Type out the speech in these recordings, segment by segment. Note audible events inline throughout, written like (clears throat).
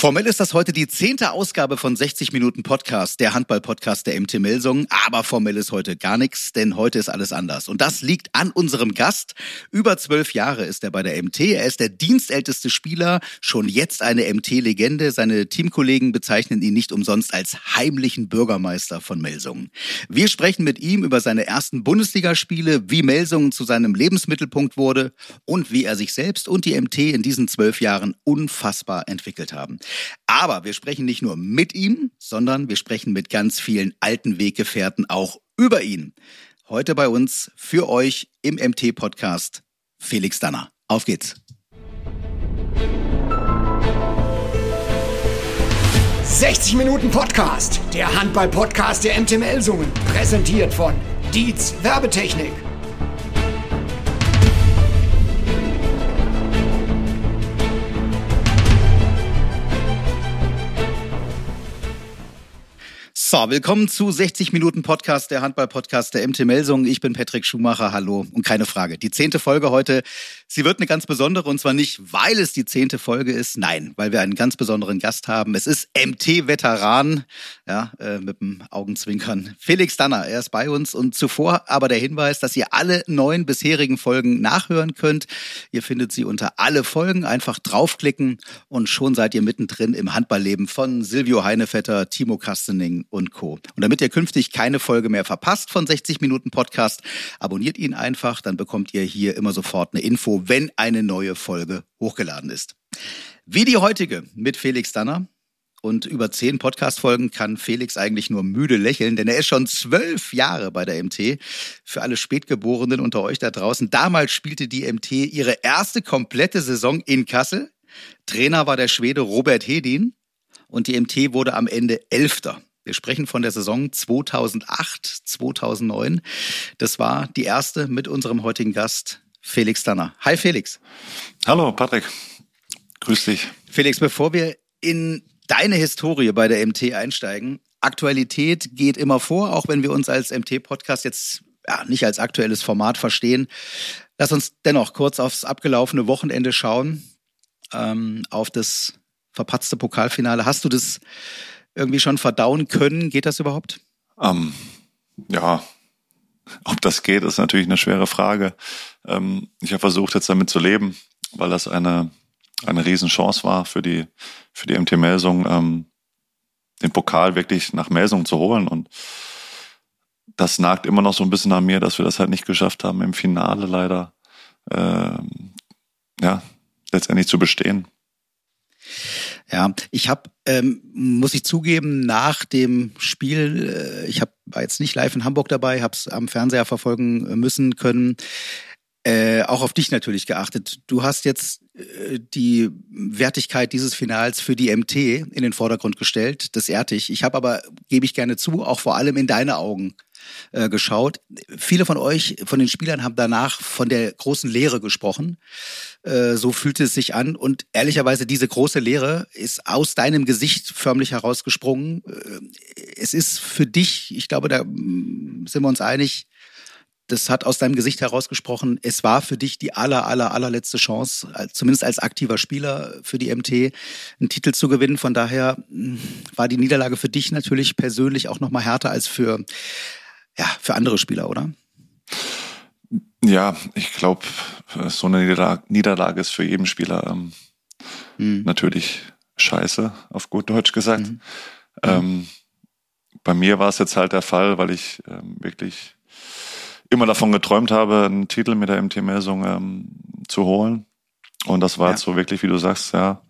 Formell ist das heute die zehnte Ausgabe von 60 Minuten Podcast, der Handball-Podcast der MT Melsung. Aber formell ist heute gar nichts, denn heute ist alles anders. Und das liegt an unserem Gast. Über zwölf Jahre ist er bei der MT. Er ist der dienstälteste Spieler, schon jetzt eine MT-Legende. Seine Teamkollegen bezeichnen ihn nicht umsonst als heimlichen Bürgermeister von Melsungen. Wir sprechen mit ihm über seine ersten Bundesligaspiele, wie Melsungen zu seinem Lebensmittelpunkt wurde und wie er sich selbst und die MT in diesen zwölf Jahren unfassbar entwickelt haben. Aber wir sprechen nicht nur mit ihm, sondern wir sprechen mit ganz vielen alten Weggefährten auch über ihn. Heute bei uns für euch im MT-Podcast Felix Danner. Auf geht's. »60 Minuten Podcast«, der Handball-Podcast der MT Melsungen, präsentiert von Dietz Werbetechnik. So, willkommen zu 60 Minuten Podcast, der Handball-Podcast der MT Melsung. Ich bin Patrick Schumacher, hallo. Und keine Frage, die zehnte Folge heute, sie wird eine ganz besondere und zwar nicht, weil es die zehnte Folge ist, nein, weil wir einen ganz besonderen Gast haben. Es ist MT-Veteran, ja, äh, mit dem Augenzwinkern. Felix Danner, er ist bei uns und zuvor aber der Hinweis, dass ihr alle neun bisherigen Folgen nachhören könnt. Ihr findet sie unter alle Folgen, einfach draufklicken und schon seid ihr mittendrin im Handballleben von Silvio Heinevetter, Timo Kastening und und Co. Und damit ihr künftig keine Folge mehr verpasst von 60 Minuten Podcast, abonniert ihn einfach, dann bekommt ihr hier immer sofort eine Info, wenn eine neue Folge hochgeladen ist. Wie die heutige mit Felix Danner. Und über zehn Podcast-Folgen kann Felix eigentlich nur müde lächeln, denn er ist schon zwölf Jahre bei der MT. Für alle Spätgeborenen unter euch da draußen. Damals spielte die MT ihre erste komplette Saison in Kassel. Trainer war der Schwede Robert Hedin und die MT wurde am Ende Elfter. Wir sprechen von der Saison 2008, 2009. Das war die erste mit unserem heutigen Gast Felix Danner. Hi Felix. Hallo Patrick. Grüß dich. Felix, bevor wir in deine Historie bei der MT einsteigen, Aktualität geht immer vor, auch wenn wir uns als MT-Podcast jetzt ja, nicht als aktuelles Format verstehen. Lass uns dennoch kurz aufs abgelaufene Wochenende schauen, ähm, auf das verpatzte Pokalfinale. Hast du das irgendwie schon verdauen können? Geht das überhaupt? Ähm, ja, ob das geht, ist natürlich eine schwere Frage. Ähm, ich habe versucht, jetzt damit zu leben, weil das eine, eine Riesenchance war für die, für die MT Melsung, ähm, den Pokal wirklich nach Melsung zu holen. Und das nagt immer noch so ein bisschen an mir, dass wir das halt nicht geschafft haben, im Finale leider ähm, ja, letztendlich zu bestehen. Ja, ich habe, ähm, muss ich zugeben, nach dem Spiel, äh, ich hab, war jetzt nicht live in Hamburg dabei, habe es am Fernseher verfolgen müssen können, äh, auch auf dich natürlich geachtet. Du hast jetzt äh, die Wertigkeit dieses Finals für die MT in den Vordergrund gestellt. Das ehrt dich. Ich habe aber, gebe ich gerne zu, auch vor allem in deine Augen äh, geschaut. Viele von euch, von den Spielern, haben danach von der großen Lehre gesprochen. Äh, so fühlte es sich an. Und ehrlicherweise, diese große Lehre ist aus deinem Gesicht förmlich herausgesprungen. Äh, es ist für dich, ich glaube, da mm, sind wir uns einig, das hat aus deinem Gesicht herausgesprochen, es war für dich die aller, aller, allerletzte Chance, zumindest als aktiver Spieler für die MT, einen Titel zu gewinnen. Von daher mm, war die Niederlage für dich natürlich persönlich auch nochmal härter als für, ja, für andere Spieler, oder? Ja, ich glaube, so eine Niederlage, Niederlage, ist für jeden Spieler ähm, mhm. natürlich scheiße, auf gut Deutsch gesagt. Mhm. Ähm, bei mir war es jetzt halt der Fall, weil ich ähm, wirklich immer davon geträumt habe, einen Titel mit der MT Melsung ähm, zu holen. Und das war ja. jetzt so wirklich, wie du sagst, ja,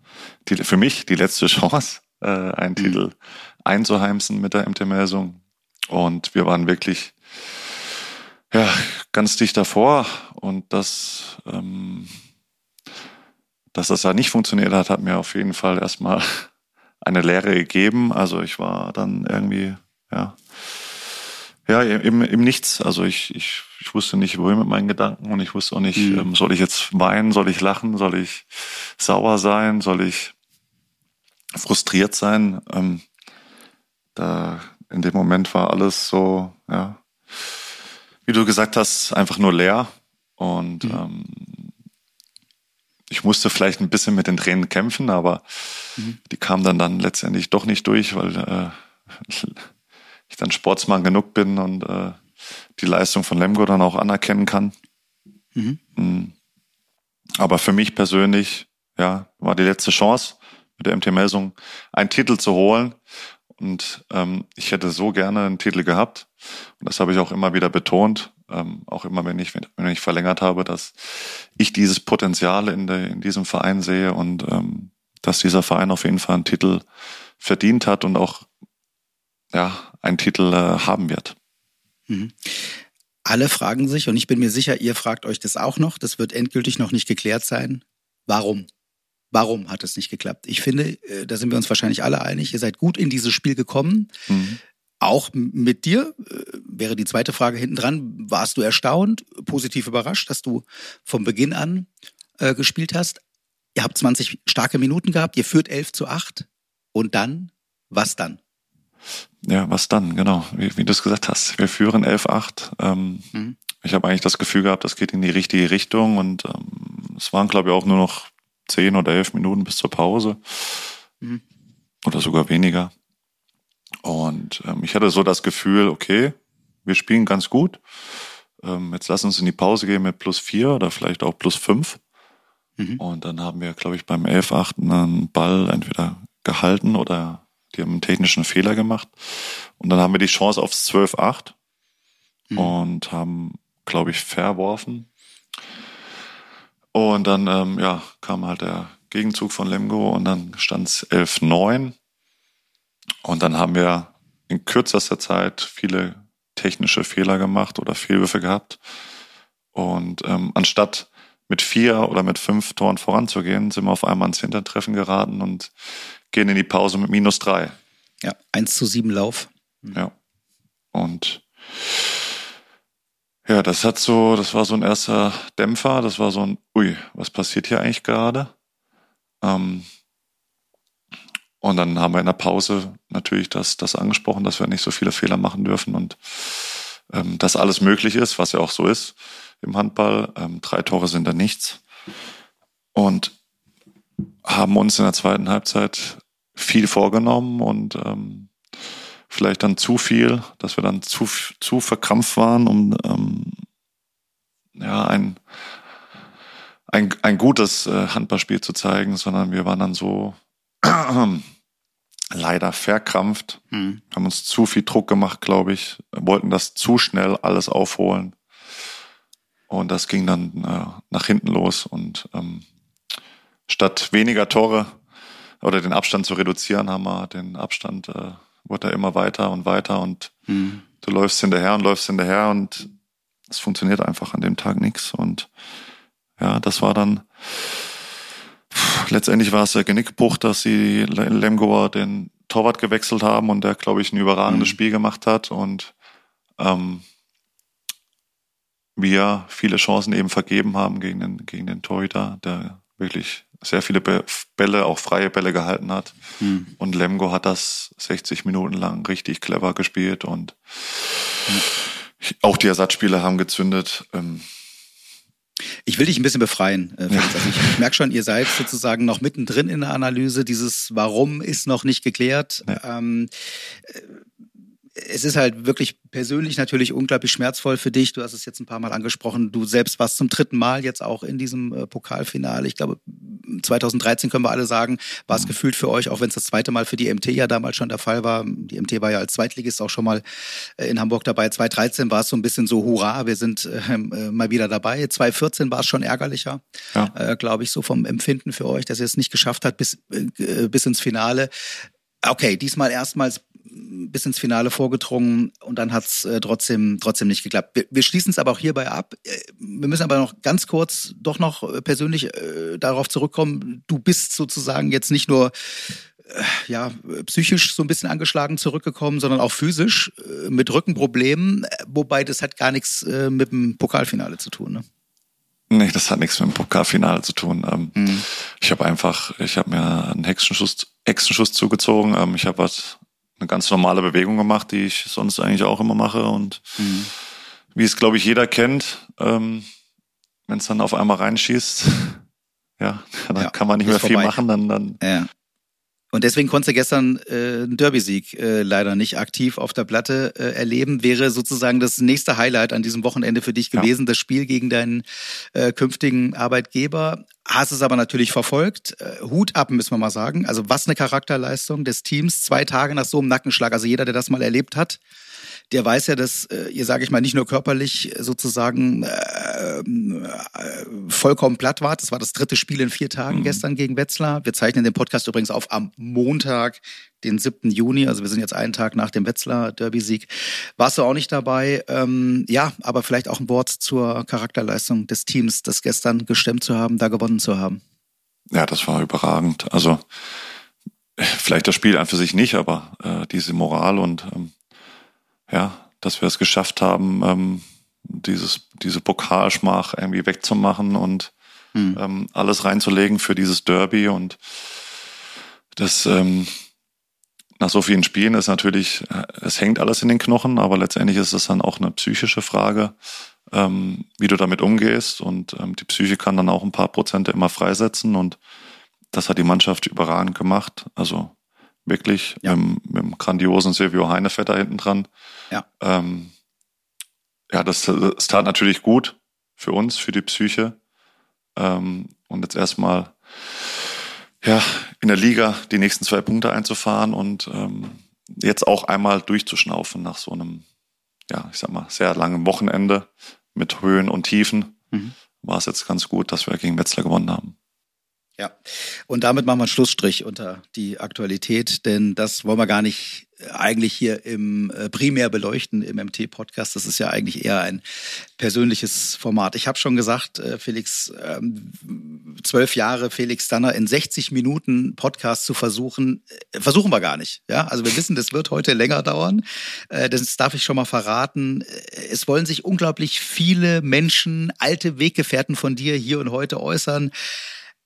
die, für mich die letzte (laughs) Chance, äh, einen mhm. Titel einzuheimsen mit der MT Melsung. Und wir waren wirklich ja, ganz dicht davor. Und das, ähm, dass das da nicht funktioniert hat, hat mir auf jeden Fall erstmal (laughs) eine Lehre gegeben. Also ich war dann irgendwie, ja, ja, im, im Nichts. Also ich, ich, ich wusste nicht, wohin mit meinen Gedanken und ich wusste auch nicht, mhm. ähm, soll ich jetzt weinen, soll ich lachen, soll ich sauer sein, soll ich frustriert sein. Ähm, da in dem Moment war alles so, ja, wie du gesagt hast, einfach nur leer. Und mhm. ähm, ich musste vielleicht ein bisschen mit den Tränen kämpfen, aber Mhm. Die kam dann dann letztendlich doch nicht durch, weil äh, (laughs) ich dann Sportsmann genug bin und äh, die Leistung von Lemgo dann auch anerkennen kann. Mhm. mhm. Aber für mich persönlich, ja, war die letzte Chance mit der MT-Melsung einen Titel zu holen. Und ähm, ich hätte so gerne einen Titel gehabt. Und das habe ich auch immer wieder betont, ähm, auch immer wenn ich, wenn ich verlängert habe, dass ich dieses Potenzial in, der, in diesem Verein sehe und ähm, dass dieser Verein auf jeden Fall einen Titel verdient hat und auch ja, einen Titel äh, haben wird. Mhm. Alle fragen sich, und ich bin mir sicher, ihr fragt euch das auch noch, das wird endgültig noch nicht geklärt sein. Warum? Warum hat es nicht geklappt? Ich finde, äh, da sind wir uns wahrscheinlich alle einig, ihr seid gut in dieses Spiel gekommen. Mhm. Auch mit dir äh, wäre die zweite Frage hinten dran. Warst du erstaunt, positiv überrascht, dass du vom Beginn an äh, gespielt hast? Ihr habt 20 starke Minuten gehabt, ihr führt 11 zu 8. Und dann? Was dann? Ja, was dann, genau, wie, wie du es gesagt hast. Wir führen 11-8. Ähm, mhm. Ich habe eigentlich das Gefühl gehabt, das geht in die richtige Richtung und ähm, es waren, glaube ich, auch nur noch zehn oder elf Minuten bis zur Pause. Mhm. Oder sogar weniger. Und ähm, ich hatte so das Gefühl, okay, wir spielen ganz gut. Ähm, jetzt lass uns in die Pause gehen mit plus vier oder vielleicht auch plus fünf. Mhm. Und dann haben wir, glaube ich, beim 11-8 einen Ball entweder gehalten oder die haben einen technischen Fehler gemacht. Und dann haben wir die Chance aufs 12-8 mhm. und haben, glaube ich, verworfen. Und dann ähm, ja, kam halt der Gegenzug von Lemgo und dann stand es 11-9. Und dann haben wir in kürzester Zeit viele technische Fehler gemacht oder Fehlwürfe gehabt. Und ähm, anstatt mit vier oder mit fünf Toren voranzugehen, sind wir auf einmal ins Hintertreffen geraten und gehen in die Pause mit minus drei. Ja, 1 zu 7 Lauf. Ja. Und ja, das hat so, das war so ein erster Dämpfer, das war so ein, ui, was passiert hier eigentlich gerade? Ähm, und dann haben wir in der Pause natürlich das, das angesprochen, dass wir nicht so viele Fehler machen dürfen und ähm, dass alles möglich ist, was ja auch so ist im Handball. Ähm, drei Tore sind da nichts. Und haben uns in der zweiten Halbzeit viel vorgenommen und ähm, vielleicht dann zu viel, dass wir dann zu, zu verkrampft waren, um ähm, ja, ein, ein, ein gutes äh, Handballspiel zu zeigen, sondern wir waren dann so (clears throat) leider verkrampft, mhm. haben uns zu viel Druck gemacht, glaube ich, wollten das zu schnell alles aufholen. Und das ging dann äh, nach hinten los und ähm, statt weniger Tore oder den Abstand zu reduzieren, haben wir den Abstand, äh, wurde er immer weiter und weiter und mhm. du läufst hinterher und läufst hinterher und es funktioniert einfach an dem Tag nichts. Und ja, das war dann letztendlich war es der Genickbruch, dass sie Lemgoer den Torwart gewechselt haben und der, glaube ich, ein überragendes mhm. Spiel gemacht hat und ähm, wir viele Chancen eben vergeben haben gegen den, gegen den Torhüter, der wirklich sehr viele Bälle, auch freie Bälle gehalten hat. Mhm. Und Lemgo hat das 60 Minuten lang richtig clever gespielt und mhm. auch die Ersatzspieler haben gezündet. Ähm, ich will dich ein bisschen befreien. Äh, ja. also ich, ich merke schon, ihr seid sozusagen noch mittendrin in der Analyse. Dieses Warum ist noch nicht geklärt. Ja. Ähm, äh, es ist halt wirklich persönlich natürlich unglaublich schmerzvoll für dich. Du hast es jetzt ein paar Mal angesprochen. Du selbst warst zum dritten Mal jetzt auch in diesem äh, Pokalfinale. Ich glaube, 2013 können wir alle sagen, war es mhm. gefühlt für euch, auch wenn es das zweite Mal für die MT ja damals schon der Fall war. Die MT war ja als Zweitligist auch schon mal äh, in Hamburg dabei. 2013 war es so ein bisschen so, hurra, wir sind ähm, äh, mal wieder dabei. 2014 war es schon ärgerlicher, ja. äh, glaube ich, so vom Empfinden für euch, dass ihr es nicht geschafft habt bis, äh, bis ins Finale. Okay, diesmal erstmals bis ins Finale vorgedrungen und dann hat es äh, trotzdem, trotzdem nicht geklappt. Wir, wir schließen es aber auch hierbei ab. Äh, wir müssen aber noch ganz kurz doch noch äh, persönlich äh, darauf zurückkommen. Du bist sozusagen jetzt nicht nur äh, ja, psychisch so ein bisschen angeschlagen zurückgekommen, sondern auch physisch äh, mit Rückenproblemen, wobei das hat gar nichts mit dem Pokalfinale zu tun. Ne? Nee, das hat nichts mit dem Pokalfinale zu tun. Ähm, mhm. Ich habe einfach, ich habe mir einen Hexenschuss, Hexenschuss zugezogen. Ähm, ich habe was eine ganz normale Bewegung gemacht, die ich sonst eigentlich auch immer mache. Und mhm. wie es, glaube ich, jeder kennt, ähm, wenn es dann auf einmal reinschießt, (laughs) ja, dann ja, kann man nicht mehr viel machen, dann, dann, ja. Und deswegen konnte gestern äh, einen Derby-Sieg äh, leider nicht aktiv auf der Platte äh, erleben. Wäre sozusagen das nächste Highlight an diesem Wochenende für dich gewesen, ja. das Spiel gegen deinen äh, künftigen Arbeitgeber. Hast es aber natürlich verfolgt. Äh, Hut ab, müssen wir mal sagen. Also was eine Charakterleistung des Teams. Zwei Tage nach so einem Nackenschlag. Also jeder, der das mal erlebt hat, der weiß ja, dass äh, ihr, sage ich mal, nicht nur körperlich sozusagen äh, äh, vollkommen platt wart. Das war das dritte Spiel in vier Tagen mhm. gestern gegen Wetzlar. Wir zeichnen den Podcast übrigens auf am Montag, den 7. Juni. Also wir sind jetzt einen Tag nach dem Wetzlar Derby-Sieg. Warst du auch nicht dabei? Ähm, ja, aber vielleicht auch ein Wort zur Charakterleistung des Teams, das gestern gestemmt zu haben, da gewonnen zu haben. Ja, das war überragend. Also vielleicht das Spiel an für sich nicht, aber äh, diese Moral und ähm, ja, dass wir es geschafft haben, ähm, dieses, diese Pokalschmach irgendwie wegzumachen und hm. ähm, alles reinzulegen für dieses Derby und das ähm, nach so vielen Spielen ist natürlich, äh, es hängt alles in den Knochen, aber letztendlich ist es dann auch eine psychische Frage, ähm, wie du damit umgehst und ähm, die Psyche kann dann auch ein paar Prozente immer freisetzen und das hat die Mannschaft überragend gemacht. Also wirklich ja. mit, mit dem grandiosen Silvio Heinevetter hinten dran. Ja. Ähm, ja, das, das tat natürlich gut für uns, für die Psyche. Ähm, und jetzt erstmal ja, in der Liga die nächsten zwei Punkte einzufahren und ähm, jetzt auch einmal durchzuschnaufen nach so einem, ja, ich sag mal, sehr langen Wochenende mit Höhen und Tiefen. Mhm. War es jetzt ganz gut, dass wir gegen Wetzlar gewonnen haben. Ja, und damit machen wir einen Schlussstrich unter die Aktualität, denn das wollen wir gar nicht eigentlich hier im äh, primär beleuchten im MT-Podcast. Das ist ja eigentlich eher ein persönliches Format. Ich habe schon gesagt, äh, Felix, ähm, zwölf Jahre Felix Danner in 60 Minuten Podcast zu versuchen, versuchen wir gar nicht. Ja, also wir wissen, das wird heute länger dauern. Das darf ich schon mal verraten. Es wollen sich unglaublich viele Menschen, alte Weggefährten von dir hier und heute äußern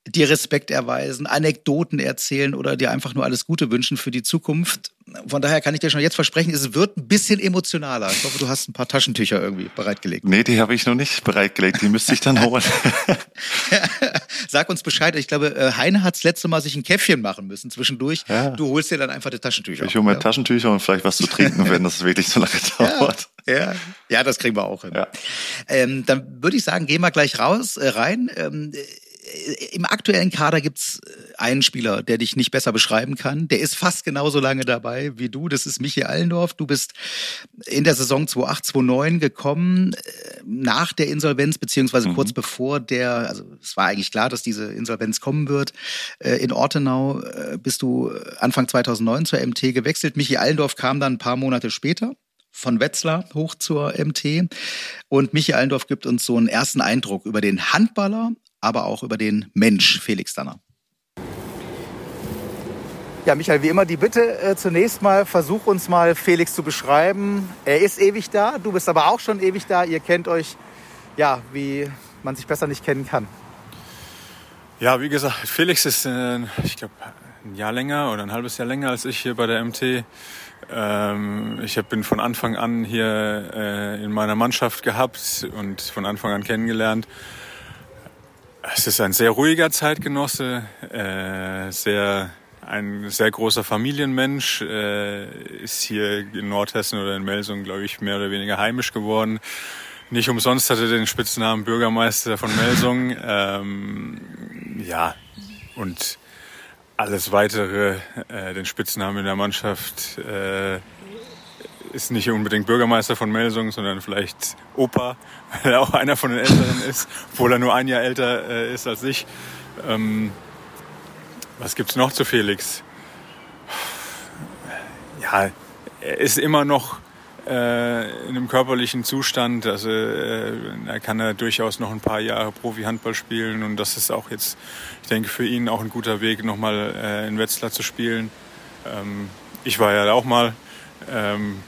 dir Respekt erweisen, Anekdoten erzählen oder dir einfach nur alles Gute wünschen für die Zukunft. Von daher kann ich dir schon jetzt versprechen, es wird ein bisschen emotionaler. Ich hoffe, du hast ein paar Taschentücher irgendwie bereitgelegt. Nee, die habe ich noch nicht bereitgelegt. Die müsste ich dann holen. (laughs) (laughs) Sag uns Bescheid. Ich glaube, äh, Heine hat das letzte Mal sich ein Käffchen machen müssen zwischendurch. Ja. Du holst dir dann einfach die Taschentücher. Ich hole mir ja. Taschentücher und vielleicht was zu trinken, wenn das wirklich so lange dauert. Ja, ja, ja das kriegen wir auch hin. Ähm, dann würde ich sagen, gehen wir gleich raus, äh, rein. Ähm, im aktuellen Kader gibt's äh, einen Spieler, der dich nicht besser beschreiben kann. Der ist fast genauso lange dabei wie du. Das ist Michi Allendorf. Du bist in der Saison 2008, 2009 gekommen, äh, nach der Insolvenz, beziehungsweise mhm. kurz bevor der, also es war eigentlich klar, dass diese Insolvenz kommen wird. Äh, in Ortenau bist du Anfang 2009 zur MT gewechselt. Michi Allendorf kam dann ein paar Monate später von Wetzlar hoch zur MT. Und Michi Allendorf gibt uns so einen ersten Eindruck über den Handballer aber auch über den Mensch Felix Danner. Ja, Michael, wie immer die Bitte äh, zunächst mal, versuch uns mal Felix zu beschreiben. Er ist ewig da, du bist aber auch schon ewig da. Ihr kennt euch, ja, wie man sich besser nicht kennen kann. Ja, wie gesagt, Felix ist, äh, ich glaube, ein Jahr länger oder ein halbes Jahr länger als ich hier bei der MT. Ähm, ich bin von Anfang an hier äh, in meiner Mannschaft gehabt und von Anfang an kennengelernt. Es ist ein sehr ruhiger Zeitgenosse, äh, sehr ein sehr großer Familienmensch, äh, ist hier in Nordhessen oder in Melsung, glaube ich, mehr oder weniger heimisch geworden. Nicht umsonst hat er den Spitznamen Bürgermeister von Melsung. Ähm, ja, und alles weitere, äh, den Spitznamen in der Mannschaft, äh, ist nicht unbedingt Bürgermeister von Melsung, sondern vielleicht Opa, (laughs) weil er auch einer von den Älteren ist, obwohl er nur ein Jahr älter äh, ist als ich. Ähm, was gibt's noch zu Felix? Ja, er ist immer noch äh, in einem körperlichen Zustand. Also äh, er kann ja durchaus noch ein paar Jahre Profi-Handball spielen und das ist auch jetzt, ich denke, für ihn auch ein guter Weg, nochmal äh, in Wetzlar zu spielen. Ähm, ich war ja auch mal. Ähm,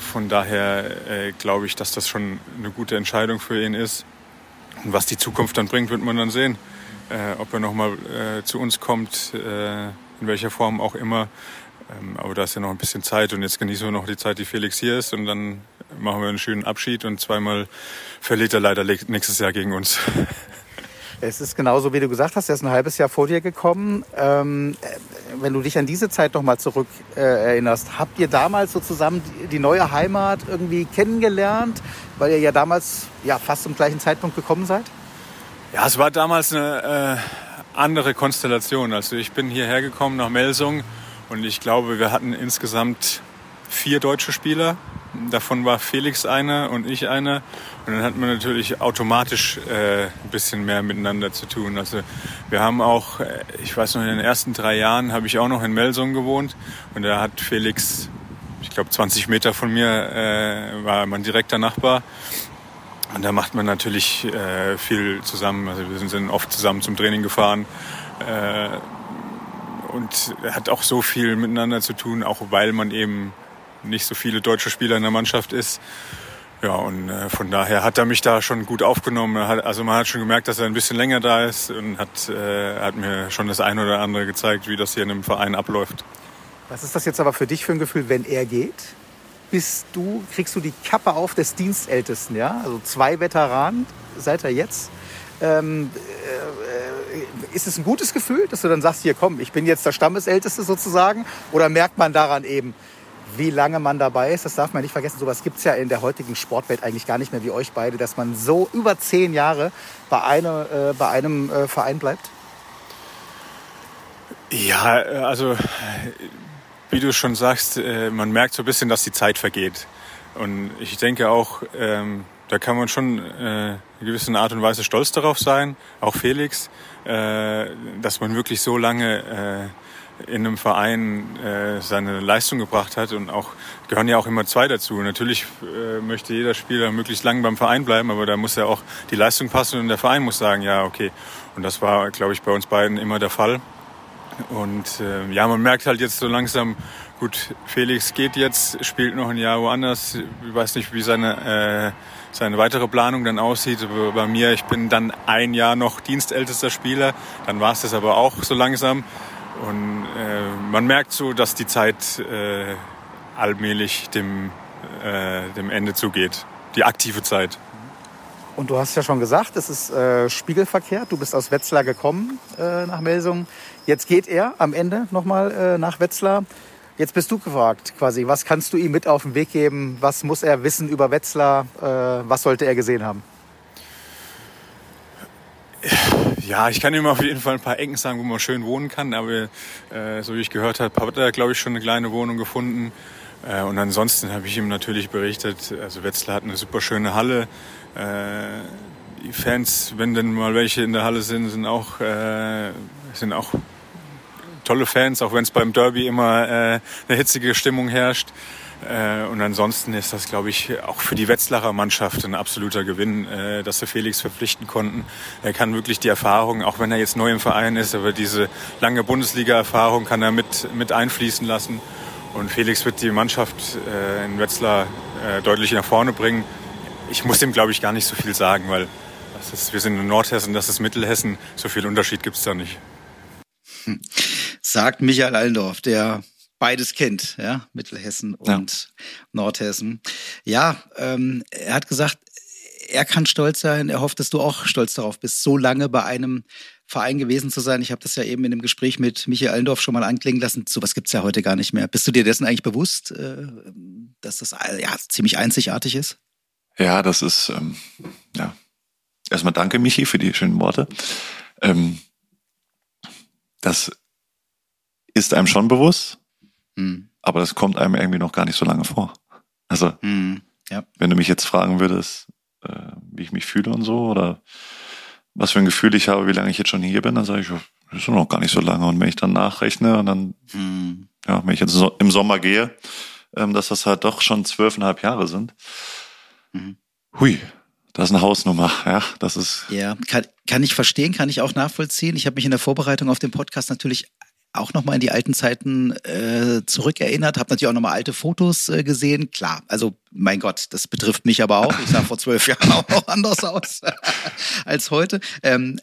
von daher äh, glaube ich, dass das schon eine gute Entscheidung für ihn ist. Und was die Zukunft dann bringt, wird man dann sehen. Äh, ob er nochmal äh, zu uns kommt, äh, in welcher Form auch immer. Ähm, aber da ist ja noch ein bisschen Zeit und jetzt genießen wir noch die Zeit, die Felix hier ist und dann machen wir einen schönen Abschied und zweimal verliert er leider nächstes Jahr gegen uns. (laughs) Es ist genauso, wie du gesagt hast, er ist ein halbes Jahr vor dir gekommen. Ähm, wenn du dich an diese Zeit noch mal zurück äh, erinnerst, habt ihr damals so zusammen die, die, neue Heimat irgendwie kennengelernt, weil ihr ja damals ja fast zum gleichen Zeitpunkt gekommen seid? Ja, es war damals eine äh, andere Konstellation. Also ich bin hierher gekommen nach Melsung und ich glaube, wir hatten insgesamt vier deutsche Spieler. Davon war Felix einer und ich einer. Und dann hat man natürlich automatisch äh, ein bisschen mehr miteinander zu tun. Also wir haben auch, äh, ich weiß noch, in den ersten drei Jahren habe ich auch noch in Melsung gewohnt. Und da hat Felix, ich glaube 20 Meter von mir, äh, war mein direkter Nachbar. Und da macht man natürlich äh, viel zusammen. Also wir sind oft zusammen zum Training gefahren. Äh, und hat auch so viel miteinander zu tun, auch weil man eben nicht so viele deutsche Spieler in der Mannschaft ist. Ja, und äh, von daher hat er mich da schon gut aufgenommen. Hat, also man hat schon gemerkt, dass er ein bisschen länger da ist und hat, äh, hat mir schon das eine oder andere gezeigt, wie das hier in einem Verein abläuft. Was ist das jetzt aber für dich für ein Gefühl, wenn er geht? Bist du, kriegst du die Kappe auf des Dienstältesten, ja? Also zwei Veteranen seid ihr jetzt. Ähm, äh, ist es ein gutes Gefühl, dass du dann sagst, hier komm, ich bin jetzt der Stammesälteste sozusagen? Oder merkt man daran eben, wie lange man dabei ist. Das darf man nicht vergessen. Sowas gibt es ja in der heutigen Sportwelt eigentlich gar nicht mehr wie euch beide, dass man so über zehn Jahre bei, eine, äh, bei einem äh, Verein bleibt. Ja, äh, also wie du schon sagst, äh, man merkt so ein bisschen, dass die Zeit vergeht. Und ich denke auch, ähm, da kann man schon äh, in gewisser Art und Weise stolz darauf sein, auch Felix, äh, dass man wirklich so lange äh, in einem Verein äh, seine Leistung gebracht hat und auch gehören ja auch immer zwei dazu. Natürlich äh, möchte jeder Spieler möglichst lang beim Verein bleiben, aber da muss ja auch die Leistung passen und der Verein muss sagen, ja okay. Und das war, glaube ich, bei uns beiden immer der Fall. Und äh, ja, man merkt halt jetzt so langsam, gut, Felix geht jetzt, spielt noch ein Jahr woanders. Ich weiß nicht, wie seine äh, seine weitere Planung dann aussieht. Aber bei mir, ich bin dann ein Jahr noch dienstältester Spieler, dann war es das aber auch so langsam. Und äh, man merkt so, dass die Zeit äh, allmählich dem, äh, dem Ende zugeht. Die aktive Zeit. Und du hast ja schon gesagt, es ist äh, spiegelverkehrt. Du bist aus Wetzlar gekommen äh, nach Melsung. Jetzt geht er am Ende nochmal äh, nach Wetzlar. Jetzt bist du gefragt quasi. Was kannst du ihm mit auf den Weg geben? Was muss er wissen über Wetzlar? Äh, was sollte er gesehen haben? Ja, ich kann ihm auf jeden Fall ein paar Ecken sagen, wo man schön wohnen kann. Aber äh, so wie ich gehört habe, hat er, glaube ich, schon eine kleine Wohnung gefunden. Äh, und ansonsten habe ich ihm natürlich berichtet, also Wetzlar hat eine super schöne Halle. Äh, die Fans, wenn denn mal welche in der Halle sind, sind auch, äh, sind auch tolle Fans, auch wenn es beim Derby immer äh, eine hitzige Stimmung herrscht. Äh, und ansonsten ist das, glaube ich, auch für die Wetzlarer Mannschaft ein absoluter Gewinn, äh, dass sie Felix verpflichten konnten. Er kann wirklich die Erfahrung, auch wenn er jetzt neu im Verein ist, aber diese lange Bundesliga-Erfahrung kann er mit, mit einfließen lassen. Und Felix wird die Mannschaft äh, in Wetzlar deutlich nach vorne bringen. Ich muss dem, glaube ich, gar nicht so viel sagen, weil ist, wir sind in Nordhessen, das ist Mittelhessen. So viel Unterschied gibt es da nicht. Hm. Sagt Michael Allendorf, der beides kennt, ja, Mittelhessen und ja. Nordhessen. Ja, ähm, er hat gesagt, er kann stolz sein. Er hofft, dass du auch stolz darauf bist, so lange bei einem Verein gewesen zu sein. Ich habe das ja eben in dem Gespräch mit Michael Allendorf schon mal anklingen lassen. Sowas gibt's ja heute gar nicht mehr. Bist du dir dessen eigentlich bewusst, äh, dass das ja ziemlich einzigartig ist? Ja, das ist ähm, ja erstmal danke Michi für die schönen Worte. Ähm, das ist einem schon bewusst. Mhm. Aber das kommt einem irgendwie noch gar nicht so lange vor. Also, mhm. ja. wenn du mich jetzt fragen würdest, äh, wie ich mich fühle und so, oder was für ein Gefühl ich habe, wie lange ich jetzt schon hier bin, dann sage ich, das ist noch gar nicht so lange. Und wenn ich dann nachrechne und dann, mhm. ja, wenn ich jetzt im Sommer gehe, ähm, dass das halt doch schon zwölfeinhalb Jahre sind. Mhm. Hui, das ist eine Hausnummer, ja, das ist. Ja, kann, kann ich verstehen, kann ich auch nachvollziehen. Ich habe mich in der Vorbereitung auf den Podcast natürlich auch nochmal in die alten Zeiten äh, zurückerinnert, habe natürlich auch nochmal alte Fotos äh, gesehen. Klar, also mein Gott, das betrifft mich aber auch. Ich sah vor zwölf (laughs) Jahren auch noch anders aus (laughs) als heute. Ähm,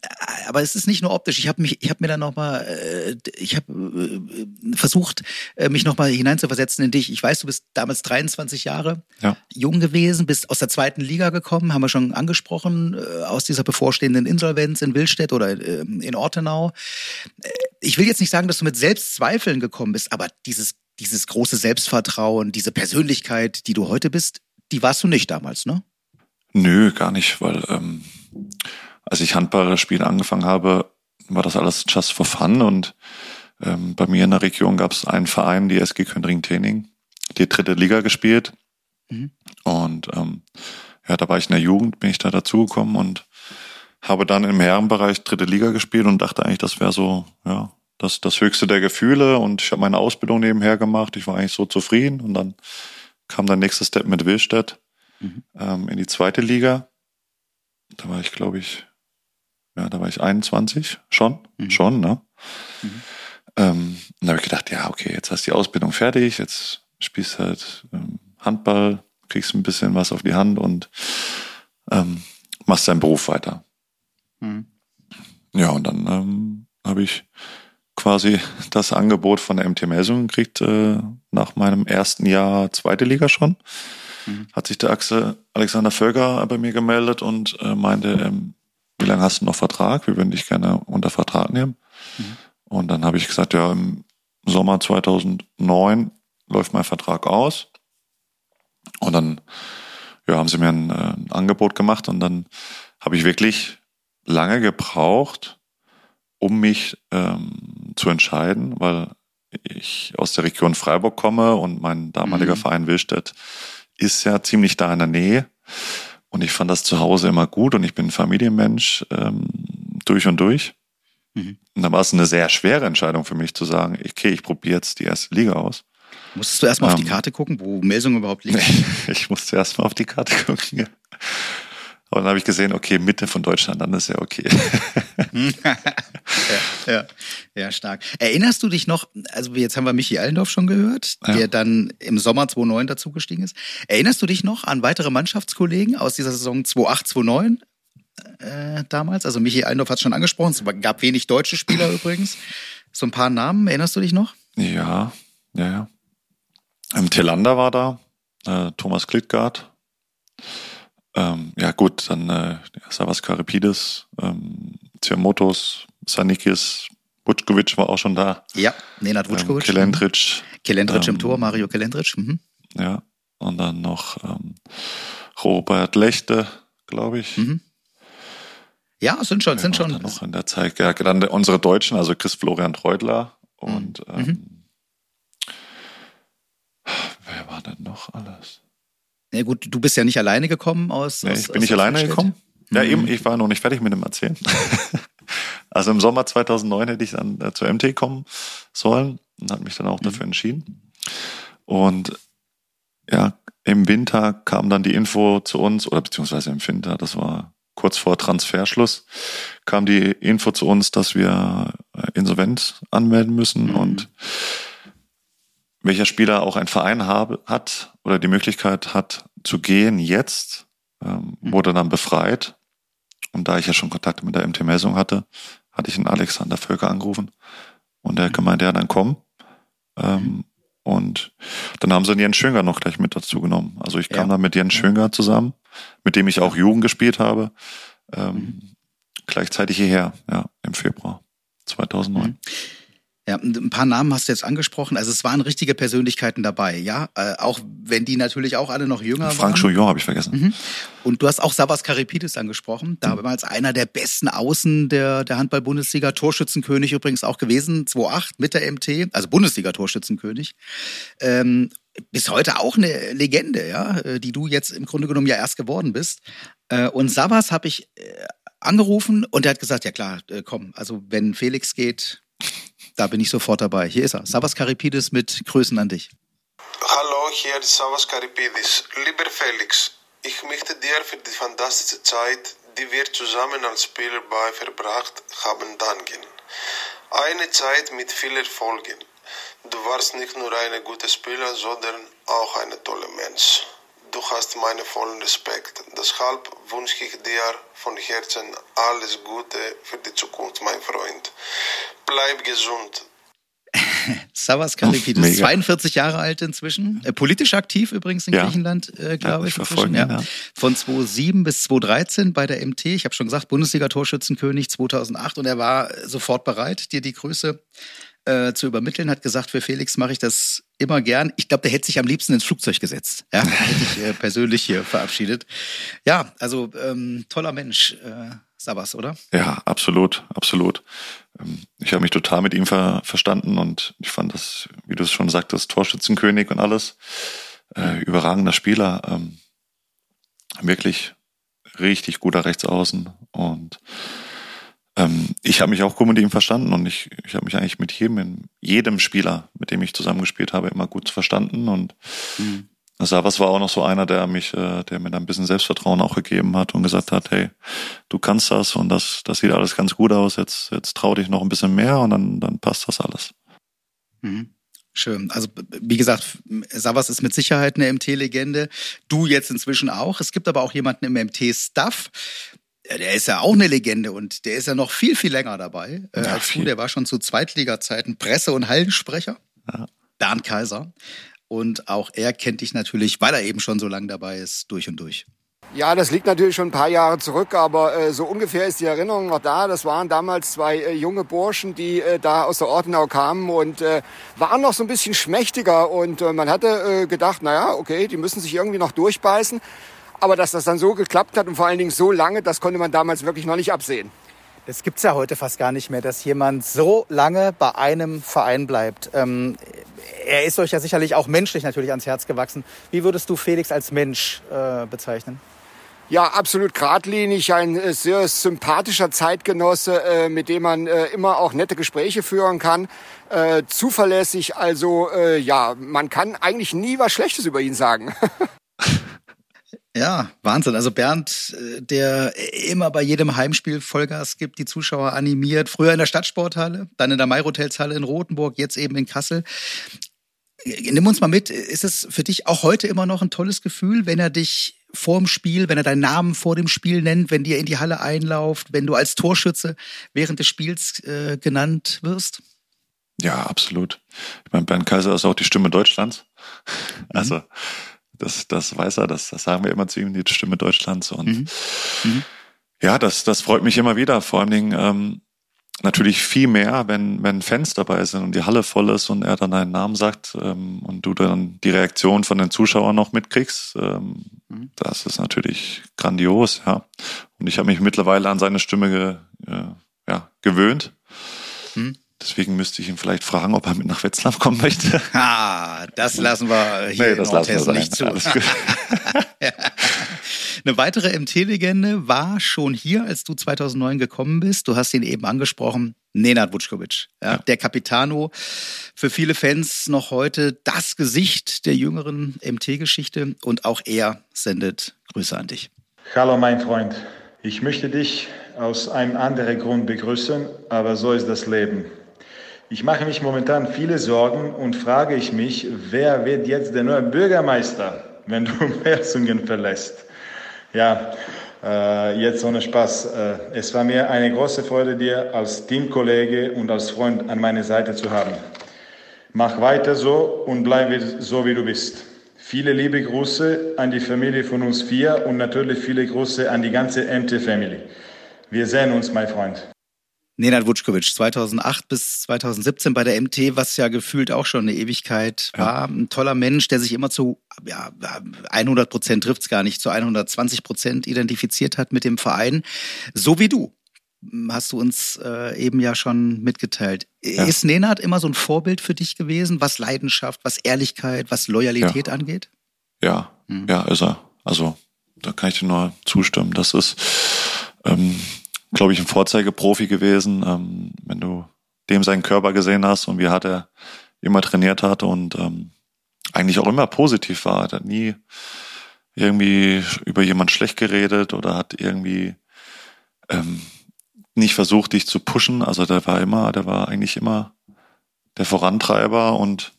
aber es ist nicht nur optisch. Ich habe mich, ich habe mir dann nochmal, äh, ich habe äh, versucht, äh, mich nochmal hineinzuversetzen in dich. Ich weiß, du bist damals 23 Jahre ja. jung gewesen, bist aus der zweiten Liga gekommen, haben wir schon angesprochen, äh, aus dieser bevorstehenden Insolvenz in Willstedt oder äh, in Ortenau. Ich will jetzt nicht sagen, dass du mit Selbstzweifeln gekommen bist, aber dieses, dieses große Selbstvertrauen, diese Persönlichkeit, die du heute bist, die warst du nicht damals, ne? Nö, gar nicht, weil ähm, als ich Handballspiele angefangen habe, war das alles just for fun und ähm, bei mir in der Region gab es einen Verein, die SG Köndring-Tening, die dritte Liga gespielt. Mhm. Und ähm, ja, da war ich in der Jugend, bin ich da dazugekommen und habe dann im Herrenbereich dritte Liga gespielt und dachte eigentlich, das wäre so, ja, das, das höchste der Gefühle. Und ich habe meine Ausbildung nebenher gemacht. Ich war eigentlich so zufrieden. Und dann kam der nächste Step mit Willstedt mhm. ähm, in die zweite Liga. Da war ich, glaube ich, ja, da war ich 21 schon, mhm. schon, ne? Mhm. Ähm, da habe ich gedacht, ja, okay, jetzt hast du die Ausbildung fertig, jetzt spielst halt ähm, Handball, kriegst ein bisschen was auf die Hand und ähm, machst deinen Beruf weiter. Mhm. Ja, und dann ähm, habe ich quasi (laughs) das Angebot von der MT Melsung gekriegt, äh, nach meinem ersten Jahr zweite Liga schon. Mhm. Hat sich der Axel Alexander Völker bei mir gemeldet und äh, meinte, ähm, wie lange hast du noch Vertrag? Wir würden dich gerne unter Vertrag nehmen. Mhm. Und dann habe ich gesagt, ja, im Sommer 2009 läuft mein Vertrag aus. Und dann ja, haben sie mir ein, äh, ein Angebot gemacht und dann habe ich wirklich lange gebraucht, um mich ähm, zu entscheiden, weil ich aus der Region Freiburg komme und mein damaliger mhm. Verein Willstedt ist ja ziemlich da in der Nähe. Und ich fand das zu Hause immer gut und ich bin Familienmensch ähm, durch und durch. Mhm. Und dann war es eine sehr schwere Entscheidung für mich zu sagen, okay, ich probiere jetzt die erste Liga aus. Musstest du erstmal ähm, auf die ähm. Karte gucken, wo Melsung überhaupt liegt? (laughs) ich musste erstmal auf die Karte gucken. Ja. Und dann habe ich gesehen, okay, Mitte von Deutschland, dann ist ja okay. (laughs) ja, ja, ja, stark. Erinnerst du dich noch, also jetzt haben wir Michi Allendorf schon gehört, ja. der dann im Sommer 2009 dazugestiegen ist. Erinnerst du dich noch an weitere Mannschaftskollegen aus dieser Saison 2008, 2009? Äh, damals. Also Michi Allendorf hat es schon angesprochen. Es gab wenig deutsche Spieler (laughs) übrigens. So ein paar Namen, erinnerst du dich noch? Ja, ja, ja. Ähm, Telander war da, äh, Thomas Klittgart. Ähm, ja gut, dann äh, Savas Karipidis, ähm, Ziamotos, Sanikis, Vučkovic war auch schon da. Ja, Nenad Vučkovic. Ähm, Kelendric. Kelendric ähm, im Tor, Mario Kelendric. Mhm. Ja, und dann noch ähm, Robert Lechte, glaube ich. Mhm. Ja, sind schon, Wer sind schon. Noch in der Zeit, ja, dann unsere Deutschen, also Chris Florian Treutler und mhm. ähm, mhm. wer war denn noch alles? Ja gut, du bist ja nicht alleine gekommen aus. Nee, aus ich bin aus nicht alleine gekommen. Ja, mhm. eben, ich war noch nicht fertig mit dem Erzählen. (laughs) also im Sommer 2009 hätte ich dann äh, zur MT kommen sollen und hat mich dann auch mhm. dafür entschieden. Und ja, im Winter kam dann die Info zu uns, oder beziehungsweise im Winter, das war kurz vor Transferschluss, kam die Info zu uns, dass wir äh, insolvent anmelden müssen mhm. und welcher Spieler auch ein Verein habe, hat oder die Möglichkeit hat zu gehen jetzt, ähm, mhm. wurde dann befreit. Und da ich ja schon Kontakte mit der MT Messung hatte, hatte ich den Alexander Völker angerufen und der mhm. gemeint, ja, dann komm. Ähm, mhm. und dann haben sie Jens Schönger noch gleich mit dazu genommen. Also ich kam ja. dann mit Jens Schönger zusammen, mit dem ich auch Jugend gespielt habe, ähm, mhm. gleichzeitig hierher, ja, im Februar 2009. Mhm. Ja, ein paar Namen hast du jetzt angesprochen. Also es waren richtige Persönlichkeiten dabei, ja. Äh, auch wenn die natürlich auch alle noch jünger Frank waren. Frank Chouillon habe ich vergessen. Mhm. Und du hast auch Savas Karipidis angesprochen. Damals mhm. einer der besten Außen der, der Handball-Bundesliga. Torschützenkönig übrigens auch gewesen, 2008 mit der MT. Also Bundesliga-Torschützenkönig. Ähm, bis heute auch eine Legende, ja, äh, die du jetzt im Grunde genommen ja erst geworden bist. Äh, und Savas habe ich äh, angerufen und er hat gesagt, ja klar, komm, also wenn Felix geht, da bin ich sofort dabei. Hier ist er. Savas Karipidis mit Grüßen an dich. Hallo, hier ist Savas Karipidis. Lieber Felix, ich möchte dir für die fantastische Zeit, die wir zusammen als Spieler bei verbracht haben, danken. Eine Zeit mit vielen Erfolgen. Du warst nicht nur ein guter Spieler, sondern auch ein toller Mensch. Du hast meinen vollen Respekt. Deshalb wünsche ich dir von Herzen alles Gute für die Zukunft, mein Freund. Bleib gesund. (laughs) Savas Karipidis, 42 Jahre alt inzwischen, äh, politisch aktiv übrigens in ja. Griechenland, äh, glaube ja, ich. Verfolgen, ja. ja. Von 2007 bis 2013 bei der MT. Ich habe schon gesagt, Bundesliga-Torschützenkönig 2008 und er war sofort bereit, dir die Grüße äh, zu übermitteln, hat gesagt, für Felix mache ich das immer gern. Ich glaube, der hätte sich am liebsten ins Flugzeug gesetzt. Ja, (laughs) hätte ich äh, persönlich hier verabschiedet. Ja, also ähm, toller Mensch, äh, Sabas, oder? Ja, absolut, absolut. Ähm, ich habe mich total mit ihm ver verstanden und ich fand das, wie du es schon sagtest, Torschützenkönig und alles. Äh, überragender Spieler. Ähm, wirklich richtig guter Rechtsaußen und ähm, ich habe mich auch gut mit ihm verstanden und ich, ich habe mich eigentlich mit jedem, jedem Spieler, mit dem ich zusammengespielt habe, immer gut verstanden. Und mhm. Savas war auch noch so einer, der mich, äh, der mir dann ein bisschen Selbstvertrauen auch gegeben hat und gesagt hat, hey, du kannst das und das, das sieht alles ganz gut aus, jetzt, jetzt trau dich noch ein bisschen mehr und dann, dann passt das alles. Mhm. Schön. Also wie gesagt, Savas ist mit Sicherheit eine MT-Legende. Du jetzt inzwischen auch. Es gibt aber auch jemanden im MT-Staff, ja, der ist ja auch eine Legende und der ist ja noch viel, viel länger dabei äh, ja, als viel. du. Der war schon zu Zweitliga-Zeiten Presse- und Hallensprecher. Ja. Bernd Kaiser. Und auch er kennt dich natürlich, weil er eben schon so lange dabei ist, durch und durch. Ja, das liegt natürlich schon ein paar Jahre zurück, aber äh, so ungefähr ist die Erinnerung noch da. Das waren damals zwei äh, junge Burschen, die äh, da aus der Ortenau kamen und äh, waren noch so ein bisschen schmächtiger. Und äh, man hatte äh, gedacht, naja, okay, die müssen sich irgendwie noch durchbeißen. Aber dass das dann so geklappt hat und vor allen Dingen so lange, das konnte man damals wirklich noch nicht absehen. Das gibt es ja heute fast gar nicht mehr, dass jemand so lange bei einem Verein bleibt. Ähm, er ist euch ja sicherlich auch menschlich natürlich ans Herz gewachsen. Wie würdest du Felix als Mensch äh, bezeichnen? Ja, absolut geradlinig, ein äh, sehr sympathischer Zeitgenosse, äh, mit dem man äh, immer auch nette Gespräche führen kann. Äh, zuverlässig, also äh, ja, man kann eigentlich nie was Schlechtes über ihn sagen. (laughs) Ja, Wahnsinn. Also Bernd, äh, der immer bei jedem Heimspiel Vollgas gibt, die Zuschauer animiert. Früher in der Stadtsporthalle, dann in der Mayrotelshalle in Rothenburg, jetzt eben in Kassel. Nimm uns mal mit. Ist es für dich auch heute immer noch ein tolles Gefühl, wenn er dich vor dem Spiel, wenn er deinen Namen vor dem Spiel nennt, wenn dir in die Halle einlauft, wenn du als Torschütze während des Spiels äh, genannt wirst? Ja, absolut. Ich meine, Bernd Kaiser ist auch die Stimme Deutschlands. Mhm. Also das, das weiß er, das, das sagen wir immer zu ihm, die Stimme Deutschlands. Und mhm. Mhm. ja, das, das freut mich immer wieder. Vor allen Dingen ähm, natürlich viel mehr, wenn, wenn Fans dabei sind und die Halle voll ist und er dann deinen Namen sagt ähm, und du dann die Reaktion von den Zuschauern noch mitkriegst. Ähm, mhm. Das ist natürlich grandios, ja. Und ich habe mich mittlerweile an seine Stimme ge, äh, ja, gewöhnt. Mhm. Deswegen müsste ich ihn vielleicht fragen, ob er mit nach Wetzlar kommen möchte. (laughs) Ah, das lassen wir hier nee, das in Nordhessen nicht zu. (laughs) Eine weitere MT-Legende war schon hier, als du 2009 gekommen bist. Du hast ihn eben angesprochen, Nenad Vučković, ja, ja. der Capitano. Für viele Fans noch heute das Gesicht der jüngeren MT-Geschichte und auch er sendet Grüße an dich. Hallo mein Freund, ich möchte dich aus einem anderen Grund begrüßen, aber so ist das Leben. Ich mache mich momentan viele Sorgen und frage ich mich, wer wird jetzt der neue Bürgermeister, wenn du (laughs) Merzungen verlässt? Ja, äh, jetzt ohne Spaß. Äh, es war mir eine große Freude, dir als Teamkollege und als Freund an meiner Seite zu haben. Mach weiter so und bleibe so, wie du bist. Viele liebe Grüße an die Familie von uns vier und natürlich viele Grüße an die ganze MT-Family. Wir sehen uns, mein Freund. Nenad Vučković, 2008 bis 2017 bei der MT, was ja gefühlt auch schon eine Ewigkeit war. Ja. Ein toller Mensch, der sich immer zu ja, 100 Prozent trifft's gar nicht, zu 120 Prozent identifiziert hat mit dem Verein. So wie du, hast du uns äh, eben ja schon mitgeteilt. Ja. Ist Nenad immer so ein Vorbild für dich gewesen, was Leidenschaft, was Ehrlichkeit, was Loyalität ja. angeht? Ja, mhm. ja, ist er. Also da kann ich dir nur zustimmen. Das ist ähm, glaube ich, ein Vorzeigeprofi gewesen. Ähm, wenn du dem seinen Körper gesehen hast und wie hart er immer trainiert hat und ähm, eigentlich auch immer positiv war. Er hat nie irgendwie über jemand schlecht geredet oder hat irgendwie ähm, nicht versucht, dich zu pushen. Also der war immer, der war eigentlich immer der Vorantreiber und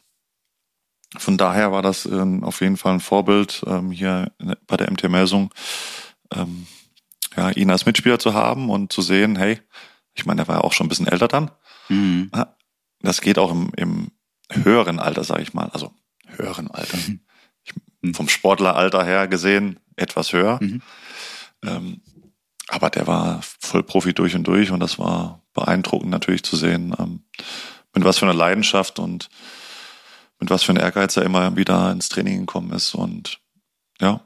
von daher war das ähm, auf jeden Fall ein Vorbild ähm, hier bei der MT Melsung. Ähm, ja, ihn als Mitspieler zu haben und zu sehen, hey, ich meine, er war ja auch schon ein bisschen älter dann. Mhm. das geht auch im, im höheren Alter, sage ich mal, also höheren Alter. Mhm. Ich, vom Sportleralter her gesehen etwas höher. Mhm. Ähm, aber der war voll Profi durch und durch und das war beeindruckend natürlich zu sehen, ähm, mit was für einer Leidenschaft und mit was für einem Ehrgeiz er immer wieder ins Training gekommen ist. Und ja,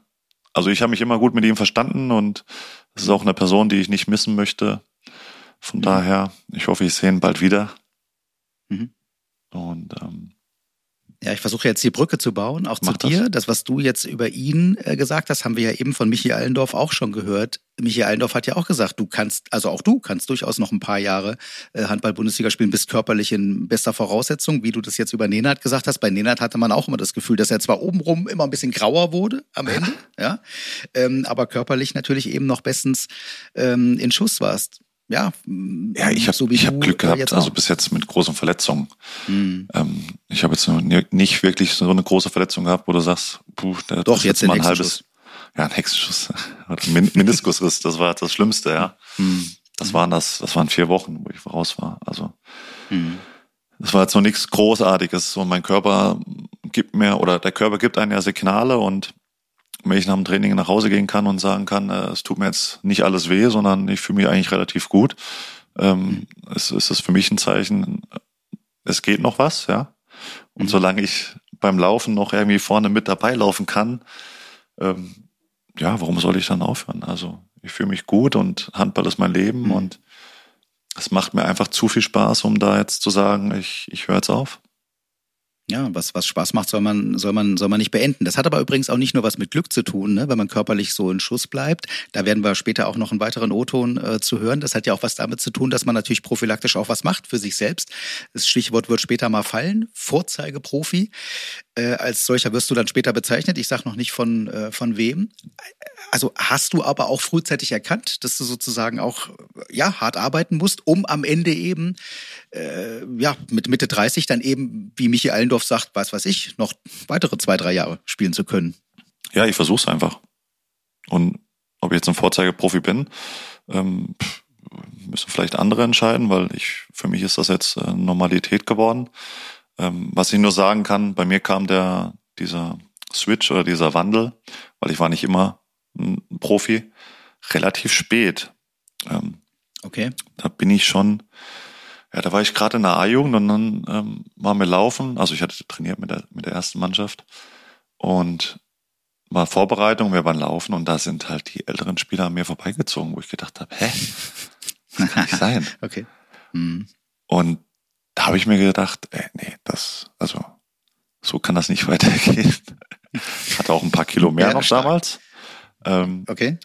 also ich habe mich immer gut mit ihm verstanden und es ist auch eine Person, die ich nicht missen möchte. Von mhm. daher, ich hoffe, ich sehe ihn bald wieder. Mhm. Und ähm, ja, ich versuche jetzt die Brücke zu bauen, auch zu dir. Das. das. was du jetzt über ihn äh, gesagt hast, haben wir ja eben von Michi Allendorf auch schon gehört. Michi Allendorf hat ja auch gesagt, du kannst, also auch du kannst durchaus noch ein paar Jahre äh, Handball-Bundesliga spielen, bist körperlich in bester Voraussetzung, wie du das jetzt über Nenad gesagt hast. Bei Nenad hatte man auch immer das Gefühl, dass er zwar obenrum immer ein bisschen grauer wurde am Ende, (laughs) ja, ähm, aber körperlich natürlich eben noch bestens ähm, in Schuss warst ja, ja, ich habe so ich hab Glück gehabt, also bis jetzt mit großen Verletzungen. Mhm. Ähm, ich habe jetzt nicht wirklich so eine große Verletzung gehabt, wo du sagst, puh, der Doch, jetzt mal ein halbes, ja, ein Hexenschuss, (laughs) Meniskusriss, das war das Schlimmste, ja. Mhm. Das waren das, das waren vier Wochen, wo ich raus war. Also mhm. das war jetzt noch nichts Großartiges. Und mein Körper gibt mir oder der Körper gibt einem ja Signale und wenn ich nach dem Training nach Hause gehen kann und sagen kann, äh, es tut mir jetzt nicht alles weh, sondern ich fühle mich eigentlich relativ gut, ähm, ist, ist es für mich ein Zeichen, es geht noch was, ja. Und mhm. solange ich beim Laufen noch irgendwie vorne mit dabei laufen kann, ähm, ja, warum soll ich dann aufhören? Also ich fühle mich gut und Handball ist mein Leben mhm. und es macht mir einfach zu viel Spaß, um da jetzt zu sagen, ich, ich höre jetzt auf ja, was, was Spaß macht, soll man, soll man, soll man nicht beenden. Das hat aber übrigens auch nicht nur was mit Glück zu tun, ne? wenn man körperlich so in Schuss bleibt. Da werden wir später auch noch einen weiteren O-Ton äh, zu hören. Das hat ja auch was damit zu tun, dass man natürlich prophylaktisch auch was macht für sich selbst. Das Stichwort wird später mal fallen. Vorzeigeprofi. Äh, als solcher wirst du dann später bezeichnet. Ich sage noch nicht von, äh, von wem. Also hast du aber auch frühzeitig erkannt, dass du sozusagen auch ja, hart arbeiten musst, um am Ende eben äh, ja, mit Mitte 30 dann eben, wie Michi Allendorf sagt, was weiß ich, noch weitere zwei, drei Jahre spielen zu können. Ja, ich versuche es einfach. Und ob ich jetzt ein Vorzeigeprofi bin, ähm, müssen vielleicht andere entscheiden, weil ich für mich ist das jetzt äh, Normalität geworden. Ähm, was ich nur sagen kann, bei mir kam der dieser Switch oder dieser Wandel, weil ich war nicht immer ein Profi, relativ spät. Ähm, okay. Da bin ich schon ja, da war ich gerade in der A-Jugend und dann ähm, waren wir laufen. Also ich hatte trainiert mit der, mit der ersten Mannschaft und war Vorbereitung, wir waren laufen und da sind halt die älteren Spieler an mir vorbeigezogen, wo ich gedacht habe, hä? Das kann nicht sein. (laughs) okay. Mhm. Und da habe ich mir gedacht, ey, nee, das, also so kann das nicht (laughs) weitergehen. Hatte auch ein paar Kilo mehr ja, noch stark. damals. Ähm, okay.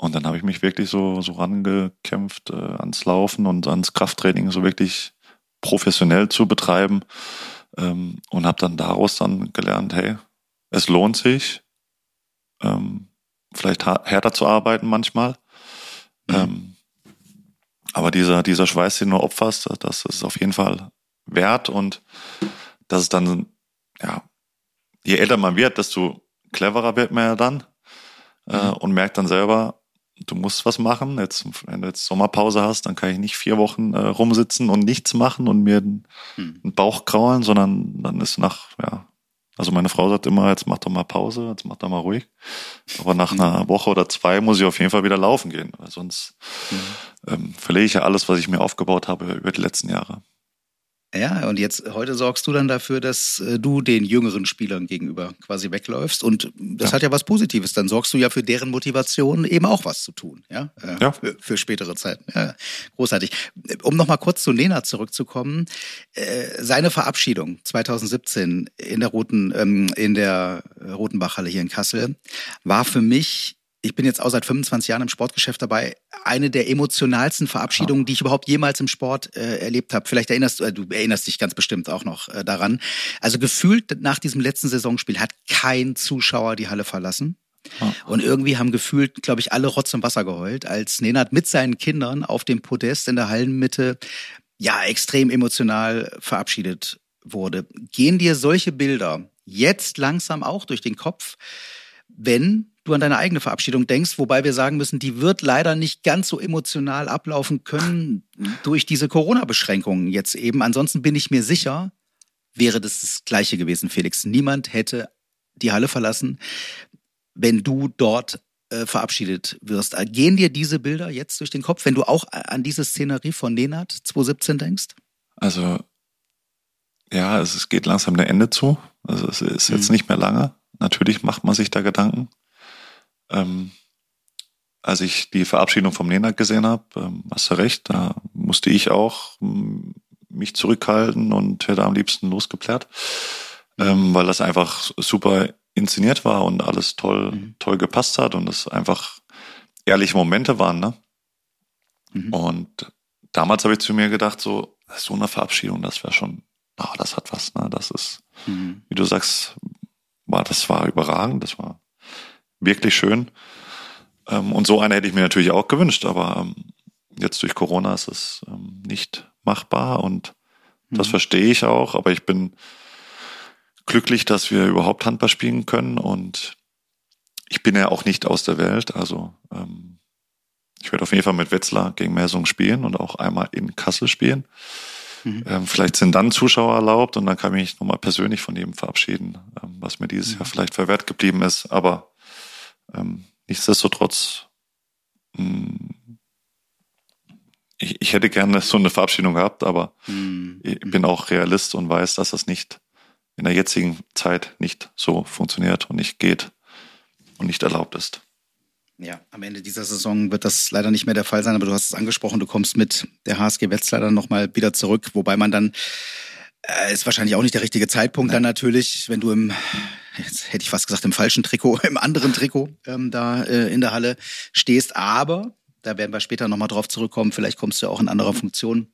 Und dann habe ich mich wirklich so, so rangekämpft äh, ans Laufen und ans Krafttraining so wirklich professionell zu betreiben ähm, und habe dann daraus dann gelernt, hey, es lohnt sich, ähm, vielleicht härter zu arbeiten manchmal. Mhm. Ähm, aber dieser, dieser Schweiß, den du opferst, das ist auf jeden Fall wert und das ist dann, ja, je älter man wird, desto cleverer wird man ja dann äh, mhm. und merkt dann selber, du musst was machen. Jetzt, wenn du jetzt Sommerpause hast, dann kann ich nicht vier Wochen äh, rumsitzen und nichts machen und mir den, hm. den Bauch kraulen, sondern dann ist nach, ja, also meine Frau sagt immer, jetzt mach doch mal Pause, jetzt mach doch mal ruhig. Aber nach hm. einer Woche oder zwei muss ich auf jeden Fall wieder laufen gehen, weil sonst hm. ähm, verliere ich ja alles, was ich mir aufgebaut habe über die letzten Jahre. Ja, und jetzt heute sorgst du dann dafür, dass äh, du den jüngeren Spielern gegenüber quasi wegläufst. Und das ja. hat ja was Positives. Dann sorgst du ja für deren Motivation eben auch was zu tun, ja, äh, ja. Für, für, spätere Zeiten. Ja, großartig. Um nochmal kurz zu Lena zurückzukommen, äh, seine Verabschiedung 2017 in der Roten, ähm, in der Rotenbachhalle hier in Kassel war für mich ich bin jetzt auch seit 25 Jahren im Sportgeschäft dabei, eine der emotionalsten Verabschiedungen, die ich überhaupt jemals im Sport äh, erlebt habe. Vielleicht erinnerst du, äh, du erinnerst dich ganz bestimmt auch noch äh, daran. Also gefühlt nach diesem letzten Saisonspiel hat kein Zuschauer die Halle verlassen. Und irgendwie haben gefühlt, glaube ich, alle Rotz und Wasser geheult, als Nenad mit seinen Kindern auf dem Podest in der Hallenmitte ja extrem emotional verabschiedet wurde. Gehen dir solche Bilder jetzt langsam auch durch den Kopf, wenn du an deine eigene Verabschiedung denkst, wobei wir sagen müssen, die wird leider nicht ganz so emotional ablaufen können durch diese Corona-Beschränkungen jetzt eben. Ansonsten bin ich mir sicher, wäre das das Gleiche gewesen, Felix. Niemand hätte die Halle verlassen, wenn du dort äh, verabschiedet wirst. Gehen dir diese Bilder jetzt durch den Kopf, wenn du auch an diese Szenerie von Nenad 2017 denkst? Also ja, es geht langsam der Ende zu. Also es ist jetzt mhm. nicht mehr lange. Natürlich macht man sich da Gedanken. Ähm, als ich die Verabschiedung vom Nenad gesehen habe, ähm, hast du recht, da musste ich auch ähm, mich zurückhalten und hätte am liebsten losgeplärt, ähm, weil das einfach super inszeniert war und alles toll, mhm. toll gepasst hat und es einfach ehrliche Momente waren, ne? Mhm. Und damals habe ich zu mir gedacht, so, so eine Verabschiedung, das wäre schon, ah, das hat was, ne? Das ist, mhm. wie du sagst, war, das war überragend, das war wirklich schön. Ähm, und so eine hätte ich mir natürlich auch gewünscht, aber ähm, jetzt durch Corona ist es ähm, nicht machbar und das mhm. verstehe ich auch, aber ich bin glücklich, dass wir überhaupt Handball spielen können und ich bin ja auch nicht aus der Welt, also ähm, ich werde auf jeden Fall mit Wetzlar gegen Melsung spielen und auch einmal in Kassel spielen. Mhm. Ähm, vielleicht sind dann Zuschauer erlaubt und dann kann ich mich nochmal persönlich von jedem verabschieden, ähm, was mir dieses mhm. Jahr vielleicht verwehrt geblieben ist. Aber ähm, nichtsdestotrotz, mh, mm, ich, ich hätte gerne so eine Verabschiedung gehabt, aber mhm. ich bin auch Realist und weiß, dass das nicht in der jetzigen Zeit nicht so funktioniert und nicht geht und nicht erlaubt ist. Ja, am Ende dieser Saison wird das leider nicht mehr der Fall sein, aber du hast es angesprochen, du kommst mit der HSG Wetzlar dann nochmal wieder zurück, wobei man dann, ist wahrscheinlich auch nicht der richtige Zeitpunkt dann natürlich, wenn du im, jetzt hätte ich fast gesagt, im falschen Trikot, (laughs) im anderen Trikot ähm, da äh, in der Halle stehst, aber da werden wir später nochmal drauf zurückkommen. Vielleicht kommst du ja auch in anderer Funktion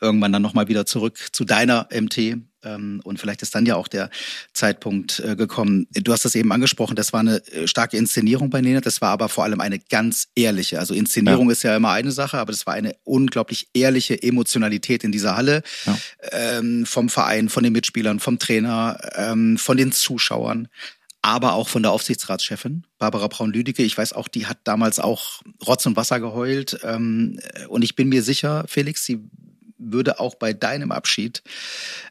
irgendwann dann nochmal wieder zurück zu deiner MT. Ähm, und vielleicht ist dann ja auch der Zeitpunkt äh, gekommen. Du hast das eben angesprochen, das war eine äh, starke Inszenierung bei Nena, das war aber vor allem eine ganz ehrliche. Also Inszenierung ja. ist ja immer eine Sache, aber das war eine unglaublich ehrliche Emotionalität in dieser Halle. Ja. Ähm, vom Verein, von den Mitspielern, vom Trainer, ähm, von den Zuschauern aber auch von der Aufsichtsratschefin, Barbara Braun-Lüdecke. Ich weiß auch, die hat damals auch Rotz und Wasser geheult. Und ich bin mir sicher, Felix, sie würde auch bei deinem Abschied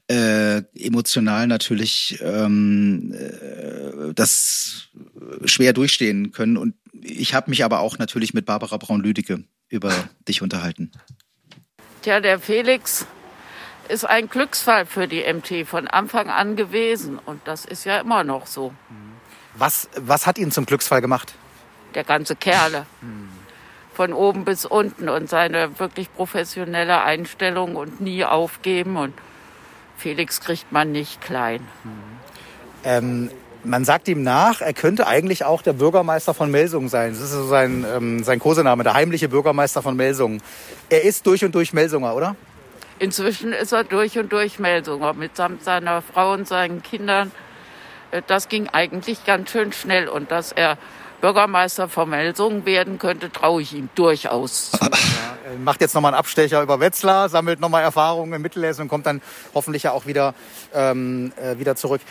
äh, emotional natürlich ähm, äh, das schwer durchstehen können. Und ich habe mich aber auch natürlich mit Barbara Braun-Lüdecke über (laughs) dich unterhalten. Tja, der Felix ist ein Glücksfall für die MT von Anfang an gewesen. Und das ist ja immer noch so. Was, was hat ihn zum Glücksfall gemacht? Der ganze Kerle. Hm von oben bis unten und seine wirklich professionelle Einstellung und nie aufgeben. Und Felix kriegt man nicht klein. Ähm, man sagt ihm nach, er könnte eigentlich auch der Bürgermeister von Melsungen sein. Das ist so sein, ähm, sein Kosename, der heimliche Bürgermeister von Melsungen. Er ist durch und durch Melsunger, oder? Inzwischen ist er durch und durch Melsunger, mitsamt seiner Frau und seinen Kindern. Äh, das ging eigentlich ganz schön schnell und dass er Bürgermeister von Melsungen werden könnte, traue ich ihm durchaus. (laughs) Ja, macht jetzt nochmal einen Abstecher über Wetzlar, sammelt nochmal Erfahrungen im Mittelhessen und kommt dann hoffentlich ja auch wieder, ähm, äh, wieder zurück.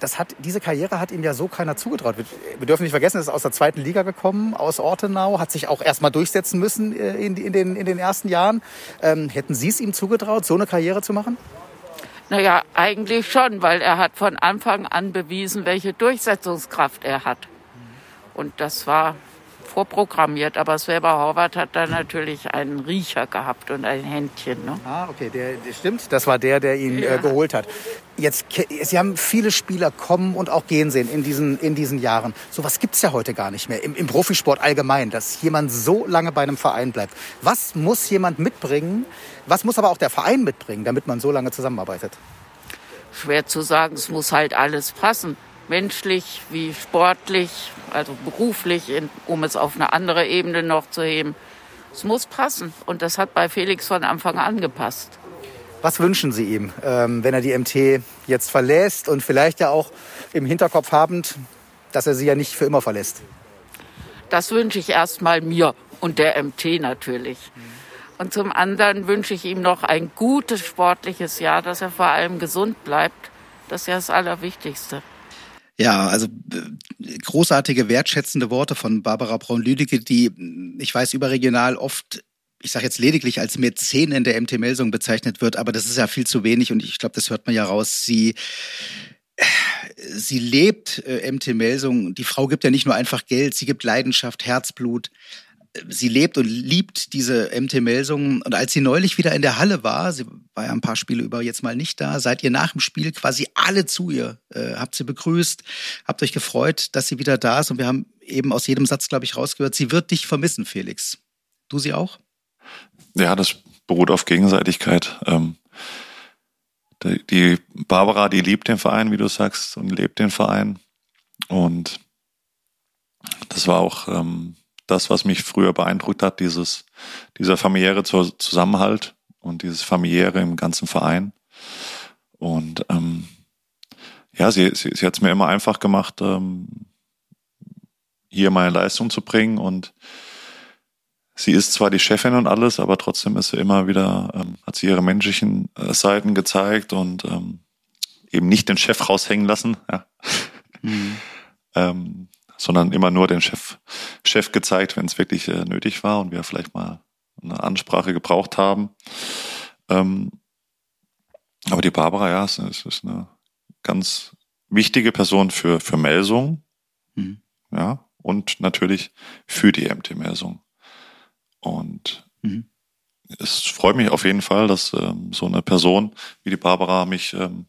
Das hat, diese Karriere hat ihm ja so keiner zugetraut. Wir, wir dürfen nicht vergessen, er ist aus der zweiten Liga gekommen, aus Ortenau, hat sich auch erstmal durchsetzen müssen äh, in, in, den, in den ersten Jahren. Ähm, hätten Sie es ihm zugetraut, so eine Karriere zu machen? Naja, eigentlich schon, weil er hat von Anfang an bewiesen, welche Durchsetzungskraft er hat. Und das war vorprogrammiert, aber Sweber Horvath hat da natürlich einen Riecher gehabt und ein Händchen. Ne? Ah, okay, der, der stimmt. Das war der, der ihn äh, ja. äh, geholt hat. Jetzt, Sie haben viele Spieler kommen und auch gehen sehen in diesen, in diesen Jahren. Sowas gibt es ja heute gar nicht mehr, Im, im Profisport allgemein, dass jemand so lange bei einem Verein bleibt. Was muss jemand mitbringen, was muss aber auch der Verein mitbringen, damit man so lange zusammenarbeitet? Schwer zu sagen, es muss halt alles passen menschlich wie sportlich, also beruflich, um es auf eine andere Ebene noch zu heben. Es muss passen und das hat bei Felix von Anfang an gepasst. Was wünschen Sie ihm, ähm, wenn er die MT jetzt verlässt und vielleicht ja auch im Hinterkopf habend, dass er sie ja nicht für immer verlässt? Das wünsche ich erstmal mir und der MT natürlich. Und zum anderen wünsche ich ihm noch ein gutes sportliches Jahr, dass er vor allem gesund bleibt. Das ist ja das Allerwichtigste. Ja, also äh, großartige, wertschätzende Worte von Barbara Braun-Lüdecke, die, ich weiß, überregional oft ich sage jetzt lediglich als Mäzen in der MT Melsung bezeichnet wird, aber das ist ja viel zu wenig und ich glaube, das hört man ja raus. Sie sie lebt äh, MT Melsung. Die Frau gibt ja nicht nur einfach Geld, sie gibt Leidenschaft, Herzblut. Sie lebt und liebt diese MT Melsung. Und als sie neulich wieder in der Halle war, sie war ja ein paar Spiele über jetzt mal nicht da, seid ihr nach dem Spiel quasi alle zu ihr, äh, habt sie begrüßt, habt euch gefreut, dass sie wieder da ist. Und wir haben eben aus jedem Satz, glaube ich, rausgehört, sie wird dich vermissen, Felix. Du sie auch? Ja, das beruht auf Gegenseitigkeit. Ähm die Barbara, die liebt den Verein, wie du sagst, und lebt den Verein. Und das war auch ähm, das, was mich früher beeindruckt hat, dieses, dieser familiäre Zusammenhalt und dieses familiäre im ganzen Verein. Und ähm, ja, sie, sie, sie hat es mir immer einfach gemacht, ähm, hier meine Leistung zu bringen und sie ist zwar die Chefin und alles, aber trotzdem ist sie immer wieder, ähm, hat sie ihre menschlichen äh, Seiten gezeigt und ähm, eben nicht den Chef raushängen lassen, ja. Mhm. (laughs) ähm, sondern immer nur den Chef, Chef gezeigt, wenn es wirklich äh, nötig war und wir vielleicht mal eine Ansprache gebraucht haben. Ähm, aber die Barbara, ja, es ist, ist eine ganz wichtige Person für, für Melsung, mhm. ja, und natürlich für die MT Melsung. Und mhm. es freut mich auf jeden Fall, dass ähm, so eine Person wie die Barbara mich ähm,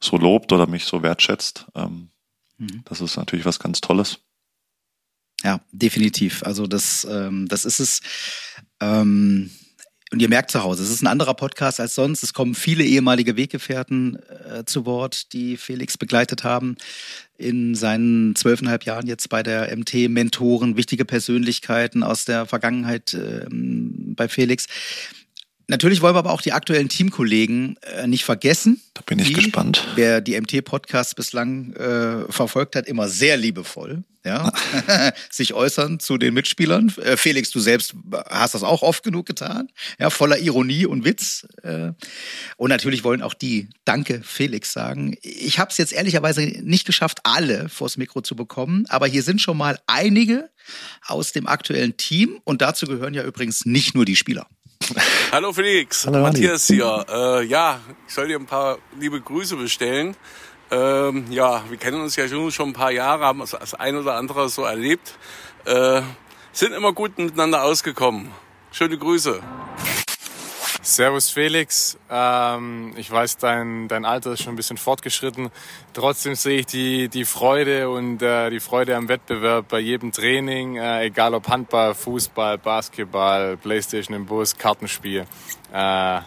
so lobt oder mich so wertschätzt. Ähm, mhm. Das ist natürlich was ganz Tolles. Ja, definitiv. Also das, ähm, das ist es. Ähm, und ihr merkt zu Hause, es ist ein anderer Podcast als sonst. Es kommen viele ehemalige Weggefährten äh, zu Wort, die Felix begleitet haben in seinen zwölfeinhalb Jahren jetzt bei der MT, Mentoren, wichtige Persönlichkeiten aus der Vergangenheit äh, bei Felix. Natürlich wollen wir aber auch die aktuellen Teamkollegen äh, nicht vergessen. Da bin ich die, gespannt. Wer die MT-Podcasts bislang äh, verfolgt hat, immer sehr liebevoll, ja, (laughs) sich äußern zu den Mitspielern. Äh, Felix, du selbst hast das auch oft genug getan, ja, voller Ironie und Witz. Äh, und natürlich wollen auch die Danke Felix sagen. Ich habe es jetzt ehrlicherweise nicht geschafft, alle vors Mikro zu bekommen, aber hier sind schon mal einige aus dem aktuellen Team und dazu gehören ja übrigens nicht nur die Spieler. (laughs) Hallo Felix, Hallo, Matthias hier. Äh, ja, ich soll dir ein paar liebe Grüße bestellen. Ähm, ja, wir kennen uns ja schon, schon ein paar Jahre, haben das ein oder andere so erlebt. Äh, sind immer gut miteinander ausgekommen. Schöne Grüße. Servus Felix, ähm, ich weiß, dein, dein Alter ist schon ein bisschen fortgeschritten. Trotzdem sehe ich die, die Freude und äh, die Freude am Wettbewerb bei jedem Training, äh, egal ob Handball, Fußball, Basketball, Playstation im Bus, Kartenspiel. Äh,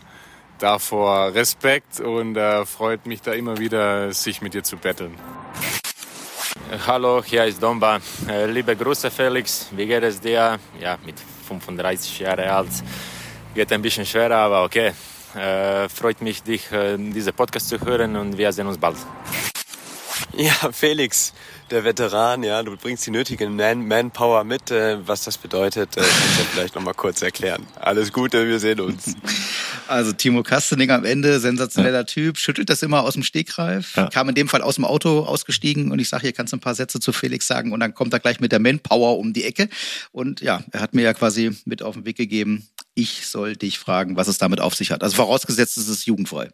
davor Respekt und äh, freut mich da immer wieder, sich mit dir zu betteln. Hallo, hier ist Domba. Äh, liebe Grüße Felix, wie geht es dir? Ja, mit 35 Jahren alt geht ein bisschen schwerer, aber okay. Äh, freut mich, dich äh, diese Podcast zu hören und wir sehen uns bald. Ja, Felix, der Veteran, ja, du bringst die nötige Man Manpower mit. Äh, was das bedeutet, äh, kannst du vielleicht noch mal kurz erklären. Alles Gute, wir sehen uns. (laughs) Also Timo Kastening am Ende, sensationeller ja. Typ, schüttelt das immer aus dem Stegreif, ja. kam in dem Fall aus dem Auto ausgestiegen und ich sage, hier kannst du ein paar Sätze zu Felix sagen und dann kommt er gleich mit der Manpower um die Ecke und ja, er hat mir ja quasi mit auf den Weg gegeben, ich soll dich fragen, was es damit auf sich hat. Also vorausgesetzt, es ist jugendfrei.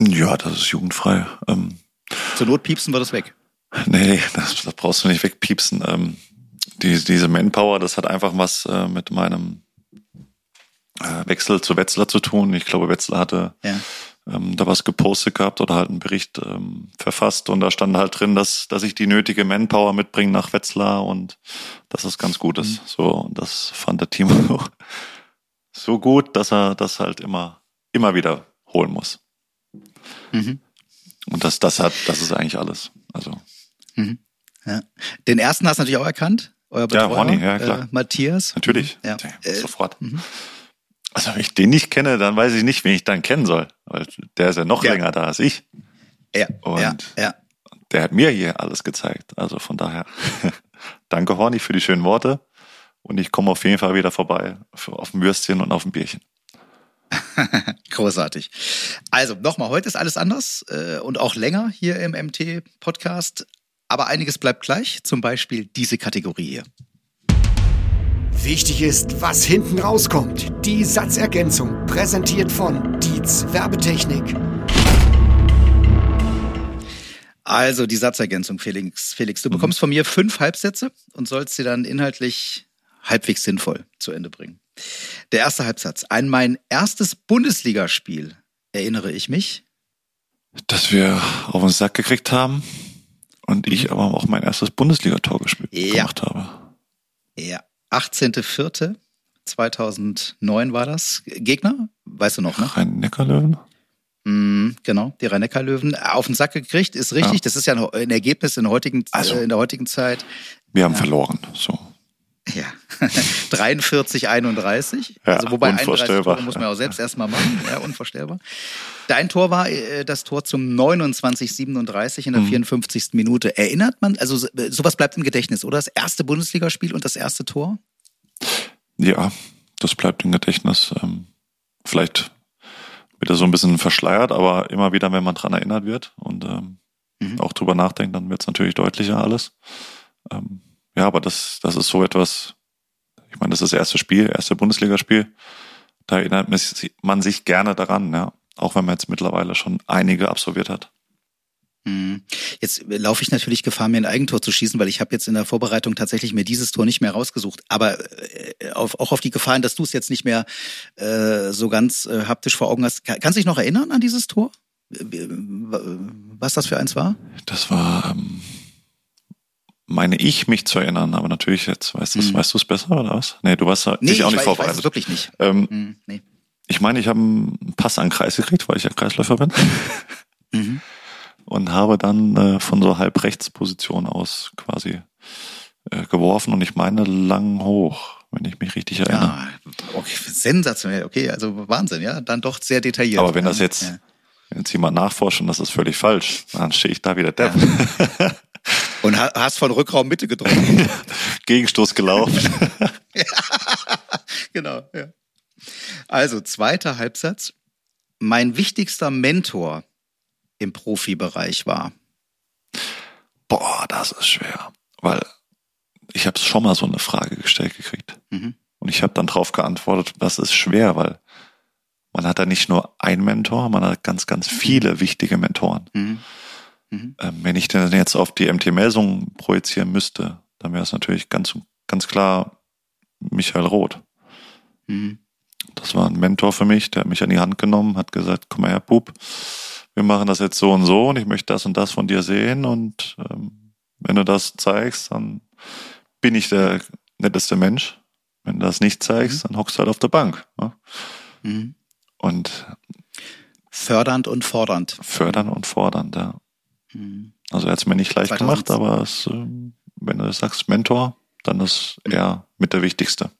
Ja, das ist jugendfrei. Ähm, Zur Not piepsen wir das weg. Nee, das, das brauchst du nicht wegpiepsen. Ähm, die, diese Manpower, das hat einfach was äh, mit meinem äh, Wechsel zu Wetzlar zu tun. Ich glaube, Wetzlar hatte ja. ähm, da was gepostet gehabt oder halt einen Bericht ähm, verfasst und da stand halt drin, dass, dass ich die nötige Manpower mitbringe nach Wetzlar und dass es ganz gut ist. Mhm. So, und das fand der Timo (laughs) so gut, dass er das halt immer, immer wieder holen muss. Mhm. Und das, das hat, das ist eigentlich alles. Also. Mhm. Ja. Den ersten hast du natürlich auch erkannt. Euer Betreuer, ja, Ronny, ja, klar. Äh, Matthias. Natürlich. Ja. ja sofort. Äh, also wenn ich den nicht kenne, dann weiß ich nicht, wen ich dann kennen soll. Weil der ist ja noch ja. länger da als ich. Ja. Und ja. ja. der hat mir hier alles gezeigt. Also von daher, (laughs) danke Horny für die schönen Worte. Und ich komme auf jeden Fall wieder vorbei auf ein Würstchen und auf ein Bierchen. (laughs) Großartig. Also nochmal, heute ist alles anders äh, und auch länger hier im MT-Podcast. Aber einiges bleibt gleich, zum Beispiel diese Kategorie hier. Wichtig ist, was hinten rauskommt. Die Satzergänzung, präsentiert von Dietz Werbetechnik. Also die Satzergänzung, Felix. Felix, du bekommst von mir fünf Halbsätze und sollst sie dann inhaltlich halbwegs sinnvoll zu Ende bringen. Der erste Halbsatz. An mein erstes Bundesligaspiel erinnere ich mich. Dass wir auf den Sack gekriegt haben und ich aber auch mein erstes Bundesligator gespielt ja. gemacht habe. Ja. 18.04.2009 war das. Gegner? Weißt du noch, ne? Rhein-Neckar-Löwen? Mm, genau, die Rhein-Neckar-Löwen. Auf den Sack gekriegt, ist richtig. Ja. Das ist ja ein Ergebnis in der heutigen, also, in der heutigen Zeit. Wir haben ja. verloren, so. Ja, (laughs) 43, 31. Ja, also wobei 31 Tore muss man auch selbst erstmal machen. Ja, unvorstellbar. Dein Tor war äh, das Tor zum 29, 37 in der mhm. 54. Minute. Erinnert man, also sowas bleibt im Gedächtnis, oder? Das erste Bundesligaspiel und das erste Tor? Ja, das bleibt im Gedächtnis. Ähm, vielleicht wieder so ein bisschen verschleiert, aber immer wieder, wenn man dran erinnert wird und ähm, mhm. auch drüber nachdenkt, dann wird es natürlich deutlicher alles. Ähm, ja, aber das, das ist so etwas, ich meine, das ist das erste Spiel, erste Bundesligaspiel. Da erinnert man sich gerne daran, ja. Auch wenn man jetzt mittlerweile schon einige absolviert hat. Hm. Jetzt laufe ich natürlich Gefahr, mir ein Eigentor zu schießen, weil ich habe jetzt in der Vorbereitung tatsächlich mir dieses Tor nicht mehr rausgesucht. Aber äh, auf, auch auf die Gefahren, dass du es jetzt nicht mehr äh, so ganz äh, haptisch vor Augen hast. Kann, kannst du dich noch erinnern an dieses Tor? Was das für eins war? Das war ähm, meine ich, mich zu erinnern, aber natürlich jetzt weißt du es, mhm. weißt du es besser oder was? Nee, du warst nee, dich auch nicht weiß, vorbereitet. Ich weiß es wirklich nicht. Ähm, mhm, nee. Ich meine, ich habe einen Pass an Kreis gekriegt, weil ich ja Kreisläufer bin. (laughs) mhm. Und habe dann äh, von so Halbrechtsposition aus quasi äh, geworfen und ich meine lang hoch, wenn ich mich richtig erinnere. Ja, okay, sensationell, okay, also Wahnsinn, ja, dann doch sehr detailliert. Aber wenn das jetzt, ja. wenn jetzt jemand nachforscht und das ist völlig falsch, dann stehe ich da wieder depp. Ja. (laughs) Und hast von Rückraum Mitte getroffen. (laughs) Gegenstoß gelaufen. (laughs) ja, genau, ja. Also, zweiter Halbsatz. Mein wichtigster Mentor im Profibereich war. Boah, das ist schwer. Weil ich habe schon mal so eine Frage gestellt gekriegt. Mhm. Und ich habe dann drauf geantwortet, das ist schwer, weil man hat da nicht nur ein Mentor, man hat ganz, ganz viele wichtige Mentoren. Mhm. Mhm. Ähm, wenn ich denn jetzt auf die MT-Melsung projizieren müsste, dann wäre es natürlich ganz, ganz klar Michael Roth. Mhm. Das war ein Mentor für mich, der hat mich an die Hand genommen, hat gesagt, komm mal her, Bub, wir machen das jetzt so und so und ich möchte das und das von dir sehen und ähm, wenn du das zeigst, dann bin ich der netteste Mensch. Wenn du das nicht zeigst, mhm. dann hockst du halt auf der Bank. Ne? Mhm. Und fördernd und fordernd. Fördernd und fordernd, ja. Mhm. Also er hat es mir nicht leicht 2000. gemacht, aber es, ähm, wenn du sagst Mentor, dann ist er mit der Wichtigste.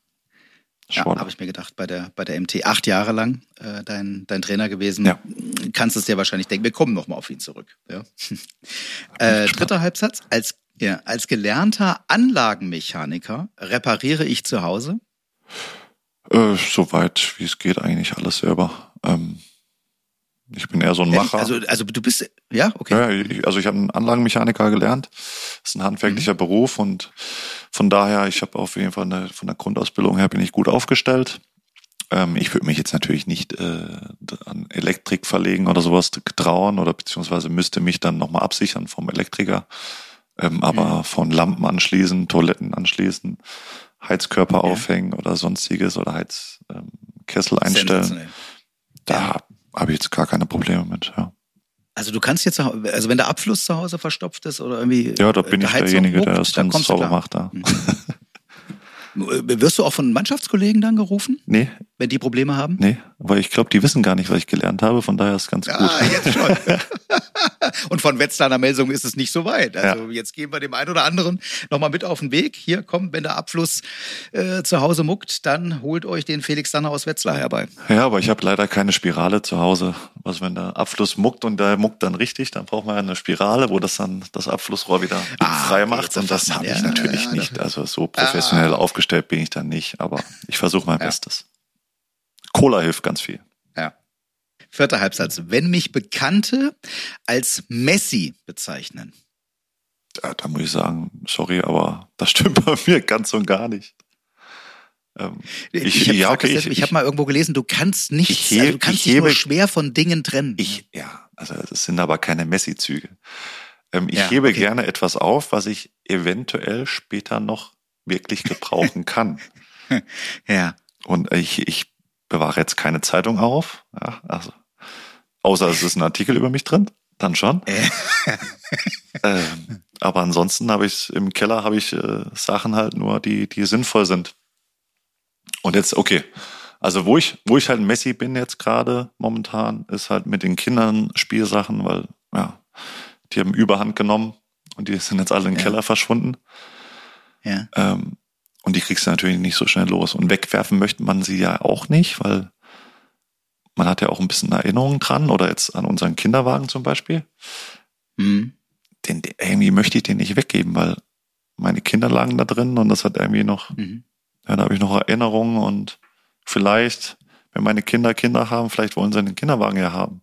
Ja, habe ich mir gedacht, bei der, bei der MT acht Jahre lang äh, dein, dein Trainer gewesen. Ja. Kannst es dir wahrscheinlich denken, wir kommen nochmal auf ihn zurück. Ja. (laughs) äh, dritter Halbsatz. Als, ja, als gelernter Anlagenmechaniker repariere ich zu Hause? Äh, Soweit wie es geht, eigentlich alles selber. Ähm, ich bin eher so ein Macher. Also, also du bist, ja, okay. Ja, ich, also ich habe einen Anlagenmechaniker gelernt. Das ist ein handwerklicher mhm. Beruf und von daher, ich habe auf jeden Fall eine, von der Grundausbildung her bin ich gut aufgestellt. Ähm, ich würde mich jetzt natürlich nicht äh, an Elektrik verlegen oder sowas trauen oder beziehungsweise müsste mich dann nochmal absichern vom Elektriker. Ähm, aber mhm. von Lampen anschließen, Toiletten anschließen, Heizkörper okay. aufhängen oder sonstiges oder Heizkessel ähm, einstellen. Da habe ich jetzt gar keine Probleme mit, ja. Also du kannst jetzt, also wenn der Abfluss zu Hause verstopft ist oder irgendwie. Ja, da bin ich derjenige, der das dann sauber macht. Da. Mhm. (laughs) Wirst du auch von Mannschaftskollegen dann gerufen? Nee. Wenn die Probleme haben? Nee, weil ich glaube, die wissen gar nicht, was ich gelernt habe, von daher ist es ganz gut. Ah, jetzt schon. (laughs) (laughs) Und von Wetzlarer Meldung ist es nicht so weit. Also ja. jetzt gehen wir dem einen oder anderen nochmal mit auf den Weg. Hier, komm, wenn der Abfluss äh, zu Hause muckt, dann holt euch den Felix Danner aus Wetzlar herbei. Ja, aber ich habe leider keine Spirale zu Hause. Was, wenn der Abfluss muckt und der muckt dann richtig, dann braucht man eine Spirale, wo das dann das Abflussrohr wieder ah, frei macht. Und das habe ich ja, natürlich ja, nicht. Also so professionell ah. aufgestellt bin ich dann nicht, aber ich versuche mein Bestes. Cola hilft ganz viel. Ja. Vierter Halbsatz. Wenn mich Bekannte als Messi bezeichnen. Ja, da muss ich sagen, sorry, aber das stimmt (laughs) bei mir ganz und gar nicht. Ähm, ich ich habe ja, okay, hab mal irgendwo gelesen, du kannst nicht, hebe, also du kannst dich nur schwer von Dingen trennen. Ich, ja, also das sind aber keine Messi-Züge. Ähm, ich ja, hebe okay. gerne etwas auf, was ich eventuell später noch wirklich gebrauchen kann. (laughs) ja. Und ich, ich bewahre jetzt keine Zeitung auf, ja, also, außer es ist ein Artikel über mich drin, dann schon. (laughs) ähm, aber ansonsten habe ich im Keller habe ich äh, Sachen halt nur, die, die sinnvoll sind. Und jetzt, okay. Also wo ich, wo ich halt Messi bin jetzt gerade momentan, ist halt mit den Kindern Spielsachen, weil, ja, die haben Überhand genommen und die sind jetzt alle im ja. Keller verschwunden. Ja. Ähm, und die kriegst du natürlich nicht so schnell los. Und wegwerfen möchte man sie ja auch nicht, weil man hat ja auch ein bisschen Erinnerungen dran oder jetzt an unseren Kinderwagen zum Beispiel. Mhm. Den, irgendwie möchte ich den nicht weggeben, weil meine Kinder lagen da drin und das hat irgendwie noch, mhm. Ja, da habe ich noch Erinnerungen und vielleicht, wenn meine Kinder Kinder haben, vielleicht wollen sie einen Kinderwagen ja haben.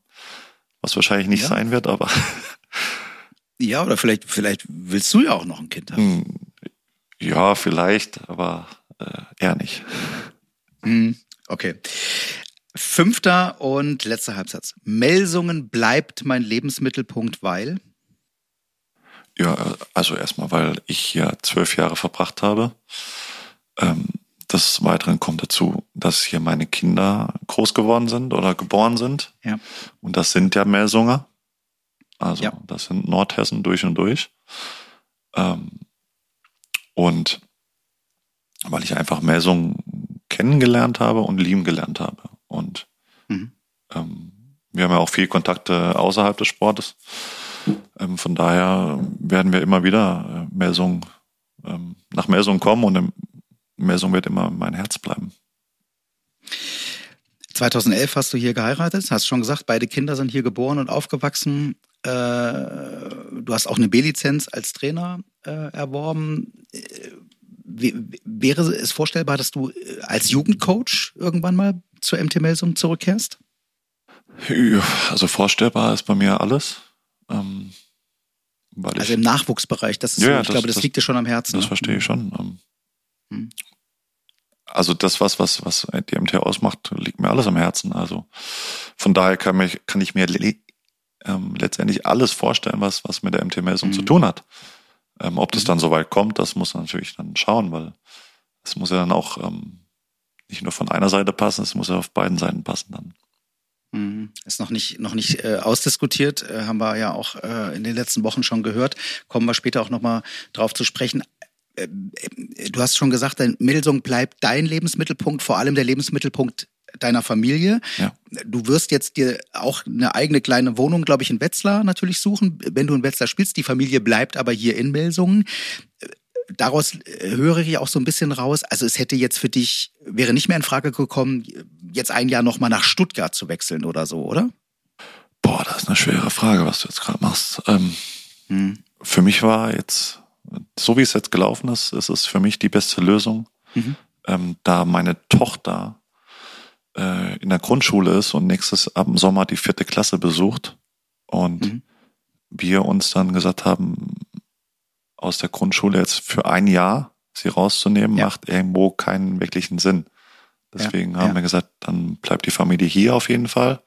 Was wahrscheinlich nicht ja. sein wird, aber. Ja, oder vielleicht, vielleicht willst du ja auch noch ein Kind haben. Ja, vielleicht, aber äh, eher nicht. Hm, okay. Fünfter und letzter Halbsatz. Melsungen bleibt mein Lebensmittelpunkt, weil? Ja, also erstmal, weil ich hier zwölf Jahre verbracht habe. Ähm, des Weiteren kommt dazu, dass hier meine Kinder groß geworden sind oder geboren sind. Ja. Und das sind ja Melsunger. Also ja. das sind Nordhessen durch und durch. Ähm, und weil ich einfach Melsungen kennengelernt habe und lieben gelernt habe. Und mhm. ähm, wir haben ja auch viel Kontakte außerhalb des Sportes. Ähm, von daher werden wir immer wieder äh, Melsungen, ähm, nach Melsungen kommen und im Messung wird immer mein Herz bleiben. 2011 hast du hier geheiratet, hast schon gesagt, beide Kinder sind hier geboren und aufgewachsen. Äh, du hast auch eine B-Lizenz als Trainer erworben. Äh, wäre es vorstellbar, dass du als Jugendcoach irgendwann mal zur MT Melsung zurückkehrst? Also vorstellbar ist bei mir alles. Ähm, also im Nachwuchsbereich, das ist ja, so, ich das, glaube, das, das, liegt dir schon am Herzen. Das ne? verstehe ich schon. Ähm, hm. Also das, was, was, was die MT ausmacht, liegt mir alles am Herzen. Also von daher kann, mich, kann ich mir ähm, letztendlich alles vorstellen, was, was mit der MT-Messung mhm. zu tun hat. Ähm, ob das dann so weit kommt, das muss man natürlich dann schauen, weil es muss ja dann auch ähm, nicht nur von einer Seite passen, es muss ja auf beiden Seiten passen dann. Mhm. Ist noch nicht, noch nicht äh, ausdiskutiert, äh, haben wir ja auch äh, in den letzten Wochen schon gehört. Kommen wir später auch nochmal drauf zu sprechen. Äh, du hast schon gesagt, dein Melsung bleibt dein Lebensmittelpunkt, vor allem der Lebensmittelpunkt deiner Familie. Ja. Du wirst jetzt dir auch eine eigene kleine Wohnung, glaube ich, in Wetzlar natürlich suchen, wenn du in Wetzlar spielst. Die Familie bleibt aber hier in Melsungen. Daraus äh, höre ich auch so ein bisschen raus. Also es hätte jetzt für dich, wäre nicht mehr in Frage gekommen, jetzt ein Jahr nochmal nach Stuttgart zu wechseln oder so, oder? Boah, das ist eine schwere Frage, was du jetzt gerade machst. Ähm, hm. Für mich war jetzt so wie es jetzt gelaufen ist, ist es für mich die beste Lösung, mhm. ähm, da meine Tochter äh, in der Grundschule ist und nächstes ab dem Sommer die vierte Klasse besucht und mhm. wir uns dann gesagt haben, aus der Grundschule jetzt für ein Jahr sie rauszunehmen, ja. macht irgendwo keinen wirklichen Sinn. Deswegen ja, haben ja. wir gesagt, dann bleibt die Familie hier auf jeden Fall.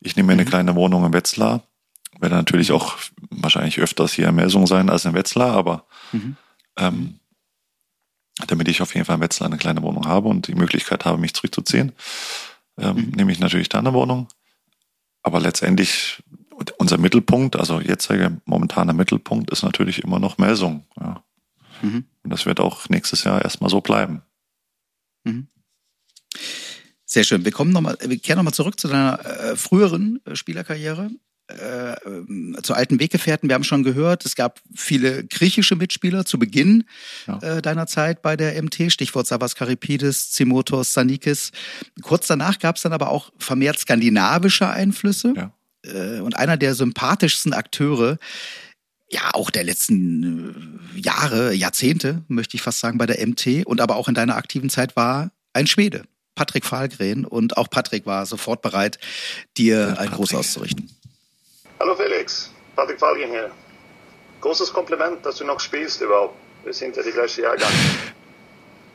Ich nehme mir mhm. eine kleine Wohnung in Wetzlar werde natürlich auch wahrscheinlich öfters hier in Melsung sein als in Wetzlar, aber mhm. ähm, damit ich auf jeden Fall in Wetzlar eine kleine Wohnung habe und die Möglichkeit habe, mich zurückzuziehen, ähm, mhm. nehme ich natürlich da eine Wohnung. Aber letztendlich unser Mittelpunkt, also jetziger momentaner Mittelpunkt, ist natürlich immer noch Melsung. Ja. Mhm. Und das wird auch nächstes Jahr erstmal so bleiben. Mhm. Sehr schön. Wir kommen noch mal, wir kehren nochmal zurück zu deiner äh, früheren äh, Spielerkarriere äh, zu alten Weggefährten. Wir haben schon gehört, es gab viele griechische Mitspieler zu Beginn ja. äh, deiner Zeit bei der MT, Stichwort Savas Karipidis, Zimotos, Sanikis. Kurz danach gab es dann aber auch vermehrt skandinavische Einflüsse. Ja. Äh, und einer der sympathischsten Akteure, ja, auch der letzten äh, Jahre, Jahrzehnte, möchte ich fast sagen, bei der MT und aber auch in deiner aktiven Zeit war ein Schwede. Patrick Fahlgren und auch Patrick war sofort bereit, dir ja, ein Gruß auszurichten. Hallo Felix, Patrick Fahlgren hier. großes Kompliment, dass du noch spielst überhaupt. Wir sind ja die gleiche Jahrgang.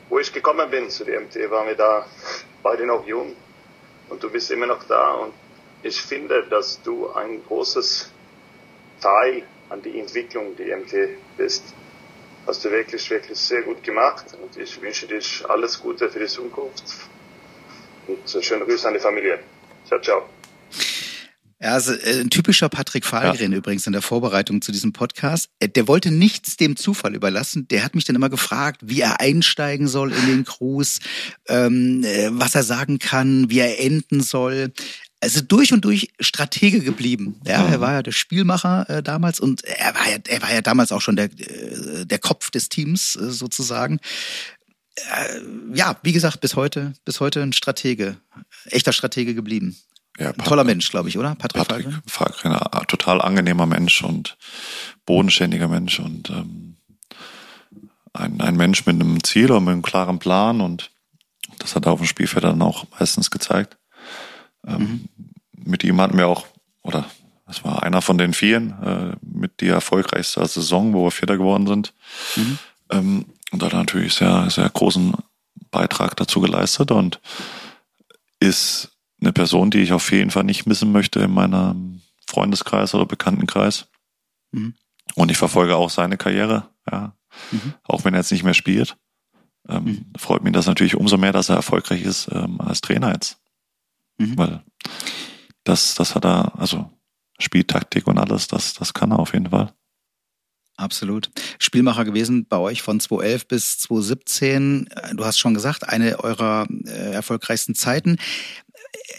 Wo ich gekommen bin zu der MT, waren wir da beide noch jung und du bist immer noch da und ich finde, dass du ein großes Teil an die Entwicklung der MT bist. Hast du wirklich, wirklich sehr gut gemacht und ich wünsche dir alles Gute für die Zukunft und schöne Grüße an die Familie. Ciao, ciao. Ja, also äh, ein typischer Patrick Fahlgren ja. übrigens in der Vorbereitung zu diesem Podcast. Äh, der wollte nichts dem Zufall überlassen. Der hat mich dann immer gefragt, wie er einsteigen soll in den Cruise, ähm, äh, was er sagen kann, wie er enden soll. Also durch und durch Stratege geblieben. Ja, mhm. er war ja der Spielmacher äh, damals und er war ja, er war ja damals auch schon der, äh, der Kopf des Teams äh, sozusagen. Ja, wie gesagt, bis heute, bis heute ein Stratege, echter Stratege geblieben. Ja, Pat toller Mensch, glaube ich, oder? Patrick, Patrick Fahlgren, total angenehmer Mensch und bodenständiger Mensch und ähm, ein, ein Mensch mit einem Ziel und mit einem klaren Plan und das hat er auf dem Spielfeld dann auch meistens gezeigt. Ähm, mhm. Mit ihm hatten wir auch, oder das war einer von den vielen, äh, mit die erfolgreichste Saison, wo wir Vierter geworden sind. Mhm. Ähm, und hat natürlich sehr, sehr großen Beitrag dazu geleistet und ist eine Person, die ich auf jeden Fall nicht missen möchte in meinem Freundeskreis oder Bekanntenkreis. Mhm. Und ich verfolge auch seine Karriere, ja. Mhm. Auch wenn er jetzt nicht mehr spielt. Ähm, mhm. Freut mich das natürlich umso mehr, dass er erfolgreich ist ähm, als Trainer jetzt. Mhm. Weil das, das hat er, also Spieltaktik und alles, das, das kann er auf jeden Fall. Absolut. Spielmacher gewesen bei euch von 2011 bis 2017. Du hast schon gesagt, eine eurer äh, erfolgreichsten Zeiten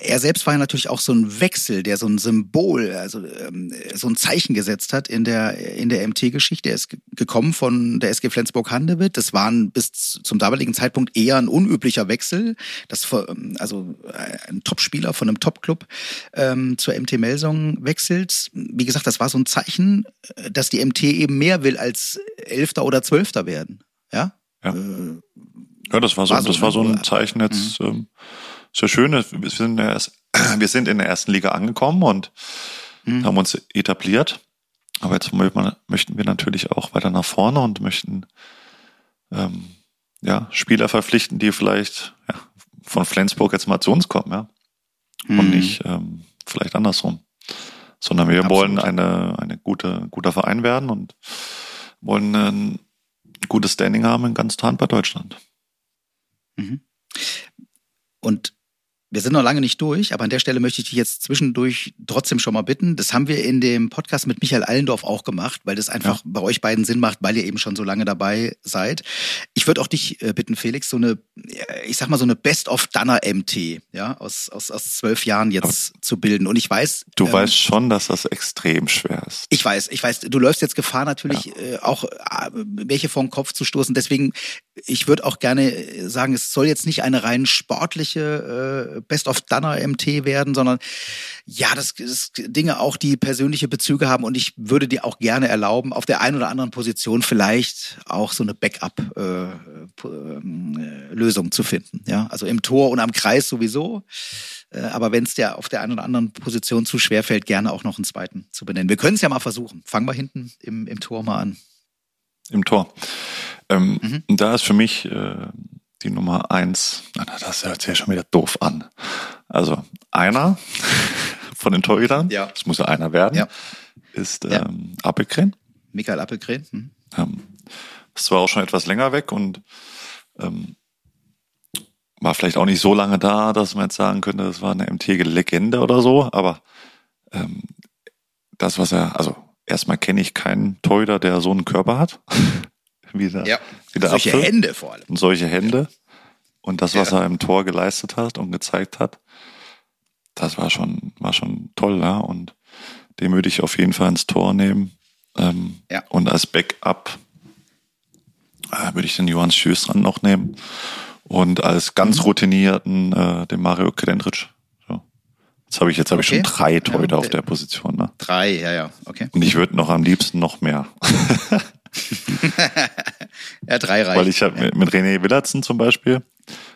er selbst war ja natürlich auch so ein Wechsel, der so ein Symbol, also ähm, so ein Zeichen gesetzt hat in der in der MT-Geschichte. Er ist gekommen von der SG Flensburg-Handewitt. Das war ein, bis zum damaligen Zeitpunkt eher ein unüblicher Wechsel. Das also ein Topspieler von einem Topclub ähm, zur MT Melsung wechselt. Wie gesagt, das war so ein Zeichen, dass die MT eben mehr will als Elfter oder Zwölfter werden. Ja. Ja. Äh, ja, das war so, war so das war so ein Zeichen jetzt. Mhm. Ähm, so schön, wir sind, erst, (clears throat) wir sind in der ersten Liga angekommen und mhm. haben uns etabliert. Aber jetzt möchten wir natürlich auch weiter nach vorne und möchten ähm, ja, Spieler verpflichten, die vielleicht ja, von Flensburg jetzt mal zu uns kommen, ja. Mhm. Und nicht ähm, vielleicht andersrum. Sondern wir Absolut. wollen eine, eine gute, guter Verein werden und wollen ein gutes Standing haben in ganz bei Deutschland. Mhm. Und wir sind noch lange nicht durch, aber an der Stelle möchte ich dich jetzt zwischendurch trotzdem schon mal bitten. Das haben wir in dem Podcast mit Michael Allendorf auch gemacht, weil das einfach ja. bei euch beiden Sinn macht, weil ihr eben schon so lange dabei seid. Ich würde auch dich äh, bitten, Felix, so eine, ich sag mal so eine Best of Danner MT, ja, aus, aus, aus zwölf Jahren jetzt aber zu bilden. Und ich weiß. Du ähm, weißt schon, dass das extrem schwer ist. Ich weiß, ich weiß, du läufst jetzt Gefahr natürlich ja. äh, auch äh, welche vor den Kopf zu stoßen. Deswegen, ich würde auch gerne sagen, es soll jetzt nicht eine rein sportliche äh, Best of Dunner MT werden, sondern ja, das, das Dinge auch, die persönliche Bezüge haben und ich würde dir auch gerne erlauben, auf der einen oder anderen Position vielleicht auch so eine Backup-Lösung äh, äh, zu finden. Ja, also im Tor und am Kreis sowieso. Äh, aber wenn es dir auf der einen oder anderen Position zu schwer fällt, gerne auch noch einen zweiten zu benennen. Wir können es ja mal versuchen. Fangen wir hinten im, im Tor mal an. Im Tor. Ähm, mhm. Da ist für mich äh, die Nummer eins, das hört sich ja schon wieder doof an. Also einer (laughs) von den Torhütern, ja. das muss ja einer werden, ja. ist ähm, ja. Appelgren. Michael Appelgren. Mhm. Ähm, das war auch schon etwas länger weg und ähm, war vielleicht auch nicht so lange da, dass man jetzt sagen könnte, das war eine MT-Legende oder so, aber ähm, das, was er, also erstmal kenne ich keinen Torhüter, der so einen Körper hat. (laughs) wie der, ja. wie der solche Apfel. Hände vor allem. Und solche Hände. Ja. Und das, was ja. er im Tor geleistet hat und gezeigt hat, das war schon, war schon toll, ja. Und den würde ich auf jeden Fall ins Tor nehmen. Ähm, ja. Und als Backup äh, würde ich den Johann Schüß dran noch nehmen. Und als ganz mhm. routinierten äh, den Mario Kedendric. So. Jetzt habe ich jetzt habe okay. ich schon drei Torhüter ja, auf der Position. Ne? Drei, ja, ja, okay. Und ich würde noch am liebsten noch mehr. (laughs) (laughs) ja, drei reicht. Weil ich habe ja. mit René Willardsen zum Beispiel,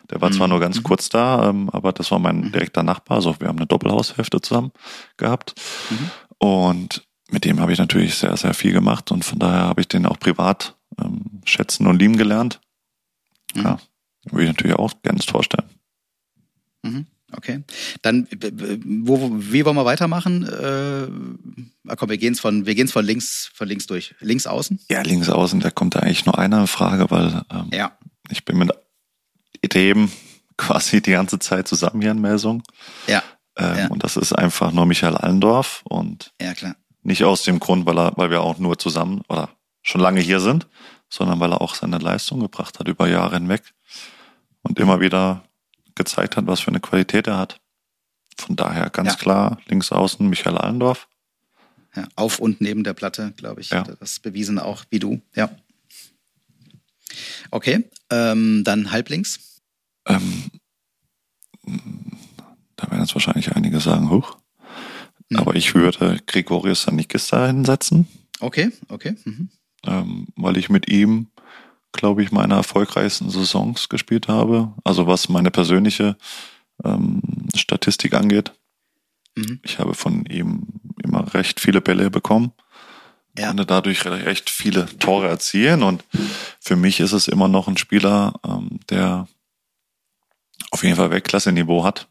der war mhm. zwar nur ganz mhm. kurz da, ähm, aber das war mein mhm. direkter Nachbar. Also wir haben eine Doppelhaushälfte zusammen gehabt. Mhm. Und mit dem habe ich natürlich sehr, sehr viel gemacht und von daher habe ich den auch privat ähm, schätzen und lieben gelernt. Mhm. Ja, würde ich natürlich auch gerne ins Tor stellen. Mhm. Okay. Dann, wo, wie wollen wir weitermachen? Äh, komm, wir gehen es von, wir gehen's von links, von links durch. Links außen? Ja, links außen, da kommt da eigentlich nur eine Frage, weil ähm, ja. ich bin mit dem quasi die ganze Zeit zusammen hier in Melsung. Ja. Ähm, ja. Und das ist einfach nur Michael Allendorf und ja, klar. nicht aus dem Grund, weil, er, weil wir auch nur zusammen oder schon lange hier sind, sondern weil er auch seine Leistung gebracht hat über Jahre hinweg und immer wieder gezeigt hat, was für eine Qualität er hat. Von daher ganz ja. klar links außen Michael Allendorf. Ja, auf und neben der Platte, glaube ich. Ja. Das bewiesen auch wie du, ja. Okay, ähm, dann halblinks. Ähm, da werden jetzt wahrscheinlich einige sagen, hoch. Mhm. Aber ich würde Gregorius Sanikis da hinsetzen. Okay, okay. Mhm. Ähm, weil ich mit ihm glaube ich, meine erfolgreichsten Saisons gespielt habe. Also was meine persönliche ähm, Statistik angeht. Mhm. Ich habe von ihm immer recht viele Bälle bekommen. Ja. Konnte dadurch recht viele Tore erzielen. Und für mich ist es immer noch ein Spieler, ähm, der auf jeden Fall Weltklasse-Niveau hat,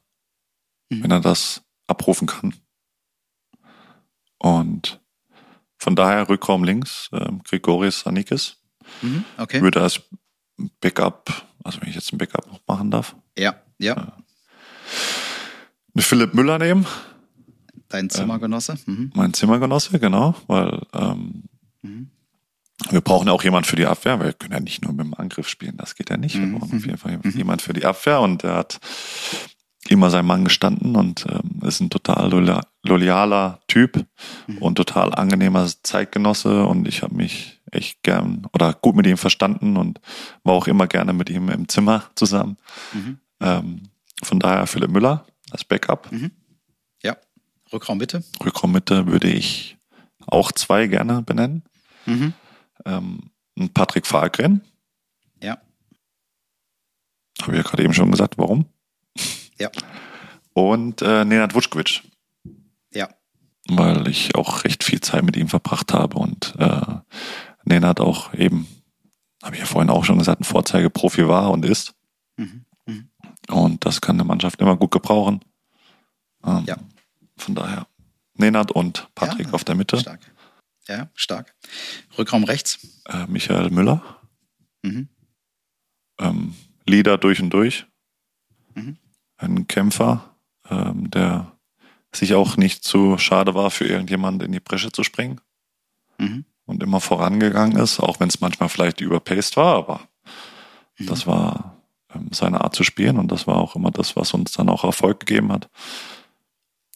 mhm. wenn er das abrufen kann. Und von daher Rückraum links, äh, Grigoris Sanikis. Mhm, okay. Würde als Backup, also wenn ich jetzt ein Backup noch machen darf. Ja, ja. Äh, eine Philipp Müller nehmen. Dein Zimmergenosse? Mhm. Mein Zimmergenosse, genau, weil ähm, mhm. wir brauchen ja auch jemand für die Abwehr. Wir können ja nicht nur mit dem Angriff spielen, das geht ja nicht. Wir mhm. brauchen auf jeden Fall mhm. jemand für die Abwehr und der hat immer sein Mann gestanden und ähm, ist ein total loyaler Typ mhm. und total angenehmer Zeitgenosse und ich habe mich echt gern oder gut mit ihm verstanden und war auch immer gerne mit ihm im Zimmer zusammen. Mhm. Ähm, von daher Philipp Müller als Backup. Mhm. Ja, Rückraum Mitte. Rückraum Mitte würde ich auch zwei gerne benennen. Mhm. Ähm, Patrick Fahlgren. Ja. Habe ich ja gerade eben schon gesagt, warum. Ja. Und äh, Nenad Vuskovic. Ja. Weil ich auch recht viel Zeit mit ihm verbracht habe und äh, Nenad auch eben, habe ich ja vorhin auch schon gesagt, ein Vorzeigeprofi war und ist. Mhm. Mhm. Und das kann eine Mannschaft immer gut gebrauchen. Ähm, ja. Von daher Nenad und Patrick ja, auf der Mitte. Stark. Ja, stark. Rückraum rechts. Äh, Michael Müller. Mhm. Ähm, Leader durch und durch. Mhm. Ein Kämpfer, ähm, der sich auch nicht zu schade war, für irgendjemanden in die Bresche zu springen. Mhm und immer vorangegangen ist, auch wenn es manchmal vielleicht überpaced war, aber mhm. das war ähm, seine Art zu spielen und das war auch immer das, was uns dann auch Erfolg gegeben hat.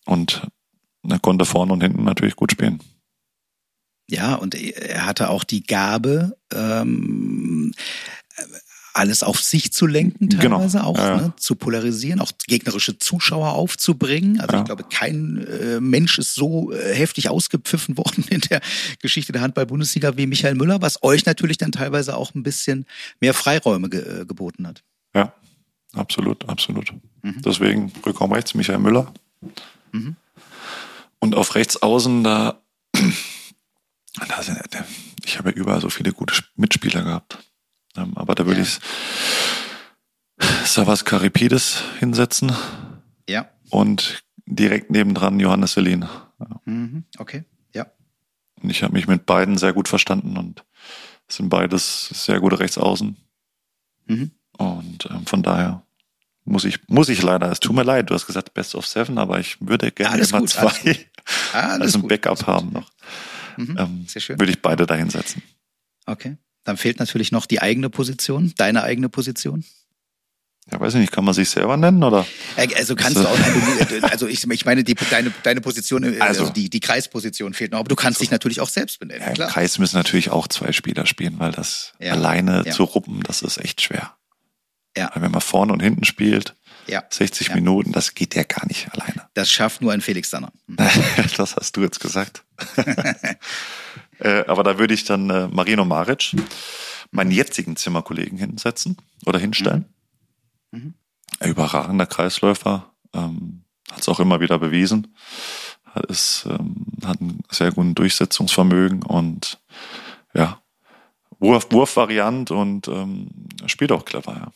Und er konnte vorne und hinten natürlich gut spielen. Ja, und er hatte auch die Gabe, ähm, alles auf sich zu lenken, genau. teilweise genau. auch, ja. ne, zu polarisieren, auch gegnerische Zuschauer aufzubringen. Also ja. ich glaube, kein äh, Mensch ist so äh, heftig ausgepfiffen (laughs) worden in der Geschichte der Handball-Bundesliga wie Michael Müller, was euch natürlich dann teilweise auch ein bisschen mehr Freiräume ge äh, geboten hat. Ja, absolut, absolut. Mhm. Deswegen Rückraum rechts Michael Müller. Mhm. Und auf rechts außen, da, (clears throat) da sind, ich habe ja überall so viele gute Mitspieler gehabt. Ähm, aber da würde ja. ich Savas Karipides hinsetzen. Ja. Und direkt nebendran Johannes Selin. Mhm. Okay, ja. Und ich habe mich mit beiden sehr gut verstanden und sind beides sehr gute Rechtsaußen. Mhm. Und ähm, von daher muss ich, muss ich leider, es tut mir leid, du hast gesagt Best of Seven, aber ich würde gerne alles immer gut, zwei (laughs) als ein Backup haben noch. Mhm. Ähm, Sehr schön. Würde ich beide da hinsetzen. Okay. Dann fehlt natürlich noch die eigene Position, deine eigene Position. Ja, weiß ich nicht, kann man sich selber nennen oder? Äh, also kannst du auch, also ich, ich meine, die, deine, deine Position, äh, also, also die, die Kreisposition fehlt noch, aber du kannst dich natürlich auch selbst benennen. Ja, Im Kreis müssen natürlich auch zwei Spieler spielen, weil das ja. alleine ja. zu ruppen, das ist echt schwer. Ja. Weil wenn man vorne und hinten spielt, ja. 60 ja. Minuten, das geht ja gar nicht alleine. Das schafft nur ein Felix Danner. (laughs) das hast du jetzt gesagt. (laughs) Äh, aber da würde ich dann äh, Marino Maric, meinen jetzigen Zimmerkollegen hinsetzen oder hinstellen. Mhm. Mhm. Überragender Kreisläufer, ähm, hat es auch immer wieder bewiesen. hat, ist, ähm, hat ein sehr gutes Durchsetzungsvermögen und ja, Wurf, Wurfvariant und ähm, spielt auch clever, ja.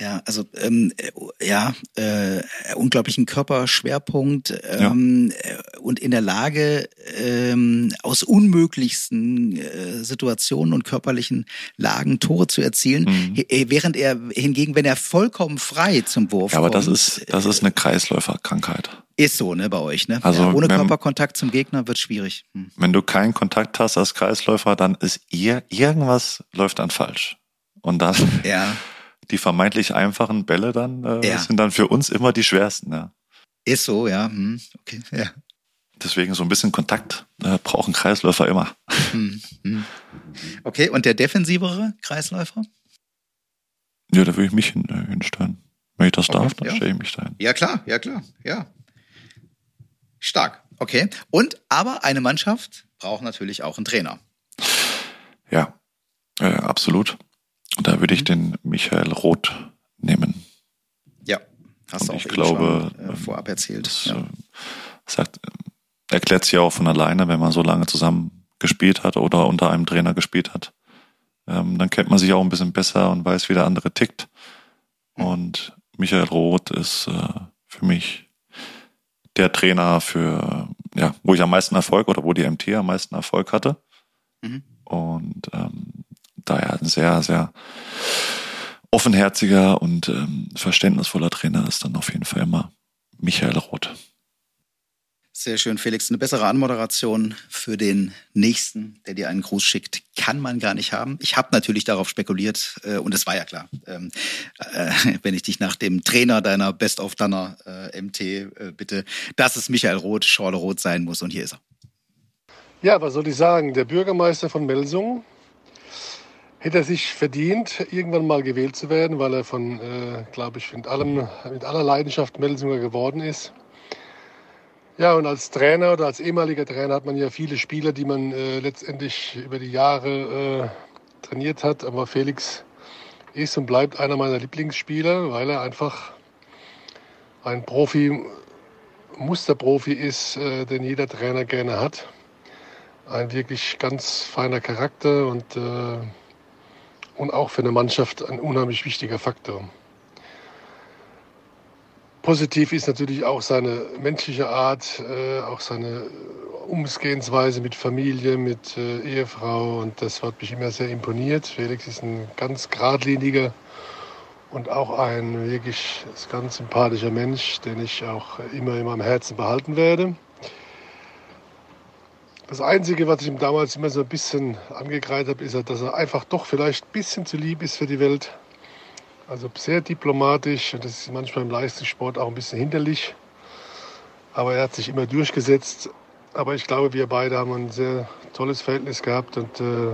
Ja, also ähm, äh, ja, äh, unglaublichen Körperschwerpunkt ähm, ja. Äh, und in der Lage, ähm, aus unmöglichsten äh, Situationen und körperlichen Lagen Tore zu erzielen, mhm. Äh, während er hingegen, wenn er vollkommen frei zum Wurf ja, aber kommt, das ist das ist eine Kreisläuferkrankheit. Ist so, ne, bei euch, ne? Also ja, ohne wenn, Körperkontakt zum Gegner wird schwierig. Hm. Wenn du keinen Kontakt hast als Kreisläufer, dann ist ihr irgendwas läuft dann falsch. Und dann ja (laughs) die vermeintlich einfachen Bälle dann äh, ja. sind dann für uns immer die schwersten. Ja. Ist so, ja. Hm, okay, ja. Deswegen so ein bisschen Kontakt äh, brauchen Kreisläufer immer. Hm, hm. Okay, und der defensivere Kreisläufer? Ja, da würde ich mich hin, äh, hinstellen. Wenn ich das okay, darf, dann ja. stelle ich mich dahin. Ja, klar, ja, klar, ja. Stark, okay. Und, aber eine Mannschaft braucht natürlich auch einen Trainer. Ja, äh, absolut. Da würde ich mhm. den Michael Roth nehmen. Ja, hast du auch ich glaube, schon, äh, vorab erzählt. Das, ja. Äh, sagt, erklärt sich ja auch von alleine, wenn man so lange zusammen gespielt hat oder unter einem Trainer gespielt hat. Ähm, dann kennt man sich auch ein bisschen besser und weiß, wie der andere tickt. Mhm. Und Michael Roth ist äh, für mich der Trainer für, ja, wo ich am meisten Erfolg oder wo die MT am meisten Erfolg hatte. Mhm. Und ähm, da er ein sehr, sehr offenherziger und ähm, verständnisvoller Trainer ist, dann auf jeden Fall immer Michael Roth. Sehr schön, Felix. Eine bessere Anmoderation für den nächsten, der dir einen Gruß schickt, kann man gar nicht haben. Ich habe natürlich darauf spekuliert, äh, und es war ja klar, ähm, äh, (laughs) wenn ich dich nach dem Trainer deiner Best of Dunner äh, MT äh, bitte, dass es Michael Roth, Schorle Roth sein muss. Und hier ist er. Ja, was soll ich sagen? Der Bürgermeister von Melsungen hätte er sich verdient, irgendwann mal gewählt zu werden, weil er von, äh, glaube ich, mit, allem, mit aller Leidenschaft Melsunger geworden ist. Ja, und als Trainer oder als ehemaliger Trainer hat man ja viele Spieler, die man äh, letztendlich über die Jahre äh, trainiert hat. Aber Felix ist und bleibt einer meiner Lieblingsspieler, weil er einfach ein Profi, Musterprofi ist, äh, den jeder Trainer gerne hat. Ein wirklich ganz feiner Charakter und äh, und auch für eine Mannschaft ein unheimlich wichtiger Faktor. Positiv ist natürlich auch seine menschliche Art, äh, auch seine Umgehensweise mit Familie, mit äh, Ehefrau und das hat mich immer sehr imponiert. Felix ist ein ganz geradliniger und auch ein wirklich ganz sympathischer Mensch, den ich auch immer in meinem Herzen behalten werde. Das Einzige, was ich ihm damals immer so ein bisschen angekreidet habe, ist, dass er einfach doch vielleicht ein bisschen zu lieb ist für die Welt. Also sehr diplomatisch und das ist manchmal im Leistungssport auch ein bisschen hinderlich. Aber er hat sich immer durchgesetzt. Aber ich glaube, wir beide haben ein sehr tolles Verhältnis gehabt und äh,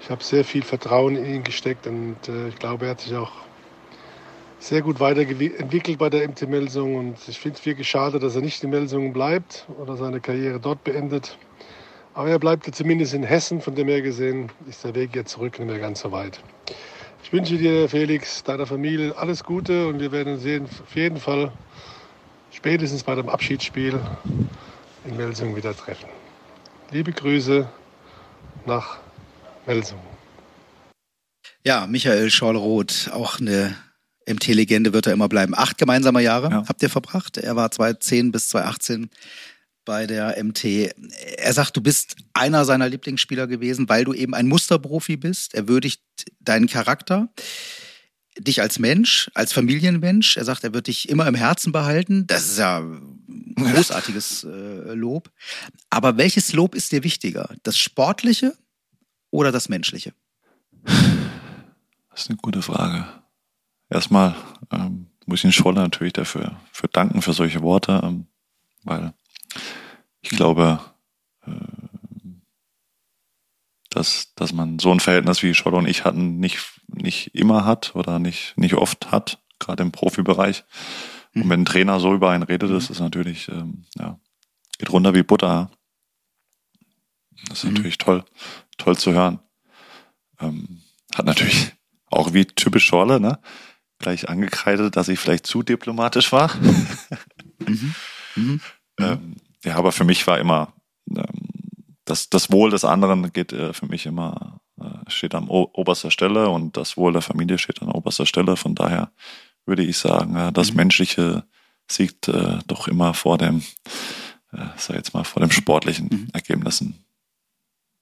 ich habe sehr viel Vertrauen in ihn gesteckt und äh, ich glaube, er hat sich auch sehr gut weiterentwickelt bei der MT Melsung und ich finde es wirklich schade, dass er nicht in Melsungen bleibt oder seine Karriere dort beendet. Aber er bleibt zumindest in Hessen, von dem her gesehen ist der Weg jetzt zurück nicht mehr ganz so weit. Ich wünsche dir, Felix, deiner Familie alles Gute und wir werden sehen, auf jeden Fall spätestens bei dem Abschiedsspiel in Melsungen wieder treffen. Liebe Grüße nach Melsungen. Ja, Michael Schorl-Roth, auch eine MT-Legende wird er immer bleiben. Acht gemeinsame Jahre ja. habt ihr verbracht. Er war 2010 bis 2018 bei der MT. Er sagt, du bist einer seiner Lieblingsspieler gewesen, weil du eben ein Musterprofi bist. Er würdigt deinen Charakter, dich als Mensch, als Familienmensch. Er sagt, er wird dich immer im Herzen behalten. Das ist ja großartiges (laughs) äh, Lob. Aber welches Lob ist dir wichtiger? Das Sportliche oder das Menschliche? Das ist eine gute Frage erstmal ähm, muss ich Ihnen Scholle natürlich dafür für danken für solche Worte, ähm, weil ich glaube, äh, dass, dass man so ein Verhältnis wie Scholle und ich hatten nicht, nicht immer hat oder nicht, nicht oft hat, gerade im Profibereich. Und wenn ein Trainer so über einen redet, das ist natürlich, ähm, ja, geht runter wie Butter. Das ist mhm. natürlich toll, toll zu hören. Ähm, hat natürlich (laughs) auch wie typisch Schorle, ne? Gleich angekreidet, dass ich vielleicht zu diplomatisch war. (laughs) mhm. Mhm. (laughs) Ähm, ja, aber für mich war immer ähm, das, das Wohl des anderen geht äh, für mich immer, äh, steht an oberster Stelle und das Wohl der Familie steht an oberster Stelle. Von daher würde ich sagen, äh, das mhm. Menschliche siegt äh, doch immer vor dem, äh, sag jetzt mal, vor dem sportlichen mhm. Ergebnissen.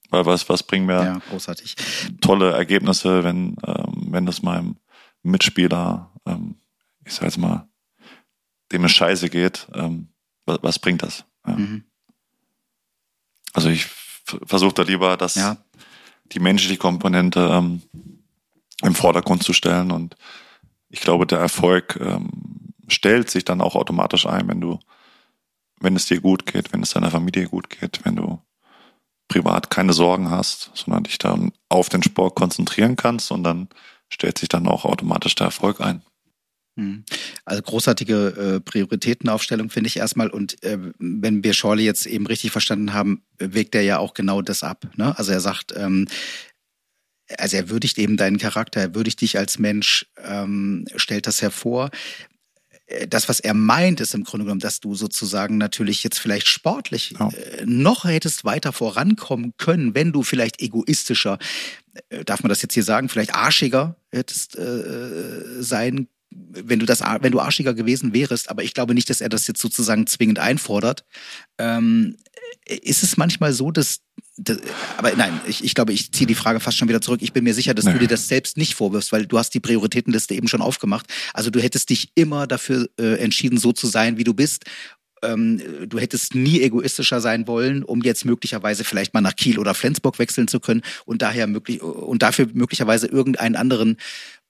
Weil was, was bringen mir ja, großartig. tolle Ergebnisse, wenn, ähm, wenn das meinem Mitspieler, ähm, ich sag jetzt mal, dem es scheiße geht, ähm, was, was bringt das? Ja. Mhm. Also ich versuche da lieber, dass ja. die menschliche Komponente ähm, im Vordergrund zu stellen und ich glaube, der Erfolg ähm, stellt sich dann auch automatisch ein, wenn du, wenn es dir gut geht, wenn es deiner Familie gut geht, wenn du privat keine Sorgen hast, sondern dich dann auf den Sport konzentrieren kannst und dann stellt sich dann auch automatisch der Erfolg ein. Hm. Also großartige äh, Prioritätenaufstellung finde ich erstmal. Und äh, wenn wir Schorle jetzt eben richtig verstanden haben, wägt er ja auch genau das ab. Ne? Also er sagt, ähm, also er würdigt eben deinen Charakter, er würdigt dich als Mensch, ähm, stellt das hervor. Äh, das, was er meint, ist im Grunde genommen, dass du sozusagen natürlich jetzt vielleicht sportlich ja. äh, noch hättest weiter vorankommen können, wenn du vielleicht egoistischer, darf man das jetzt hier sagen, vielleicht arschiger hättest äh, sein wenn du das, wenn du arschiger gewesen wärst, aber ich glaube nicht, dass er das jetzt sozusagen zwingend einfordert. Ähm, ist es manchmal so, dass, dass aber nein, ich, ich glaube, ich ziehe die Frage fast schon wieder zurück. Ich bin mir sicher, dass nee. du dir das selbst nicht vorwirfst, weil du hast die Prioritätenliste eben schon aufgemacht. Also du hättest dich immer dafür äh, entschieden, so zu sein, wie du bist ähm, du hättest nie egoistischer sein wollen, um jetzt möglicherweise vielleicht mal nach Kiel oder Flensburg wechseln zu können und daher möglich und dafür möglicherweise irgendeinen anderen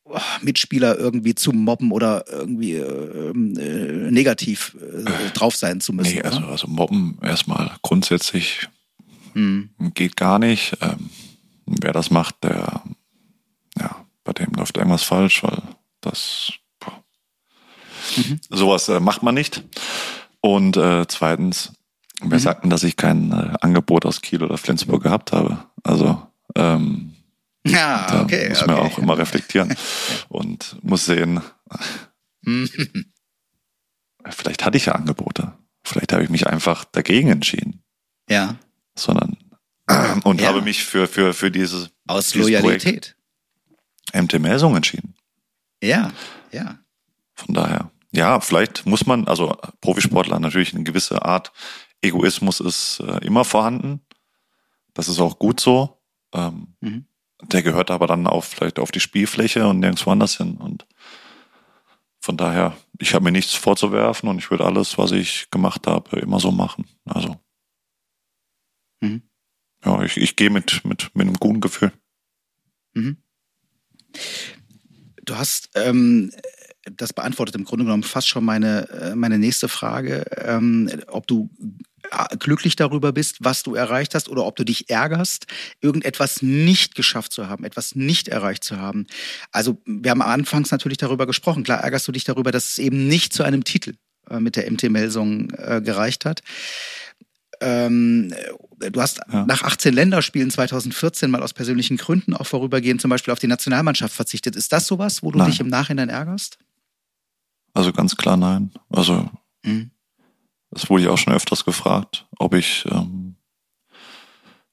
Oh, Mitspieler irgendwie zu mobben oder irgendwie äh, äh, negativ äh, drauf sein zu müssen. Nee, also, also mobben erstmal grundsätzlich hm. geht gar nicht. Ähm, wer das macht, der, ja, bei dem läuft irgendwas falsch, weil das, mhm. sowas äh, macht man nicht. Und äh, zweitens, mhm. sagt denn, dass ich kein äh, Angebot aus Kiel oder Flensburg gehabt habe? Also, ähm, ja, da okay. Muss man okay. auch immer reflektieren und muss sehen, vielleicht hatte ich ja Angebote. Vielleicht habe ich mich einfach dagegen entschieden. Ja. Sondern und ja. habe mich für, für, für dieses aus dieses Loyalität MT Melsung entschieden. Ja, ja. Von daher, ja, vielleicht muss man, also Profisportler natürlich eine gewisse Art Egoismus ist äh, immer vorhanden. Das ist auch gut so. Ähm, mhm. Der gehört aber dann auch vielleicht auf die Spielfläche und nirgendwo anders hin. Und von daher, ich habe mir nichts vorzuwerfen und ich würde alles, was ich gemacht habe, immer so machen. Also. Mhm. Ja, ich, ich gehe mit, mit, mit einem guten Gefühl. Mhm. Du hast ähm, das beantwortet im Grunde genommen fast schon meine, äh, meine nächste Frage, ähm, ob du glücklich darüber bist, was du erreicht hast, oder ob du dich ärgerst, irgendetwas nicht geschafft zu haben, etwas nicht erreicht zu haben. Also wir haben anfangs natürlich darüber gesprochen. Klar ärgerst du dich darüber, dass es eben nicht zu einem Titel äh, mit der MT-Melsung äh, gereicht hat. Ähm, du hast ja. nach 18 Länderspielen 2014 mal aus persönlichen Gründen auch vorübergehend zum Beispiel auf die Nationalmannschaft verzichtet. Ist das sowas, wo du nein. dich im Nachhinein ärgerst? Also ganz klar nein. Also mhm. Das wurde ich auch schon öfters gefragt, ob ich, ähm,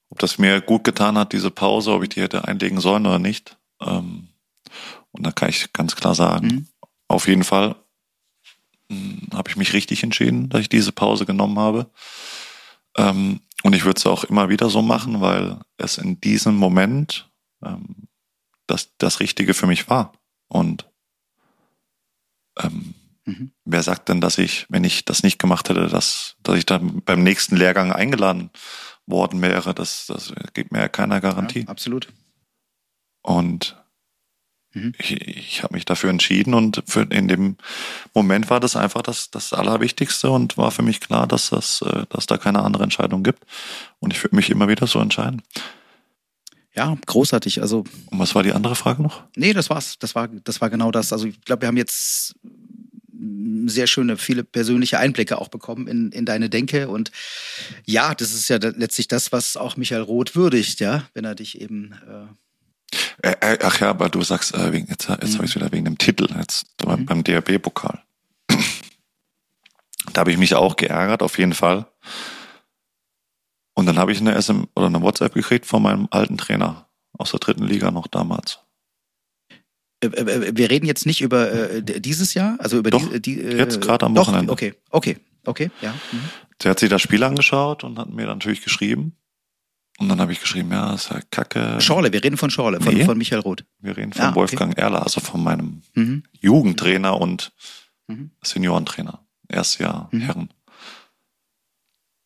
ob das mir gut getan hat, diese Pause, ob ich die hätte einlegen sollen oder nicht. Ähm, und da kann ich ganz klar sagen, mhm. auf jeden Fall hm, habe ich mich richtig entschieden, dass ich diese Pause genommen habe. Ähm, und ich würde es auch immer wieder so machen, weil es in diesem Moment ähm, das, das Richtige für mich war. Und ähm, Mhm. Wer sagt denn, dass ich, wenn ich das nicht gemacht hätte, dass, dass ich dann beim nächsten Lehrgang eingeladen worden wäre? Das, das gibt mir ja keiner Garantie. Ja, absolut. Und mhm. ich, ich habe mich dafür entschieden und für, in dem Moment war das einfach das, das Allerwichtigste und war für mich klar, dass, das, äh, dass da keine andere Entscheidung gibt. Und ich würde mich immer wieder so entscheiden. Ja, großartig. Also. Und was war die andere Frage noch? Nee, das war's. Das war, das war genau das. Also ich glaube, wir haben jetzt sehr schöne, viele persönliche Einblicke auch bekommen in, in deine Denke. Und ja, das ist ja letztlich das, was auch Michael Roth würdigt, ja, wenn er dich eben. Äh, äh, ach ja, aber du sagst, äh, wegen, jetzt, jetzt mhm. habe ich wieder wegen dem Titel, jetzt mhm. beim DRB-Pokal. Da habe ich mich auch geärgert, auf jeden Fall. Und dann habe ich eine SM oder eine WhatsApp gekriegt von meinem alten Trainer aus der dritten Liga noch damals. Äh, äh, wir reden jetzt nicht über äh, dieses Jahr, also über doch, die, die äh, jetzt gerade am Wochenende. Doch, okay, okay, okay, ja. Mhm. Der hat sich das Spiel angeschaut und hat mir natürlich geschrieben. Und dann habe ich geschrieben, ja, ist ja kacke. Schorle, wir reden von Schorle, von, nee, von Michael Roth. Wir reden von ah, Wolfgang okay. Erler, also von meinem mhm. Jugendtrainer und mhm. Seniorentrainer. Erstes Jahr mhm. Herren.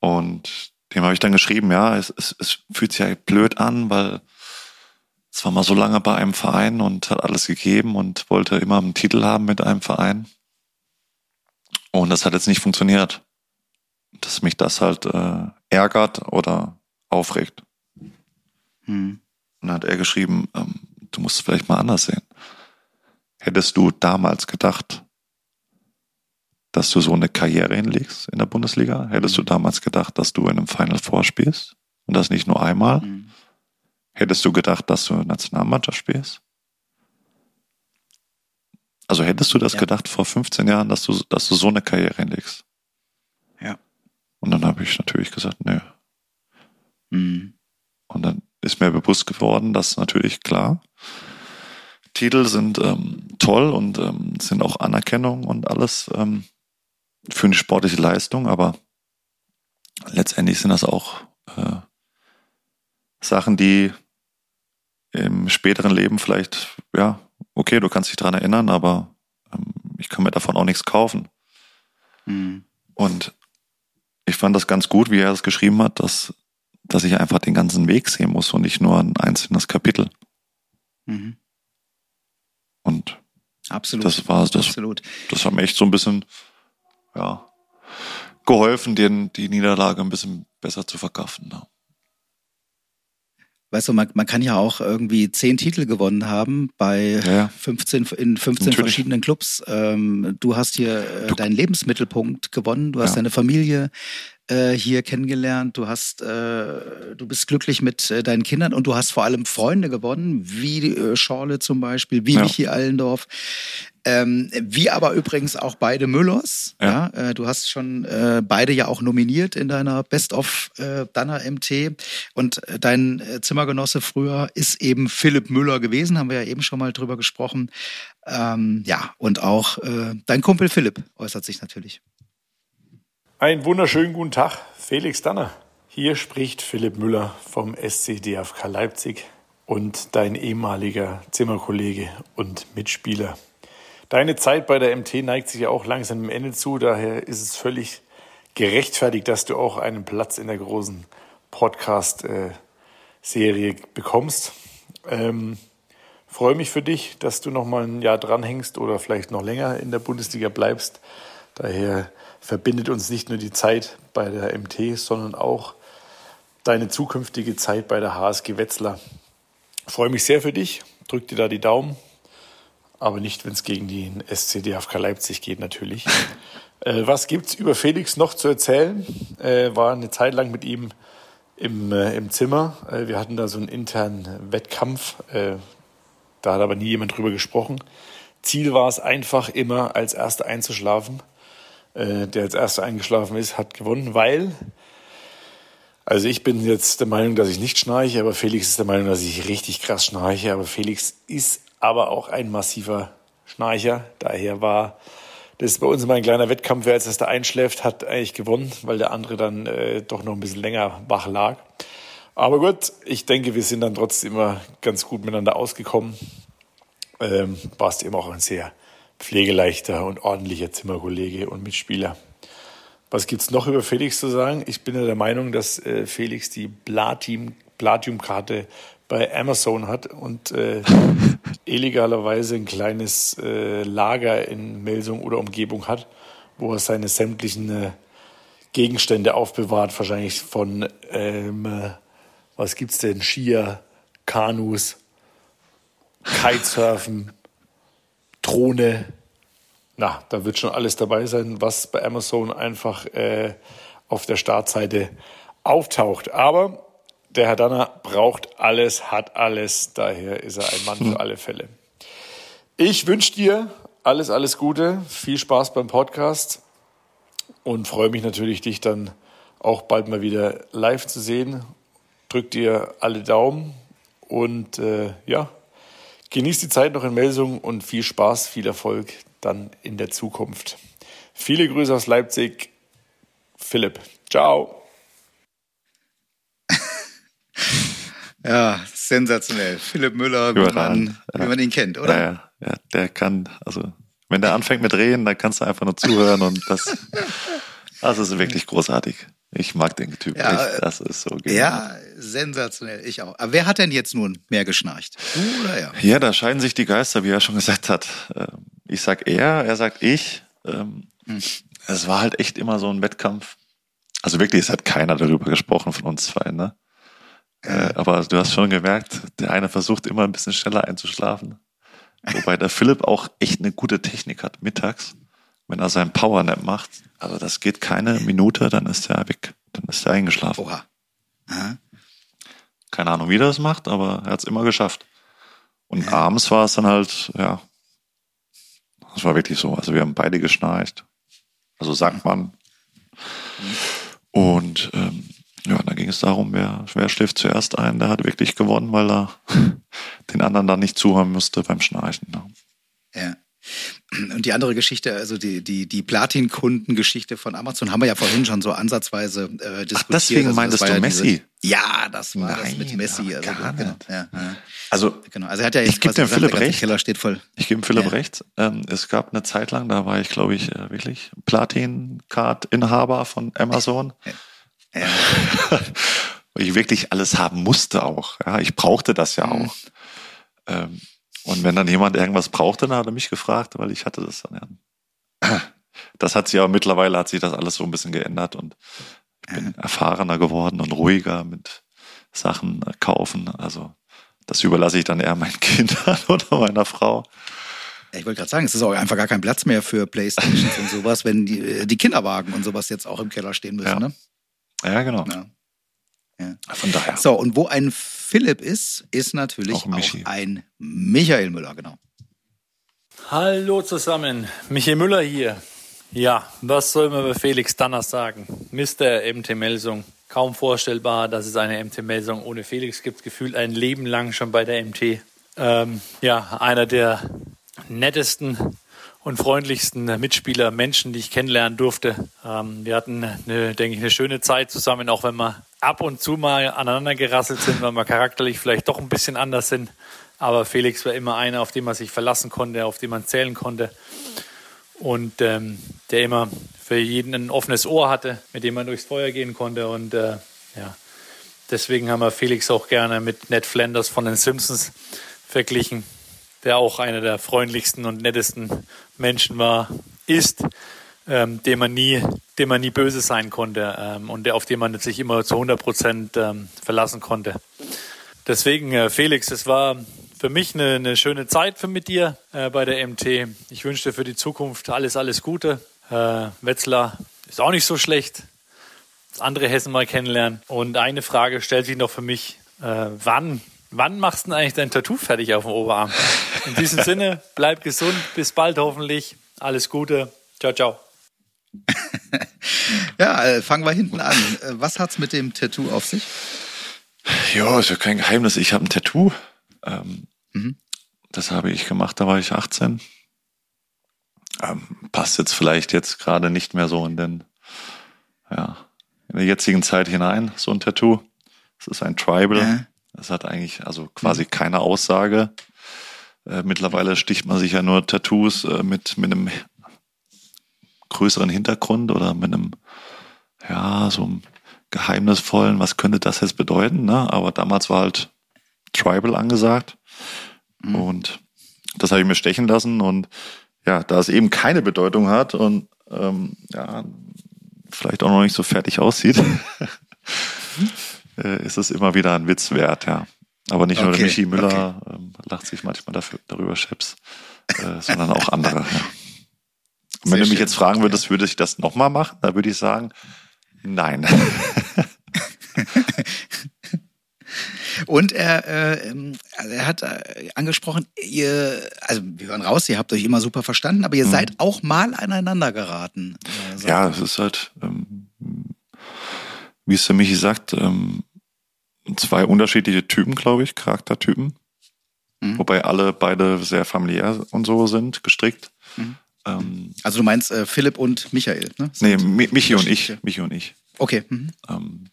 Und dem habe ich dann geschrieben, ja, es, es, es fühlt sich ja blöd an, weil es war mal so lange bei einem Verein und hat alles gegeben und wollte immer einen Titel haben mit einem Verein. Und das hat jetzt nicht funktioniert. Dass mich das halt äh, ärgert oder aufregt. Hm. Und dann hat er geschrieben, ähm, du musst es vielleicht mal anders sehen. Hättest du damals gedacht, dass du so eine Karriere hinlegst in der Bundesliga? Hättest mhm. du damals gedacht, dass du in einem Final Four spielst? Und das nicht nur einmal? Mhm. Hättest du gedacht, dass du Nationalmannschaft spielst? Also hättest du das ja. gedacht vor 15 Jahren, dass du, dass du so eine Karriere hinlegst? Ja. Und dann habe ich natürlich gesagt, nö. Mhm. Und dann ist mir bewusst geworden, dass natürlich klar, Titel sind ähm, toll und ähm, sind auch Anerkennung und alles ähm, für eine sportliche Leistung, aber letztendlich sind das auch äh, Sachen, die im späteren Leben vielleicht, ja, okay, du kannst dich daran erinnern, aber ähm, ich kann mir davon auch nichts kaufen. Mhm. Und ich fand das ganz gut, wie er es geschrieben hat, dass, dass ich einfach den ganzen Weg sehen muss und nicht nur ein einzelnes Kapitel. Mhm. Und Absolut. das war das, Absolut. das hat mir echt so ein bisschen, ja, geholfen, den, die Niederlage ein bisschen besser zu verkraften. Ja weißt du, man, man kann ja auch irgendwie zehn Titel gewonnen haben bei ja. 15 in 15 Natürlich. verschiedenen Clubs. Ähm, du hast hier äh, deinen Lebensmittelpunkt gewonnen, du hast ja. deine Familie äh, hier kennengelernt, du hast, äh, du bist glücklich mit äh, deinen Kindern und du hast vor allem Freunde gewonnen, wie äh, Schorle zum Beispiel, wie ja. Michi Allendorf. Ähm, wie aber übrigens auch beide Müllers. Ja. ja äh, du hast schon äh, beide ja auch nominiert in deiner Best of äh, Danner MT. Und äh, dein äh, Zimmergenosse früher ist eben Philipp Müller gewesen, haben wir ja eben schon mal drüber gesprochen. Ähm, ja, und auch dein Kumpel Philipp äußert sich natürlich. Einen wunderschönen guten Tag, Felix Danner. Hier spricht Philipp Müller vom SC DFK Leipzig und dein ehemaliger Zimmerkollege und Mitspieler. Deine Zeit bei der MT neigt sich ja auch langsam dem Ende zu, daher ist es völlig gerechtfertigt, dass du auch einen Platz in der großen Podcast-Serie bekommst. Ähm, freue mich für dich, dass du noch mal ein Jahr dranhängst oder vielleicht noch länger in der Bundesliga bleibst. Daher verbindet uns nicht nur die Zeit bei der MT, sondern auch deine zukünftige Zeit bei der HSG Wetzlar. freue mich sehr für dich, drück dir da die Daumen, aber nicht, wenn es gegen den SC DFK Leipzig geht natürlich. (laughs) äh, was gibt's über Felix noch zu erzählen? Äh, war eine Zeit lang mit ihm im, äh, im Zimmer. Äh, wir hatten da so einen internen Wettkampf. Äh, da hat aber nie jemand drüber gesprochen. Ziel war es einfach immer als Erster einzuschlafen äh, der als erster eingeschlafen ist, hat gewonnen, weil, also ich bin jetzt der Meinung, dass ich nicht schnarche, aber Felix ist der Meinung, dass ich richtig krass schnarche. Aber Felix ist aber auch ein massiver Schnarcher. Daher war das bei uns immer ein kleiner Wettkampf. Wer als erster einschläft, hat eigentlich gewonnen, weil der andere dann äh, doch noch ein bisschen länger wach lag. Aber gut, ich denke, wir sind dann trotzdem immer ganz gut miteinander ausgekommen. Ähm, warst eben auch ein sehr pflegeleichter und ordentlicher Zimmerkollege und Mitspieler. Was gibt's noch über Felix zu sagen? Ich bin ja der Meinung, dass äh, Felix die Platinum-Karte bei Amazon hat und äh, (laughs) illegalerweise ein kleines äh, Lager in Melsung oder Umgebung hat, wo er seine sämtlichen äh, Gegenstände aufbewahrt, wahrscheinlich von, ähm, was gibt's denn, Skier, Kanus, Kitesurfen, Drohne. Na, da wird schon alles dabei sein, was bei Amazon einfach äh, auf der Startseite auftaucht. Aber der Herr Danner braucht alles, hat alles. Daher ist er ein Mann für alle Fälle. Ich wünsche dir alles, alles Gute. Viel Spaß beim Podcast. und freue mich natürlich, dich dann auch bald mal wieder live zu sehen. Drück dir alle Daumen und äh, ja, genieß die Zeit noch in Melsung und viel Spaß, viel Erfolg dann in der Zukunft. Viele Grüße aus Leipzig. Philipp. Ciao. (laughs) ja, sensationell. Philipp Müller, wie man, ja. wie man ihn kennt, oder? Ja, ja, der kann, also wenn der anfängt mit Reden, dann kannst du einfach nur zuhören und das, das ist wirklich großartig. Ich mag den Typ ja, echt. Das ist so genial. Ja, sensationell. Ich auch. Aber wer hat denn jetzt nun mehr geschnarcht? Du oder er? Ja, da scheiden sich die Geister, wie er schon gesagt hat. Ähm, ich sag er, er sagt ich. Ähm, hm. Es war halt echt immer so ein Wettkampf. Also wirklich, es hat keiner darüber gesprochen von uns zwei, ne? Äh, aber du hast schon gemerkt, der eine versucht immer ein bisschen schneller einzuschlafen. Wobei der Philipp auch echt eine gute Technik hat mittags, wenn er seinen Powernap macht. Also das geht keine Minute, dann ist er weg. Dann ist er eingeschlafen. Oha. Aha. Keine Ahnung, wie er das macht, aber er hat es immer geschafft. Und ja. abends war es dann halt, ja, das war wirklich so. Also wir haben beide geschnarcht. Also sagt man. Und ähm, ja, dann ging es darum, wer, wer schläft zuerst ein. Der hat wirklich gewonnen, weil er (laughs) den anderen dann nicht zuhören musste beim Schnarchen. Ne? Ja. Und die andere Geschichte, also die, die, die Platin-Kundengeschichte von Amazon, haben wir ja vorhin schon so ansatzweise äh, diskutiert. Ach, deswegen also, meintest du ja Messi? Diese, ja, das war Nein, das mit Messi. Also, genau, ja, ja. also, genau. also er hat ja jetzt ich gebe dem Philipp recht. Keller steht voll. Ich gebe dem Philipp ja. recht. Ähm, es gab eine Zeit lang, da war ich, glaube ich, äh, wirklich Platin-Card-Inhaber von Amazon. Ja. (laughs) Wo ich wirklich alles haben musste auch. Ja, ich brauchte das ja mhm. auch. Ähm, und wenn dann jemand irgendwas brauchte, dann hat er mich gefragt, weil ich hatte das dann ja. Das hat sich aber mittlerweile hat sich das alles so ein bisschen geändert und ich bin erfahrener geworden und ruhiger mit Sachen kaufen. Also das überlasse ich dann eher meinen (laughs) Kindern oder meiner Frau. Ich wollte gerade sagen, es ist auch einfach gar kein Platz mehr für Playstations und sowas, wenn die, die Kinderwagen und sowas jetzt auch im Keller stehen müssen. Ja, ne? ja genau. Ja. Ja. Von daher. So, und wo ein Philipp ist, ist natürlich auch, auch ein Michael Müller, genau. Hallo zusammen, Michael Müller hier. Ja, was soll man über Felix Danner sagen? Mr. MT Melsung. Kaum vorstellbar, dass es eine MT Melsung ohne Felix gibt. Gefühlt ein Leben lang schon bei der MT. Ähm, ja, einer der nettesten und freundlichsten Mitspieler, Menschen, die ich kennenlernen durfte. Ähm, wir hatten, eine, denke ich, eine schöne Zeit zusammen, auch wenn wir ab und zu mal aneinander gerasselt sind, weil wir charakterlich vielleicht doch ein bisschen anders sind. Aber Felix war immer einer, auf den man sich verlassen konnte, auf den man zählen konnte. Und ähm, der immer für jeden ein offenes Ohr hatte, mit dem man durchs Feuer gehen konnte. Und äh, ja, deswegen haben wir Felix auch gerne mit Ned Flanders von den Simpsons verglichen, der auch einer der freundlichsten und nettesten Menschen war, ist ähm, dem man nie, dem man nie böse sein konnte ähm, und auf den man sich immer zu 100 Prozent ähm, verlassen konnte. Deswegen, äh, Felix, es war für mich eine, eine schöne Zeit für mit dir äh, bei der MT. Ich wünsche dir für die Zukunft alles, alles Gute. Äh, Wetzlar ist auch nicht so schlecht. Das andere Hessen mal kennenlernen. Und eine Frage stellt sich noch für mich. Äh, wann, wann machst du denn eigentlich dein Tattoo fertig auf dem Oberarm? In diesem Sinne, bleib gesund. Bis bald hoffentlich. Alles Gute. Ciao, ciao. (laughs) ja, äh, fangen wir hinten an. Äh, was hat's mit dem Tattoo auf sich? Ja, ist ja kein Geheimnis. Ich habe ein Tattoo. Ähm, mhm. Das habe ich gemacht, da war ich 18. Ähm, passt jetzt vielleicht jetzt gerade nicht mehr so in den, ja, in der jetzigen Zeit hinein, so ein Tattoo. Es ist ein Tribal. Ja. Das hat eigentlich also quasi mhm. keine Aussage. Äh, mittlerweile sticht man sich ja nur Tattoos äh, mit, mit einem größeren Hintergrund oder mit einem, ja, so einem geheimnisvollen, was könnte das jetzt bedeuten, ne? Aber damals war halt Tribal angesagt. Mhm. Und das habe ich mir stechen lassen und ja, da es eben keine Bedeutung hat und ähm, ja, vielleicht auch noch nicht so fertig aussieht, (laughs) äh, ist es immer wieder ein Witz wert, ja. Aber nicht okay, nur der Michi Müller okay. ähm, lacht sich manchmal dafür, darüber Chips, äh, sondern auch andere. Ja. Und wenn du mich jetzt fragen würdest, würde ich das nochmal machen, dann würde ich sagen, nein. (laughs) Und er, äh, ähm, er hat äh, angesprochen, ihr, also wir hören raus, ihr habt euch immer super verstanden, aber ihr mhm. seid auch mal aneinander geraten. sagen. Ja, es ist halt, ähm, wie es der Michi sagt, ähm, zwei unterschiedliche Typen, glaube ich, Charaktertypen. Mhm. Wobei alle beide sehr familiär und so sind, gestrickt. Mhm. Ähm, also du meinst äh, Philipp und Michael, ne? nee, Michi und ich. Michi und ich. Okay. Mhm. Ähm,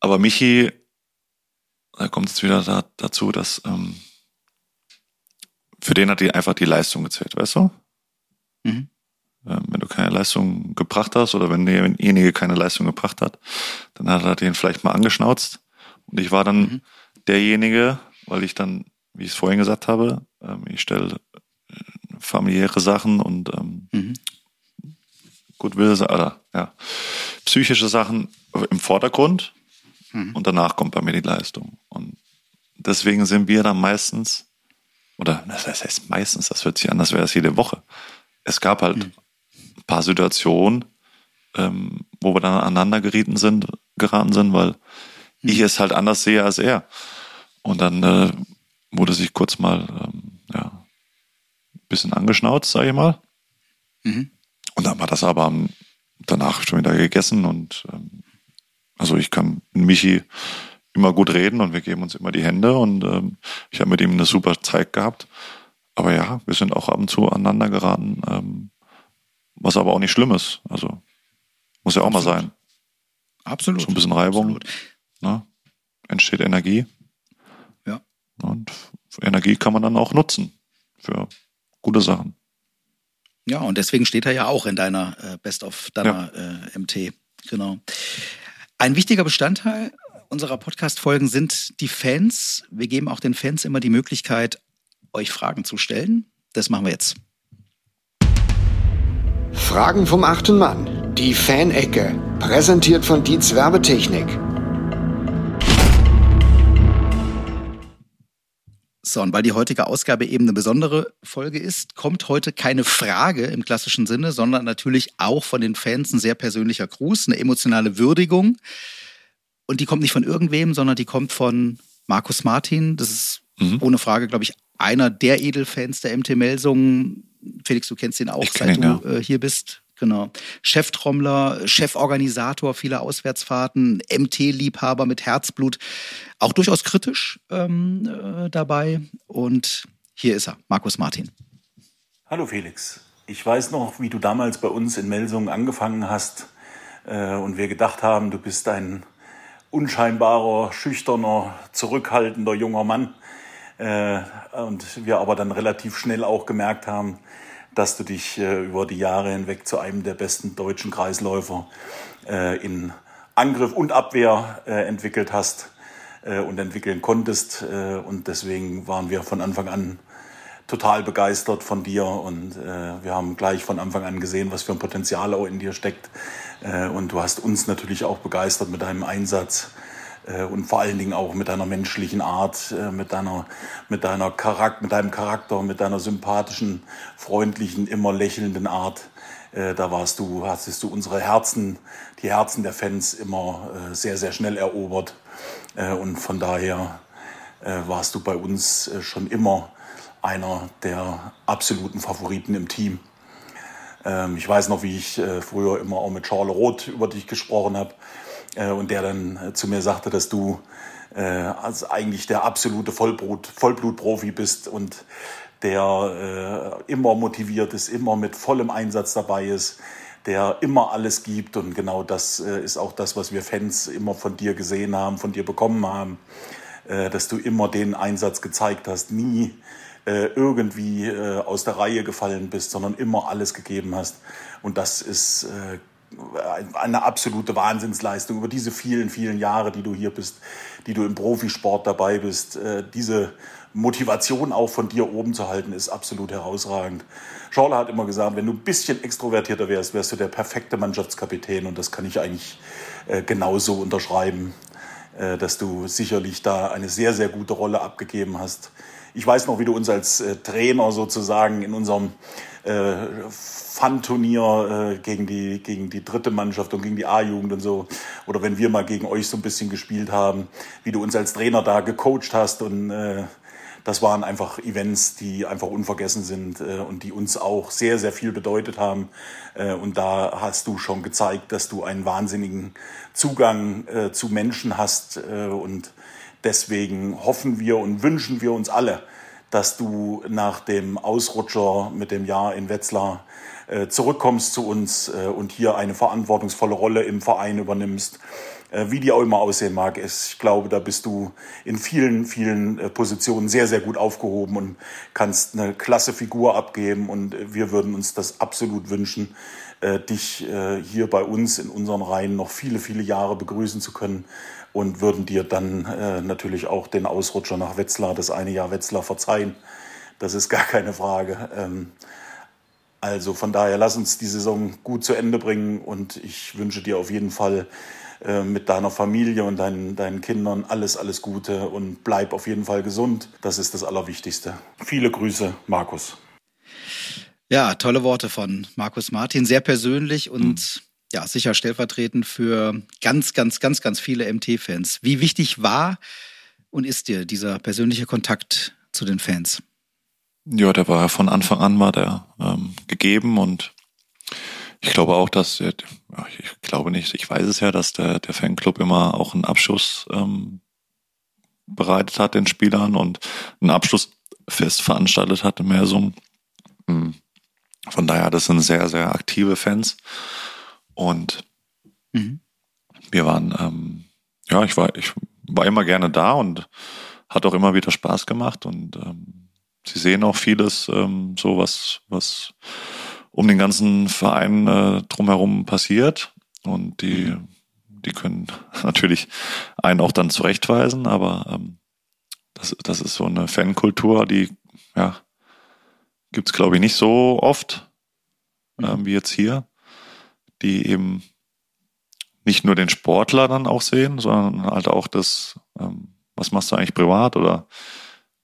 aber Michi, da kommt es wieder da, dazu, dass ähm, für den hat die einfach die Leistung gezählt, weißt du? Mhm. Ähm, wenn du keine Leistung gebracht hast oder wenn derjenige keine Leistung gebracht hat, dann hat er den vielleicht mal angeschnauzt. Und ich war dann mhm. derjenige, weil ich dann, wie ich es vorhin gesagt habe, ähm, ich stelle familiäre Sachen und ähm, mhm. Goodwill, oder ja, psychische Sachen im Vordergrund mhm. und danach kommt bei mir die Leistung. Und deswegen sind wir dann meistens, oder das heißt meistens, das hört sich an, als wäre es jede Woche. Es gab halt mhm. ein paar Situationen, ähm, wo wir dann aneinander gerieten sind, geraten sind, weil mhm. ich es halt anders sehe als er. Und dann äh, wurde sich kurz mal ähm, bisschen angeschnauzt, sage ich mal. Mhm. Und dann war das aber danach schon wieder gegessen und ähm, also ich kann mit Michi immer gut reden und wir geben uns immer die Hände und ähm, ich habe mit ihm eine super Zeit gehabt. Aber ja, wir sind auch ab und zu aneinander geraten, ähm, was aber auch nicht schlimm ist. Also muss ja auch Absolut. mal sein. Absolut. So ein bisschen Reibung. Ne? Entsteht Energie. Und Energie kann man dann auch nutzen für gute Sachen. Ja, und deswegen steht er ja auch in deiner äh, Best of deiner ja. äh, MT. Genau. Ein wichtiger Bestandteil unserer Podcast-Folgen sind die Fans. Wir geben auch den Fans immer die Möglichkeit, euch Fragen zu stellen. Das machen wir jetzt. Fragen vom achten Mann. Die Fanecke. Präsentiert von Dietz Werbetechnik. So, und weil die heutige Ausgabe eben eine besondere Folge ist, kommt heute keine Frage im klassischen Sinne, sondern natürlich auch von den Fans ein sehr persönlicher Gruß, eine emotionale Würdigung. Und die kommt nicht von irgendwem, sondern die kommt von Markus Martin. Das ist mhm. ohne Frage, glaube ich, einer der Edelfans der MT Melsungen. Felix, du kennst ihn auch, seit ihn, du ja. äh, hier bist. Genau. Cheftrommler, Cheforganisator vieler Auswärtsfahrten, MT-Liebhaber mit Herzblut, auch durchaus kritisch ähm, äh, dabei. Und hier ist er, Markus Martin. Hallo Felix. Ich weiß noch, wie du damals bei uns in Melsungen angefangen hast äh, und wir gedacht haben, du bist ein unscheinbarer, schüchterner, zurückhaltender junger Mann. Äh, und wir aber dann relativ schnell auch gemerkt haben, dass du dich äh, über die Jahre hinweg zu einem der besten deutschen Kreisläufer äh, in Angriff und Abwehr äh, entwickelt hast äh, und entwickeln konntest. Äh, und deswegen waren wir von Anfang an total begeistert von dir und äh, wir haben gleich von Anfang an gesehen, was für ein Potenzial auch in dir steckt. und du hast uns natürlich auch begeistert mit deinem Einsatz äh, und vor allen Dingen auch mit deiner menschlichen Art, äh, mit deiner, mit deiner Charakter, mit deinem Charakter, mit deiner sympathischen, freundlichen, immer lächelnden Art. Äh, da warst du, hast du unsere Herzen, die Herzen der Fans immer sehr, sehr schnell erobert. Und von daher warst du bei uns schon immer einer der absoluten Favoriten im Team. Ähm, ich weiß noch, wie ich früher immer auch mit Charles Roth über dich gesprochen habe und der dann äh, zu mir sagte, dass du äh, als eigentlich der absolute Vollblut, Vollblutprofi bist und der äh, immer motiviert ist, immer mit vollem Einsatz dabei ist, der immer alles gibt. Und genau das äh, ist auch das, was wir Fans immer von dir gesehen haben, von dir bekommen haben, äh, dass du immer den Einsatz gezeigt hast, nie äh, irgendwie äh, aus der Reihe gefallen bist, sondern immer alles gegeben hast. Und das ist äh, eine absolute Wahnsinnsleistung über diese vielen, vielen Jahre, die du hier bist, die du im Profisport dabei bist. Äh, diese Motivation auch von dir oben zu halten, ist absolut herausragend. Schorle hat immer gesagt, wenn du ein bisschen extrovertierter wärst, wärst du der perfekte Mannschaftskapitän und das kann ich eigentlich äh, genauso unterschreiben, äh, dass du sicherlich da eine sehr, sehr gute Rolle abgegeben hast. Ich weiß noch, wie du uns als Trainer sozusagen in unserem Fun-Turnier äh, gegen, die, gegen die dritte Mannschaft und gegen die A-Jugend und so. Oder wenn wir mal gegen euch so ein bisschen gespielt haben, wie du uns als Trainer da gecoacht hast und äh, das waren einfach Events, die einfach unvergessen sind äh, und die uns auch sehr, sehr viel bedeutet haben. Äh, und da hast du schon gezeigt, dass du einen wahnsinnigen Zugang äh, zu Menschen hast. Äh, und deswegen hoffen wir und wünschen wir uns alle, dass du nach dem Ausrutscher mit dem Jahr in Wetzlar äh, zurückkommst zu uns äh, und hier eine verantwortungsvolle Rolle im Verein übernimmst äh, wie die auch immer aussehen mag. Ich glaube, da bist du in vielen, vielen äh, Positionen sehr, sehr gut aufgehoben und kannst eine klasse Figur abgeben. Und äh, wir würden uns das absolut wünschen, dich hier bei uns in unseren Reihen noch viele, viele Jahre begrüßen zu können und würden dir dann natürlich auch den Ausrutscher nach Wetzlar, das eine Jahr Wetzlar verzeihen. Das ist gar keine Frage. Ähm, also von daher lass uns die Saison gut zu Ende bringen und ich wünsche dir auf jeden Fall äh, mit deiner Familie und deinen, deinen Kindern alles, alles Gute und bleib auf jeden Fall gesund. Das ist das Allerwichtigste. Viele Grüße, Markus. Ja, tolle Worte von Markus Martin, sehr persönlich und mhm. Ja, sicher stellvertretend für ganz, ganz, ganz, ganz viele MT-Fans. Wie wichtig war und ist dir dieser persönliche Kontakt zu den Fans? Ja, der war ja von Anfang an mal der ähm, gegeben und ich glaube auch, dass ich glaube nicht, ich weiß es ja, dass der, der Fanclub immer auch einen Abschuss ähm, bereitet hat den Spielern und ein Abschlussfest veranstaltet hat im Mersum. Hm. Von daher, das sind sehr, sehr aktive Fans. Und mhm. wir waren, ähm, ja, ich war, ich war immer gerne da und hat auch immer wieder Spaß gemacht. Und ähm, sie sehen auch vieles, ähm, so was, was um den ganzen Verein äh, drumherum passiert. Und die, die können (laughs) natürlich einen auch dann zurechtweisen, aber ähm, das, das ist so eine Fankultur, die ja, gibt's glaube ich nicht so oft ähm, wie jetzt hier, die eben nicht nur den Sportler dann auch sehen, sondern halt auch das, ähm, was machst du eigentlich privat oder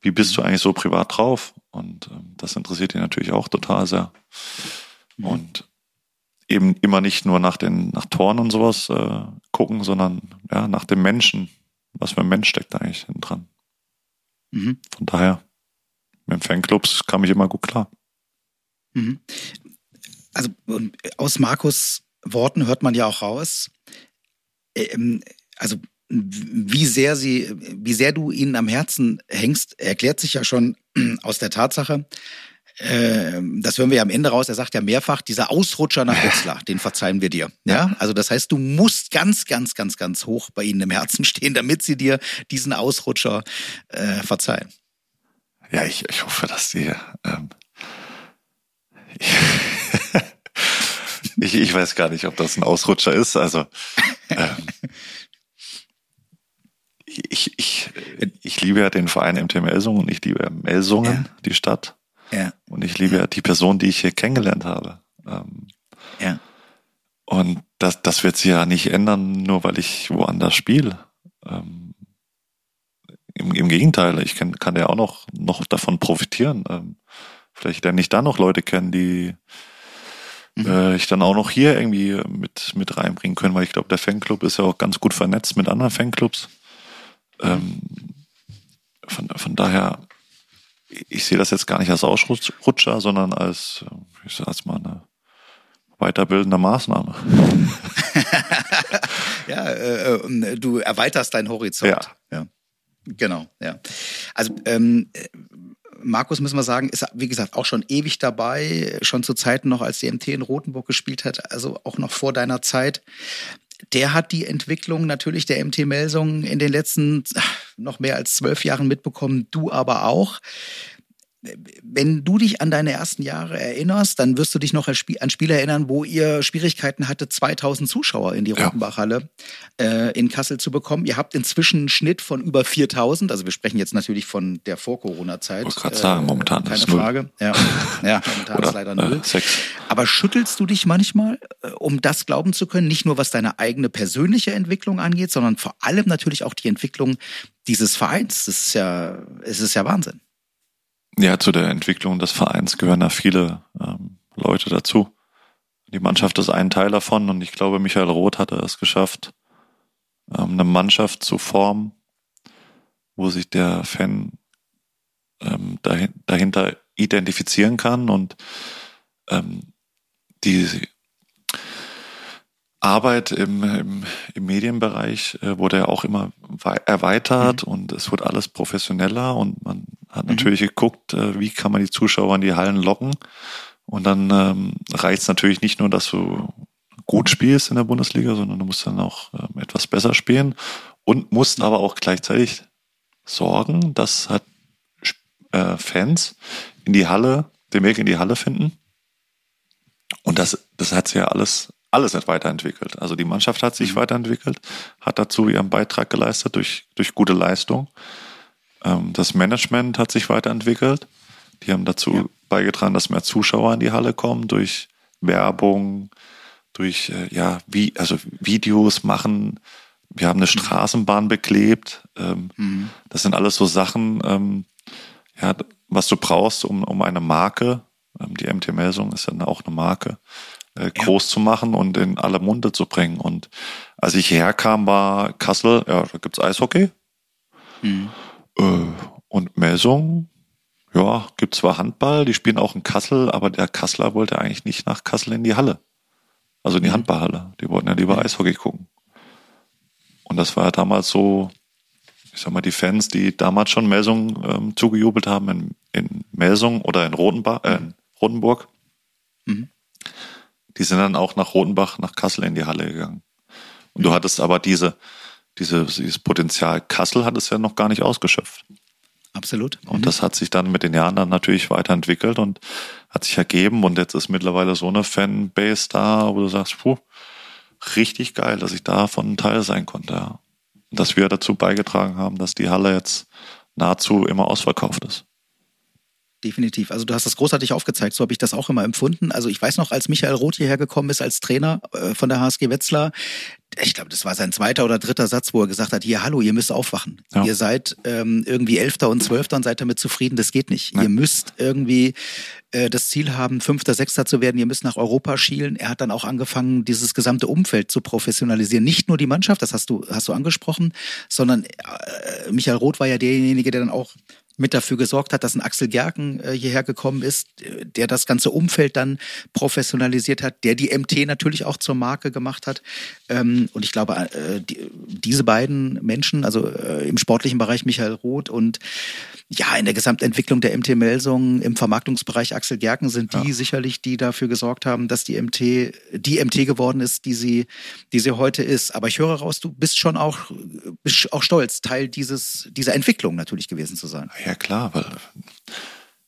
wie bist du eigentlich so privat drauf? Und ähm, das interessiert ihn natürlich auch total sehr. Mhm. Und eben immer nicht nur nach den nach Toren und sowas äh, gucken, sondern ja nach dem Menschen. Was für ein Mensch steckt da eigentlich dran? Mhm. Von daher, mit Fanclubs kam ich immer gut klar. Mhm. Also aus Markus Worten hört man ja auch raus, ähm, also wie sehr sie, wie sehr du ihnen am Herzen hängst, erklärt sich ja schon (clears throat) aus der Tatsache, äh, das hören wir ja am Ende raus, er sagt ja mehrfach, dieser Ausrutscher nach Wetzlar, den verzeihen wir dir. Ja, also das heißt, du musst ganz, ganz, ganz, ganz hoch bei ihnen im Herzen stehen, damit sie dir diesen Ausrutscher äh, verzeihen. Ja, ich, ich hoffe, dass die. Ähm, ich, ich weiß gar nicht, ob das ein Ausrutscher ist. Also ähm, ich, ich, ich liebe ja den Verein MT Melsungen und ich liebe Melsungen, ja. die Stadt. Ja. Und ich liebe ja die Person, die ich hier kennengelernt habe. Ähm, ja. Und das, das wird sich ja nicht ändern, nur weil ich woanders spiele. Ähm, im, Im Gegenteil, ich kann, kann ja auch noch, noch davon profitieren. Ähm, vielleicht lerne ich da noch Leute kennen, die mhm. äh, ich dann auch noch hier irgendwie mit, mit reinbringen können, weil ich glaube, der Fanclub ist ja auch ganz gut vernetzt mit anderen Fanclubs. Ähm, von, von daher, ich sehe das jetzt gar nicht als Ausrutscher, sondern als, ich sag mal, eine weiterbildende Maßnahme. (laughs) ja, äh, äh, du erweiterst deinen Horizont. Ja. ja. Genau, ja. Also ähm, Markus, müssen wir sagen, ist, wie gesagt, auch schon ewig dabei, schon zu Zeiten noch, als die MT in Rothenburg gespielt hat, also auch noch vor deiner Zeit. Der hat die Entwicklung natürlich der MT Melsung in den letzten noch mehr als zwölf Jahren mitbekommen, du aber auch wenn du dich an deine ersten Jahre erinnerst, dann wirst du dich noch an Spiele erinnern, wo ihr Schwierigkeiten hatte, 2000 Zuschauer in die Rotenbachhalle äh, in Kassel zu bekommen. Ihr habt inzwischen einen Schnitt von über 4000. Also wir sprechen jetzt natürlich von der Vor-Corona-Zeit. Ich gerade sagen, äh, momentan keine ist Frage. Ja, ja (laughs) momentan Oder, ist leider null. Äh, Aber schüttelst du dich manchmal, äh, um das glauben zu können, nicht nur was deine eigene persönliche Entwicklung angeht, sondern vor allem natürlich auch die Entwicklung dieses Vereins. Das ist ja, es ist ja Wahnsinn. Ja, zu der Entwicklung des Vereins gehören da viele ähm, Leute dazu. Die Mannschaft ist ein Teil davon und ich glaube, Michael Roth hatte es geschafft, ähm, eine Mannschaft zu formen, wo sich der Fan ähm, dahinter identifizieren kann und ähm, die Arbeit im, im, im Medienbereich äh, wurde ja auch immer erweitert mhm. und es wurde alles professioneller und man hat mhm. natürlich geguckt, äh, wie kann man die Zuschauer in die Hallen locken. Und dann ähm, reicht es natürlich nicht nur, dass du gut spielst in der Bundesliga, sondern du musst dann auch ähm, etwas besser spielen und musst aber auch gleichzeitig sorgen, dass halt äh, Fans in die Halle, den Weg in die Halle finden. Und das, das hat sich ja alles, alles nicht weiterentwickelt. Also die Mannschaft hat sich mhm. weiterentwickelt, hat dazu ihren Beitrag geleistet durch, durch gute Leistung. Ähm, das Management hat sich weiterentwickelt. Die haben dazu ja. beigetragen, dass mehr Zuschauer in die Halle kommen durch Werbung, durch äh, ja wie also Videos machen. Wir haben eine mhm. Straßenbahn beklebt. Ähm, mhm. Das sind alles so Sachen, ähm, ja, was du brauchst, um, um eine Marke, die MT Melsung ist dann auch eine Marke, äh, groß ja. zu machen und in alle Munde zu bringen. Und als ich hierher kam, war Kassel, ja, da gibt's Eishockey. Mhm. Äh, und Melsung, ja, gibt zwar Handball, die spielen auch in Kassel, aber der Kasseler wollte eigentlich nicht nach Kassel in die Halle. Also in die mhm. Handballhalle. Die wollten ja lieber mhm. Eishockey gucken. Und das war ja damals so, ich sag mal, die Fans, die damals schon Melsung ähm, zugejubelt haben in, in Melsung oder in, Rodenbach, äh, in Rotenburg, mhm. die sind dann auch nach Rotenbach, nach Kassel in die Halle gegangen. Und du hattest aber diese, diese, dieses Potenzial Kassel hat es ja noch gar nicht ausgeschöpft. Absolut. Und mhm. das hat sich dann mit den Jahren dann natürlich weiterentwickelt und hat sich ergeben. Und jetzt ist mittlerweile so eine Fanbase da, wo du sagst, puh, richtig geil, dass ich davon ein Teil sein konnte. Ja. Und dass wir dazu beigetragen haben, dass die Halle jetzt nahezu immer ausverkauft ist. Definitiv. Also du hast das großartig aufgezeigt, so habe ich das auch immer empfunden. Also ich weiß noch, als Michael Roth hierher gekommen ist als Trainer äh, von der HSG Wetzlar, ich glaube, das war sein zweiter oder dritter Satz, wo er gesagt hat, hier, hallo, ihr müsst aufwachen. Ja. Ihr seid ähm, irgendwie Elfter und Zwölfter und seid damit zufrieden, das geht nicht. Nein. Ihr müsst irgendwie äh, das Ziel haben, Fünfter, Sechster zu werden, ihr müsst nach Europa schielen. Er hat dann auch angefangen, dieses gesamte Umfeld zu professionalisieren. Nicht nur die Mannschaft, das hast du, hast du angesprochen, sondern äh, Michael Roth war ja derjenige, der dann auch mit dafür gesorgt hat, dass ein Axel Gerken äh, hierher gekommen ist, der das ganze Umfeld dann professionalisiert hat, der die MT natürlich auch zur Marke gemacht hat. Ähm, und ich glaube, äh, die, diese beiden Menschen, also äh, im sportlichen Bereich Michael Roth und ja, in der Gesamtentwicklung der MT Melsung im Vermarktungsbereich Axel Gerken sind die ja. sicherlich, die dafür gesorgt haben, dass die MT die MT geworden ist, die sie, die sie heute ist. Aber ich höre raus, du bist schon auch, bist auch stolz, Teil dieses, dieser Entwicklung natürlich gewesen zu sein. Ja, klar, weil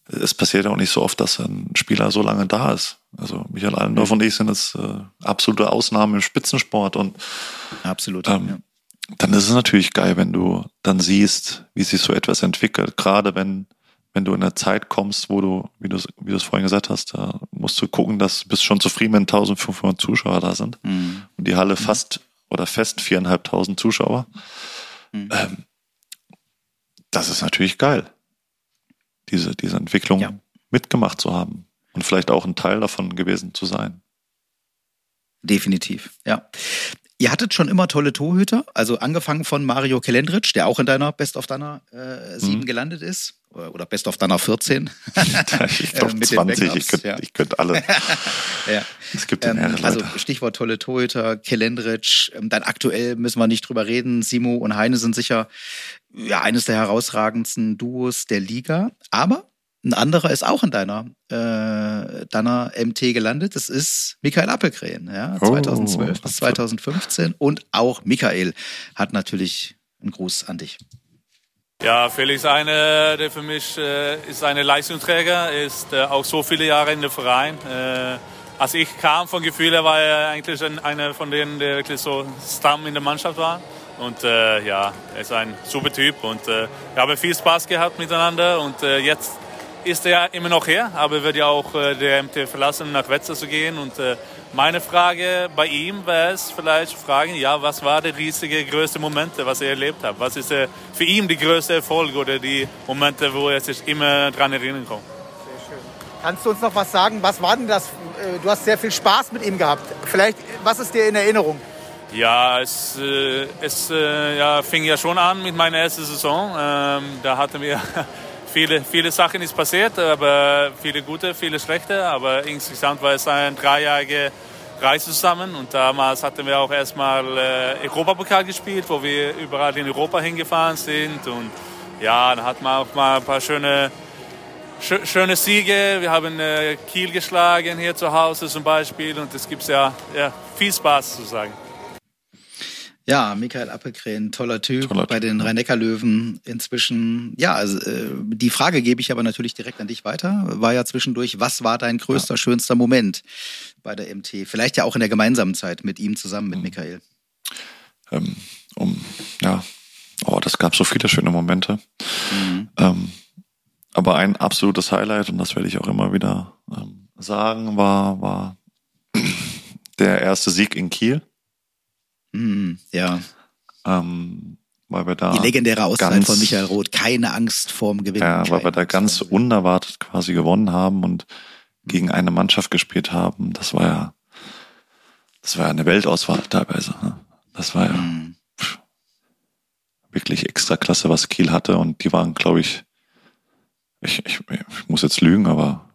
es passiert auch nicht so oft, dass ein Spieler so lange da ist. Also Michael Allendorf mhm. und ich sind jetzt äh, absolute Ausnahmen im Spitzensport und absolut. Ähm, ja dann ist es natürlich geil, wenn du dann siehst, wie sich so etwas entwickelt. Gerade wenn, wenn du in eine Zeit kommst, wo du, wie du, wie du es vorhin gesagt hast, da musst du gucken, dass du bist schon zufrieden, wenn 1500 Zuschauer da sind. Mhm. Und die Halle fast oder fest viereinhalbtausend Zuschauer. Mhm. Ähm, das ist natürlich geil, diese, diese Entwicklung ja. mitgemacht zu haben und vielleicht auch ein Teil davon gewesen zu sein. Definitiv, ja. Ihr hattet schon immer tolle Torhüter, also angefangen von Mario Kelendric, der auch in deiner Best of Deiner äh, 7 mhm. gelandet ist. Oder Best of Deiner 14. (laughs) ich glaube (laughs) 20, ich könnte, ja. ich könnte alle. (laughs) ja. Es gibt ja ähm, Also Stichwort tolle Torhüter, Kelendric, ähm, dann aktuell müssen wir nicht drüber reden. Simo und Heine sind sicher ja, eines der herausragendsten Duos der Liga. Aber ein anderer ist auch in deiner, äh, deiner MT gelandet. Das ist Michael Appelgren, ja, 2012 oh, bis 2015. Und auch Michael hat natürlich einen Gruß an dich. Ja, Felix eine, der für mich äh, ist eine Leistungsträger, ist äh, auch so viele Jahre in der Verein. Äh, als ich kam von Gefühle, war er eigentlich einer von denen, der wirklich so Stamm in der Mannschaft war. Und äh, ja, er ist ein super Typ und äh, wir haben viel Spaß gehabt miteinander und äh, jetzt ist er immer noch hier, aber wird ja auch äh, der MT verlassen, nach Wetzlar zu gehen. Und äh, meine Frage bei ihm wäre es vielleicht fragen, ja, was war der riesige, größte Momente, was er erlebt hat? Was ist äh, für ihn die größte Erfolg oder die Momente, wo er sich immer dran erinnern kann? Sehr schön. Kannst du uns noch was sagen? Was war denn das? Du hast sehr viel Spaß mit ihm gehabt. Vielleicht, was ist dir in Erinnerung? Ja, es, es ja, fing ja schon an mit meiner ersten Saison. Ähm, da hatten wir viele, viele Sachen ist passiert, aber viele gute, viele schlechte. Aber insgesamt war es eine dreijährige Reise zusammen. Und damals hatten wir auch erstmal äh, Europapokal gespielt, wo wir überall in Europa hingefahren sind. Und ja, dann hatten wir auch mal ein paar schöne, schöne Siege. Wir haben äh, Kiel geschlagen hier zu Hause zum Beispiel. Und es gibt ja, ja viel Spaß zu sagen. Ja, Michael Appelgren, toller Typ, toller bei den Rhein-Neckar-Löwen inzwischen. Ja, also, äh, die Frage gebe ich aber natürlich direkt an dich weiter. War ja zwischendurch, was war dein größter, ja. schönster Moment bei der MT? Vielleicht ja auch in der gemeinsamen Zeit mit ihm zusammen, mit mhm. Michael. Ähm, um, ja, oh, das gab so viele schöne Momente. Mhm. Ähm, aber ein absolutes Highlight, und das werde ich auch immer wieder ähm, sagen, war, war (clears throat) der erste Sieg in Kiel. Mhm, ja. Ähm, weil wir da die legendäre Auszeit ganz, von Michael Roth, keine Angst vorm Gewinn. Ja, weil wir da ganz unerwartet quasi gewonnen haben und gegen eine Mannschaft gespielt haben. Das war ja, das war ja eine Weltauswahl teilweise. Ne? Das war ja mhm. wirklich extra klasse, was Kiel hatte und die waren, glaube ich, ich, ich, ich muss jetzt lügen, aber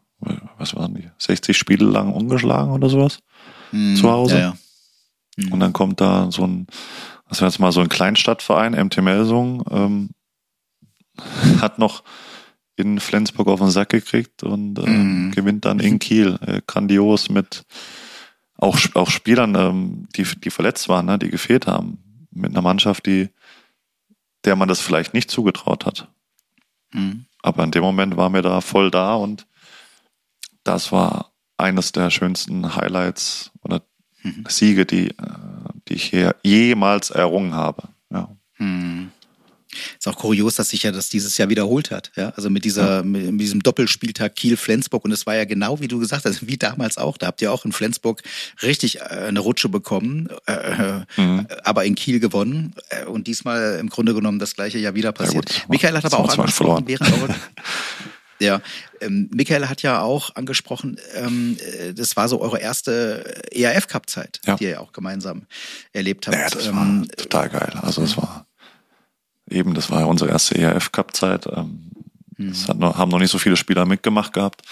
was waren die? 60 Spiele lang ungeschlagen oder sowas? Mhm, zu Hause? Ja, ja. Mhm. Und dann kommt da so ein, was wir jetzt mal so ein Kleinstadtverein, MT Melsung, ähm, (laughs) hat noch in Flensburg auf den Sack gekriegt und äh, mhm. gewinnt dann in Kiel. Äh, grandios mit auch, auch Spielern, ähm, die, die verletzt waren, ne, die gefehlt haben. Mit einer Mannschaft, die, der man das vielleicht nicht zugetraut hat. Mhm. Aber in dem Moment waren wir da voll da und das war eines der schönsten Highlights oder mhm. Siege, die, äh, die ich hier jemals errungen habe. Ja. Mhm. Ist auch kurios, dass sich ja das dieses Jahr wiederholt hat. Ja? Also mit dieser, mit, diesem Doppelspieltag Kiel-Flensburg. Und es war ja genau wie du gesagt hast, wie damals auch. Da habt ihr auch in Flensburg richtig äh, eine Rutsche bekommen, äh, mhm. aber in Kiel gewonnen. Und diesmal im Grunde genommen das gleiche Jahr wieder passiert. Ja, Michael hat aber auch angesprochen, während (laughs) Ja, ähm, Michael hat ja auch angesprochen, ähm, äh, das war so eure erste ERF-Cup-Zeit, ja. die ihr ja auch gemeinsam erlebt habt. Ja, das ähm, war total geil. Also es war eben, das war ja unsere erste ERF-Cup-Zeit. Ähm, mhm. Das hat noch, haben noch nicht so viele Spieler mitgemacht gehabt.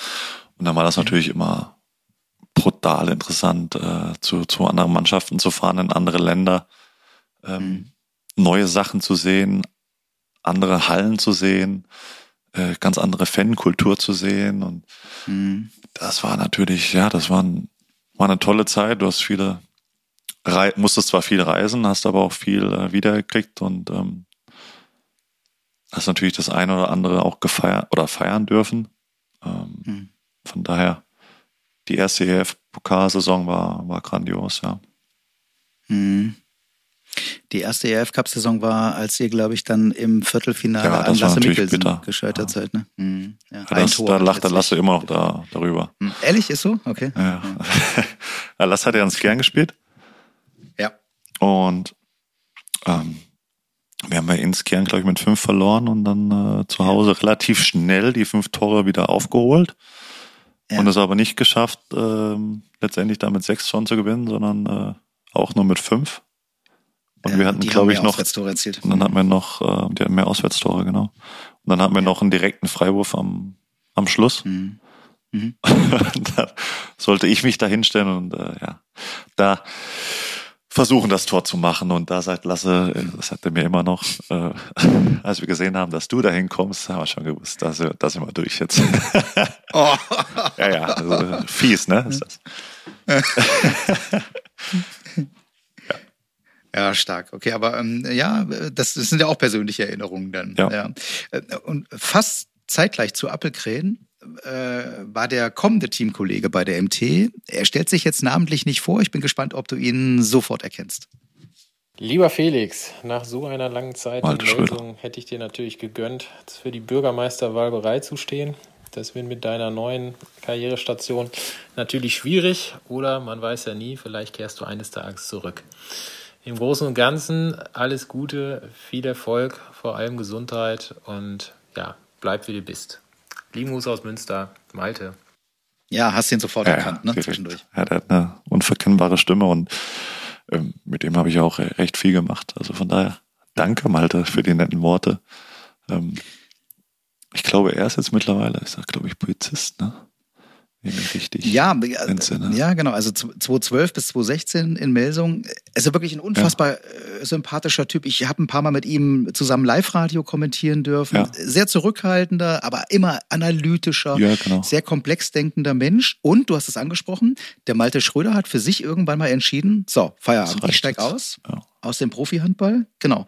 Und dann war das natürlich immer brutal interessant, äh, zu, zu anderen Mannschaften zu fahren, in andere Länder, ähm, mhm. neue Sachen zu sehen, andere Hallen zu sehen äh, ganz andere Fankultur zu sehen. Und mhm. das war natürlich, ja, das war, ein, war eine tolle Zeit. Du hast viele, Rei musstest zwar viel reisen, hast aber auch viel äh, wiedergekriegt und ähm, hast natürlich das eine oder andere auch gefeiert oder feiern dürfen. Ähm, mhm. Von daher, die erste EF-Pokalsaison war, war grandios, ja. Mhm. Die erste ERF-Cup-Saison war, als ihr, glaube ich, dann im Viertelfinale ja, an Lasse Mikkelsen gescheitert ja. seid. Ne? Mhm. Ja, ja das, da lacht der Lasse immer noch da, darüber. Mhm. Ehrlich, ist so? Okay. Ja. (laughs) ja. Lasse hat ja ins Kern gespielt. Ja. Und ähm, wir haben ja ins Kern, glaube ich, mit fünf verloren und dann äh, zu Hause relativ schnell die fünf Tore wieder aufgeholt. Ja. Und es aber nicht geschafft, äh, letztendlich damit sechs schon zu gewinnen, sondern äh, auch nur mit fünf. Und ja, wir hatten, glaube ich, noch. Und dann hatten wir noch, äh, die hatten mehr Auswärtstore, genau. Und dann hatten wir noch einen direkten Freiwurf am, am Schluss. Mhm. Mhm. (laughs) da sollte ich mich da hinstellen und äh, ja, da versuchen, das Tor zu machen. Und da sagt Lasse, äh, das hat er mir immer noch, äh, (laughs) als wir gesehen haben, dass du da hinkommst, haben wir schon gewusst, da sind, da sind wir durch jetzt. oh. (laughs) ja, ja, also fies, ne? Ist das. Ja, stark. Okay, aber ähm, ja, das, das sind ja auch persönliche Erinnerungen dann. Ja. ja. Äh, und fast zeitgleich zu Appelkrähen äh, war der kommende Teamkollege bei der MT. Er stellt sich jetzt namentlich nicht vor. Ich bin gespannt, ob du ihn sofort erkennst. Lieber Felix, nach so einer langen Zeit in Melsung hätte ich dir natürlich gegönnt, für die Bürgermeisterwahl bereitzustehen. Das wird mit deiner neuen Karrierestation natürlich schwierig oder man weiß ja nie, vielleicht kehrst du eines Tages zurück. Im Großen und Ganzen alles Gute, viel Erfolg, vor allem Gesundheit und ja, bleib wie du bist. Lieben Gruß aus Münster, Malte. Ja, hast ihn sofort ja, erkannt, ne? Zwischendurch. Ja, der hat eine unverkennbare Stimme und ähm, mit dem habe ich auch recht viel gemacht. Also von daher, danke Malte für die netten Worte. Ähm, Ich glaube, er ist jetzt mittlerweile, ist er, glaube ich, Polizist, ne? Richtig ja, entsinne. ja, genau. Also 2012 bis 2016 in Melsung. Ist wirklich ein unfassbar ja. Äh, sympathischer Typ. Ich habe ein paar Mal mit ihm zusammen Live-Radio kommentieren dürfen. Ja. Sehr zurückhaltender, aber immer analytischer, ja, genau. sehr komplex denkender Mensch. Und du hast es angesprochen, der Malte Schröder hat für sich irgendwann mal entschieden, so, Feierabend, ich steig aus. Aus dem Profi-Handball. Genau.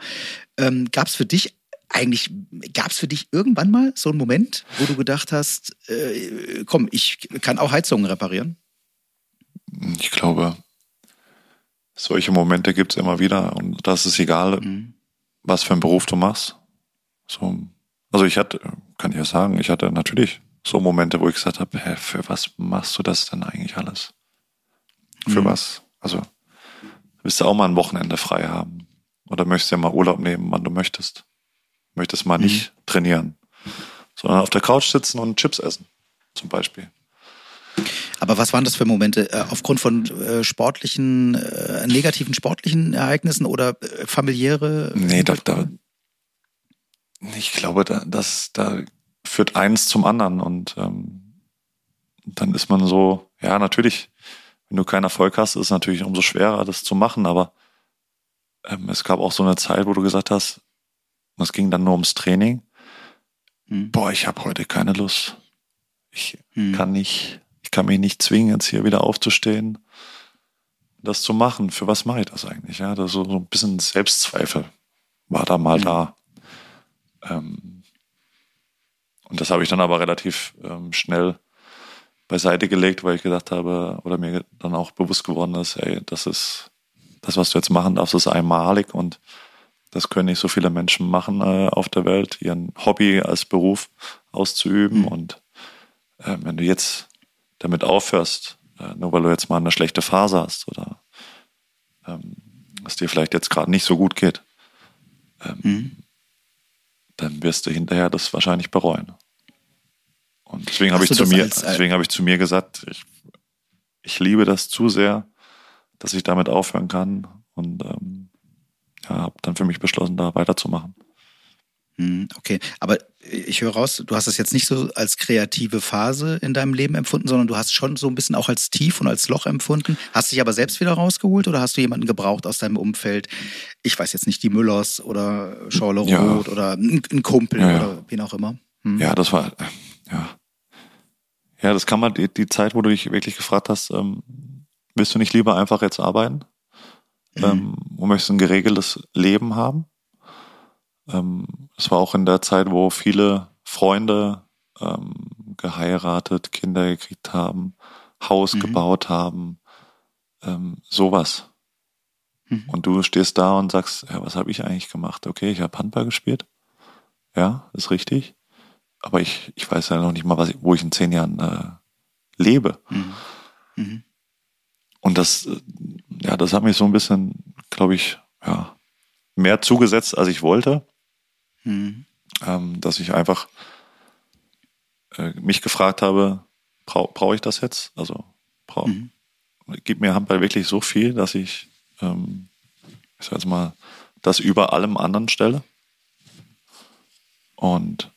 Ähm, Gab es für dich eigentlich gab es für dich irgendwann mal so einen Moment, wo du gedacht hast, äh, komm, ich kann auch Heizungen reparieren? Ich glaube, solche Momente gibt es immer wieder und das ist egal, mhm. was für einen Beruf du machst. So, also ich hatte, kann ich ja sagen, ich hatte natürlich so Momente, wo ich gesagt habe, hä, für was machst du das denn eigentlich alles? Für mhm. was? Also willst du auch mal ein Wochenende frei haben? Oder möchtest du ja mal Urlaub nehmen, wann du möchtest? Möchtest mal mhm. nicht trainieren, sondern auf der Couch sitzen und Chips essen, zum Beispiel. Aber was waren das für Momente? Äh, aufgrund von äh, sportlichen, äh, negativen sportlichen Ereignissen oder familiäre? Nee, da, da, ich glaube, da, das, da führt eins zum anderen und ähm, dann ist man so, ja, natürlich, wenn du keinen Erfolg hast, ist es natürlich umso schwerer, das zu machen, aber ähm, es gab auch so eine Zeit, wo du gesagt hast, und es ging dann nur ums Training. Hm. Boah, ich habe heute keine Lust. Ich hm. kann nicht, ich kann mich nicht zwingen, jetzt hier wieder aufzustehen, das zu machen. Für was mache ich das eigentlich? Ja, das so, so ein bisschen Selbstzweifel war da mal hm. da. Ähm, und das habe ich dann aber relativ ähm, schnell beiseite gelegt, weil ich gedacht habe, oder mir dann auch bewusst geworden ist, ey, das ist, das, was du jetzt machen darfst, ist einmalig und das können nicht so viele Menschen machen äh, auf der Welt, ihren Hobby als Beruf auszuüben. Mhm. Und äh, wenn du jetzt damit aufhörst, äh, nur weil du jetzt mal eine schlechte Phase hast oder ähm, es dir vielleicht jetzt gerade nicht so gut geht, ähm, mhm. dann wirst du hinterher das wahrscheinlich bereuen. Und deswegen habe ich zu mir, als, deswegen habe ich zu mir gesagt, ich, ich liebe das zu sehr, dass ich damit aufhören kann. Und ähm, ja, habe dann für mich beschlossen, da weiterzumachen. Hm, okay, aber ich höre raus, du hast es jetzt nicht so als kreative Phase in deinem Leben empfunden, sondern du hast schon so ein bisschen auch als Tief und als Loch empfunden. Hast dich aber selbst wieder rausgeholt oder hast du jemanden gebraucht aus deinem Umfeld? Ich weiß jetzt nicht, die Müllers oder Schorle Roth ja. oder ein Kumpel ja, ja. oder wen auch immer. Hm. Ja, das war, ja. Ja, das kann man, die, die Zeit, wo du dich wirklich gefragt hast, ähm, willst du nicht lieber einfach jetzt arbeiten? Mhm. Ähm, und möchtest ein geregeltes Leben haben. Ähm, es war auch in der Zeit, wo viele Freunde ähm, geheiratet, Kinder gekriegt haben, Haus mhm. gebaut haben, ähm, sowas. Mhm. Und du stehst da und sagst, ja, was habe ich eigentlich gemacht? Okay, ich habe Handball gespielt. Ja, ist richtig. Aber ich, ich weiß ja noch nicht mal, was ich, wo ich in zehn Jahren äh, lebe. Mhm. Mhm. Und das, ja, das hat mich so ein bisschen, glaube ich, ja, mehr zugesetzt, als ich wollte. Mhm. Ähm, dass ich einfach äh, mich gefragt habe, brauche brauch ich das jetzt? Also brauch, mhm. gibt mir Handball wirklich so viel, dass ich, ähm, ich sag jetzt mal, das über allem anderen stelle. Und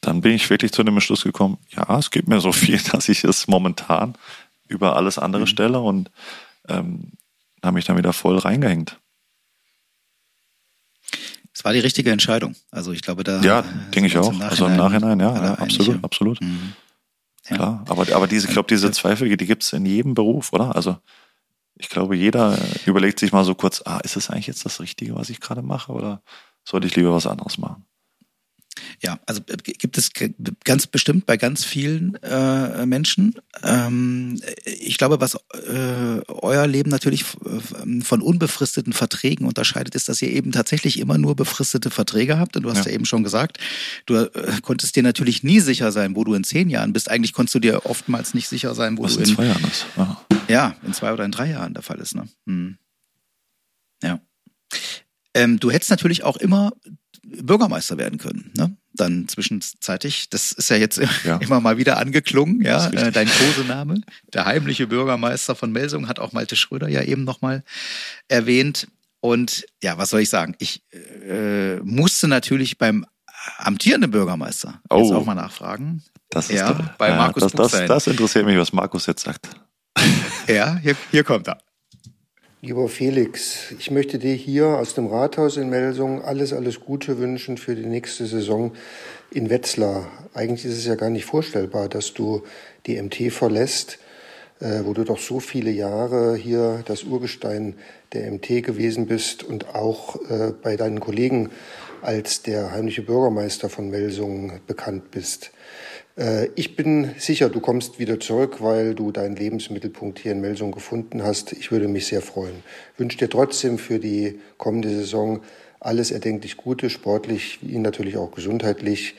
dann bin ich wirklich zu dem Entschluss gekommen, ja, es gibt mir so viel, (laughs) dass ich es momentan über alles andere mhm. stelle und ähm, habe mich dann wieder voll reingehängt. Es war die richtige Entscheidung. Also ich glaube, da. Ja, äh, denke ich auch. Also im Nachhinein, ja, ja absolut, absolut. Mhm. Ja. Klar, aber, aber diese, ich glaube, diese Zweifel, die gibt es in jedem Beruf, oder? Also ich glaube, jeder überlegt sich mal so kurz, ah, ist es eigentlich jetzt das Richtige, was ich gerade mache, oder sollte ich lieber was anderes machen? Ja, also äh, gibt es ganz bestimmt bei ganz vielen äh, Menschen. Ähm, ich glaube, was äh, euer Leben natürlich von unbefristeten Verträgen unterscheidet, ist, dass ihr eben tatsächlich immer nur befristete Verträge habt. Und du hast ja, ja eben schon gesagt, du äh, konntest dir natürlich nie sicher sein, wo du in zehn Jahren bist. Eigentlich konntest du dir oftmals nicht sicher sein, wo was du in, in zwei Jahren ist. Ja. ja, in zwei oder in drei Jahren der Fall ist. Ne? Hm. Ja. Ähm, du hättest natürlich auch immer Bürgermeister werden können. Ne? Dann zwischenzeitlich, das ist ja jetzt (laughs) ja. immer mal wieder angeklungen, ja, äh, dein Kosename. Der heimliche Bürgermeister von Melsung hat auch Malte Schröder ja eben nochmal erwähnt. Und ja, was soll ich sagen? Ich äh, musste natürlich beim amtierende Bürgermeister. Oh. Jetzt auch mal nachfragen. Das ist ja, der, bei ja, Markus das, das, das interessiert mich, was Markus jetzt sagt. Ja, hier, hier kommt er. Lieber Felix, ich möchte dir hier aus dem Rathaus in Melsung alles, alles Gute wünschen für die nächste Saison in Wetzlar. Eigentlich ist es ja gar nicht vorstellbar, dass du die MT verlässt, äh, wo du doch so viele Jahre hier das Urgestein der MT gewesen bist und auch äh, bei deinen Kollegen als der heimliche Bürgermeister von Melsung bekannt bist. Äh, Ich bin sicher, du kommst wieder zurück, weil du deinen Lebensmittelpunkt hier in Melsung gefunden hast. Ich würde mich sehr freuen. Wünsche dir trotzdem für die kommende Saison alles erdenklich Gute, sportlich wie natürlich auch gesundheitlich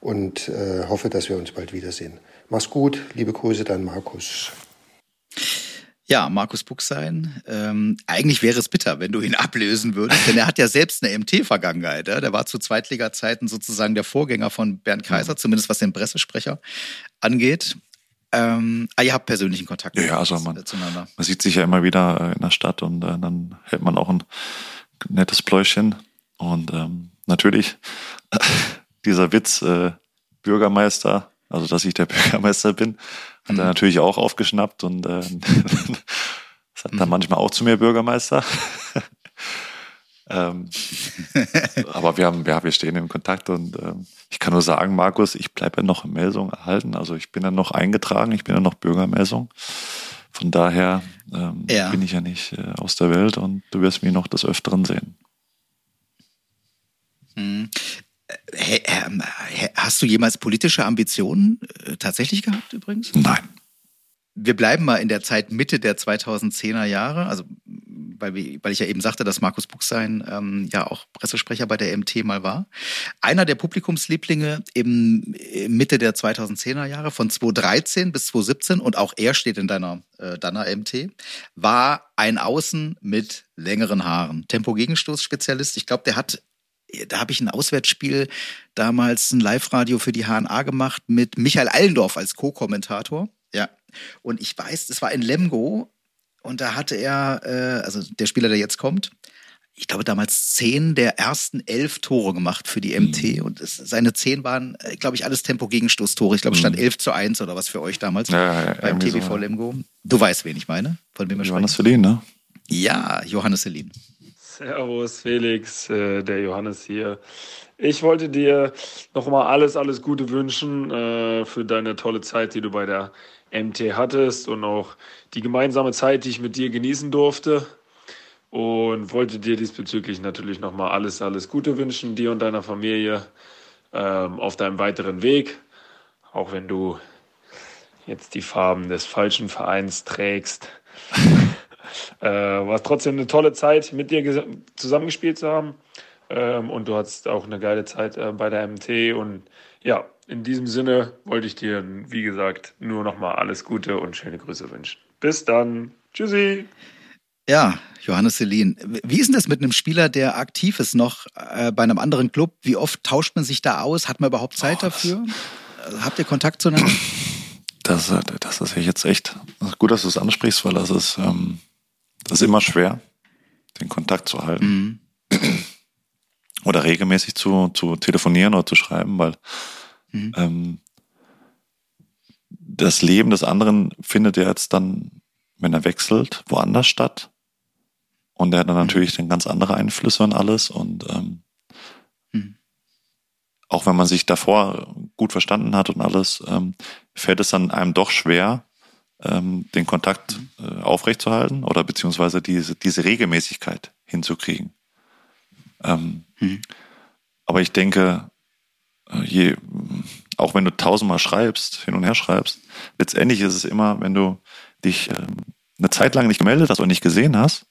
und äh, hoffe, dass wir uns bald wiedersehen. Mach's gut, liebe Grüße, dein Markus. Ja, Markus Buchsein. Ähm, eigentlich wäre es bitter, wenn du ihn ablösen würdest, denn er hat ja selbst eine MT-Vergangenheit. Ja? Der war zu Zweitliga-Zeiten sozusagen der Vorgänger von Bernd Kaiser, zumindest was den Pressesprecher angeht. Ähm, ah, ihr habt persönlichen Kontakt Ja, also man, äh, zueinander. man sieht sich ja immer wieder äh, in der Stadt und äh, dann hält man auch ein nettes Pläuschen. Und ähm, natürlich (laughs) dieser Witz, äh, Bürgermeister, also dass ich der (laughs) Bürgermeister bin, hat er natürlich auch aufgeschnappt und äh, (laughs) sagt dann manchmal auch zu mir Bürgermeister. (laughs) ähm, aber wir haben, ja, wir stehen im Kontakt und ähm, ich kann nur sagen, Markus, ich bleibe ja noch in Melsung erhalten. Also ich bin ja noch eingetragen, ich bin ja noch Bürger in Melsung. Von daher ähm, Ja. bin ich ja nicht äh, aus der Welt und du wirst mich noch des Öfteren sehen. Hm. Äh, Hast du jemals politische Ambitionen äh, tatsächlich gehabt übrigens? Nein. Wir bleiben mal in der Zeit Mitte der 2010er Jahre, also weil, ich ja eben sagte, dass Markus Buchsein ähm, ja auch Pressesprecher bei der MT mal war. Einer der Publikumslieblinge im, im Mitte der 2010er Jahre von 2013 bis 2017 und auch er steht in deiner, äh, deiner MT, war ein Außen mit längeren Haaren. Tempo-Gegenstoß-Spezialist. Ich glaube, der hat da habe ich ein Auswärtsspiel damals ein Live-Radio für die HNA gemacht mit Michael Allendorf als Co-Kommentator. Ja. Und ich weiß, es war in Lemgo und da hatte er, äh, also der Spieler, der jetzt kommt, ich glaube damals zehn der ersten elf Tore gemacht für die MT. Und es, seine zehn waren, äh, glaube ich, alles Tempo-Gegenstoßtore. Ich glaube, es stand 11 zu 1 oder was für euch damals Ja, beim TVV so, ja. Lemgo. Du weißt, wen ich meine, von wem wir Johannes sprechen. Verlin, ne? Ja, Johannes Selin. Servus Felix, äh, der Johannes hier. Ich wollte dir nochmal alles, alles Gute wünschen äh, für deine tolle Zeit, die du bei der MT hattest und auch die gemeinsame Zeit, die ich mit dir genießen durfte. Und wollte dir diesbezüglich natürlich nochmal alles, alles Gute wünschen, dir und deiner Familie ähm, auf deinem weiteren Weg. Auch wenn du jetzt die Farben des falschen Vereins trägst. (laughs) Äh, war es trotzdem eine tolle Zeit, mit dir ges- zusammengespielt zu haben. Ähm, und du hattest auch eine geile Zeit äh, bei der MT. Und ja, in diesem Sinne wollte ich dir, wie gesagt, nur nochmal alles Gute und schöne Grüße wünschen. Bis dann. Tschüssi. Ja, Johannes Selin. Wie ist denn das mit einem Spieler, der aktiv ist noch äh, bei einem anderen Club? Wie oft tauscht man sich da aus? Hat man überhaupt Zeit dafür? Äh, Habt ihr Kontakt zueinander? Das, äh, das ist ja jetzt echt gut, dass du es ansprichst, weil das ist, ähm, das ist immer schwer, den Kontakt zu halten. (clears throat) Oder regelmäßig zu, zu telefonieren oder zu schreiben, weil ähm, das Leben des anderen findet ja jetzt dann, wenn er wechselt, woanders statt. Und er hat dann natürlich dann ganz andere Einflüsse und alles. Und ähm, auch wenn man sich davor gut verstanden hat und alles, ähm, fällt es dann einem doch schwer, ähm, den Kontakt äh, aufrechtzuerhalten oder beziehungsweise diese, diese Regelmäßigkeit hinzukriegen. Ähm, Aber ich denke, äh, je, auch wenn du tausendmal schreibst, hin und her schreibst, letztendlich ist es immer, wenn du dich ähm, eine Zeit lang nicht gemeldet hast und nicht gesehen hast,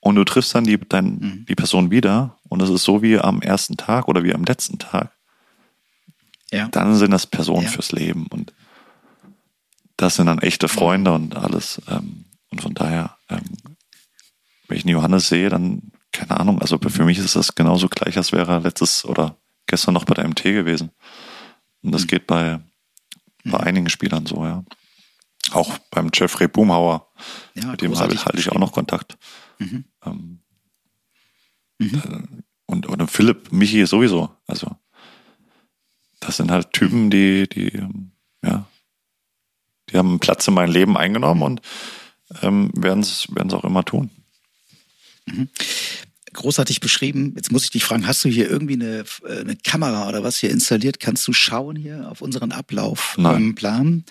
und du triffst dann die, dein, die Person wieder und es ist so wie am ersten Tag oder wie am letzten Tag, Ja. dann sind das Personen Ja. fürs Leben und das sind dann echte Freunde und alles. Ähm, und von daher, ähm, wenn ich einen Johannes sehe, dann, keine Ahnung, also für mich ist das genauso gleich, als wäre er letztes oder gestern noch bei der MT gewesen. Und Mhm. das geht bei, bei einigen Spielern so, ja. Auch beim Jeffrey Boomhauer, Ja, mit dem halte halte ich auch noch Kontakt. Mhm. Ähm, Mhm. äh, und, und Philipp, Michi sowieso. Also das sind halt Typen, die, die, ja, die haben einen Platz in meinem Leben eingenommen und ähm, werden es auch immer tun. Mhm. Großartig beschrieben. Jetzt muss ich dich fragen, hast du hier irgendwie eine, äh, eine Kamera oder was hier installiert? Kannst du schauen hier auf unseren Ablauf Nein. Plan?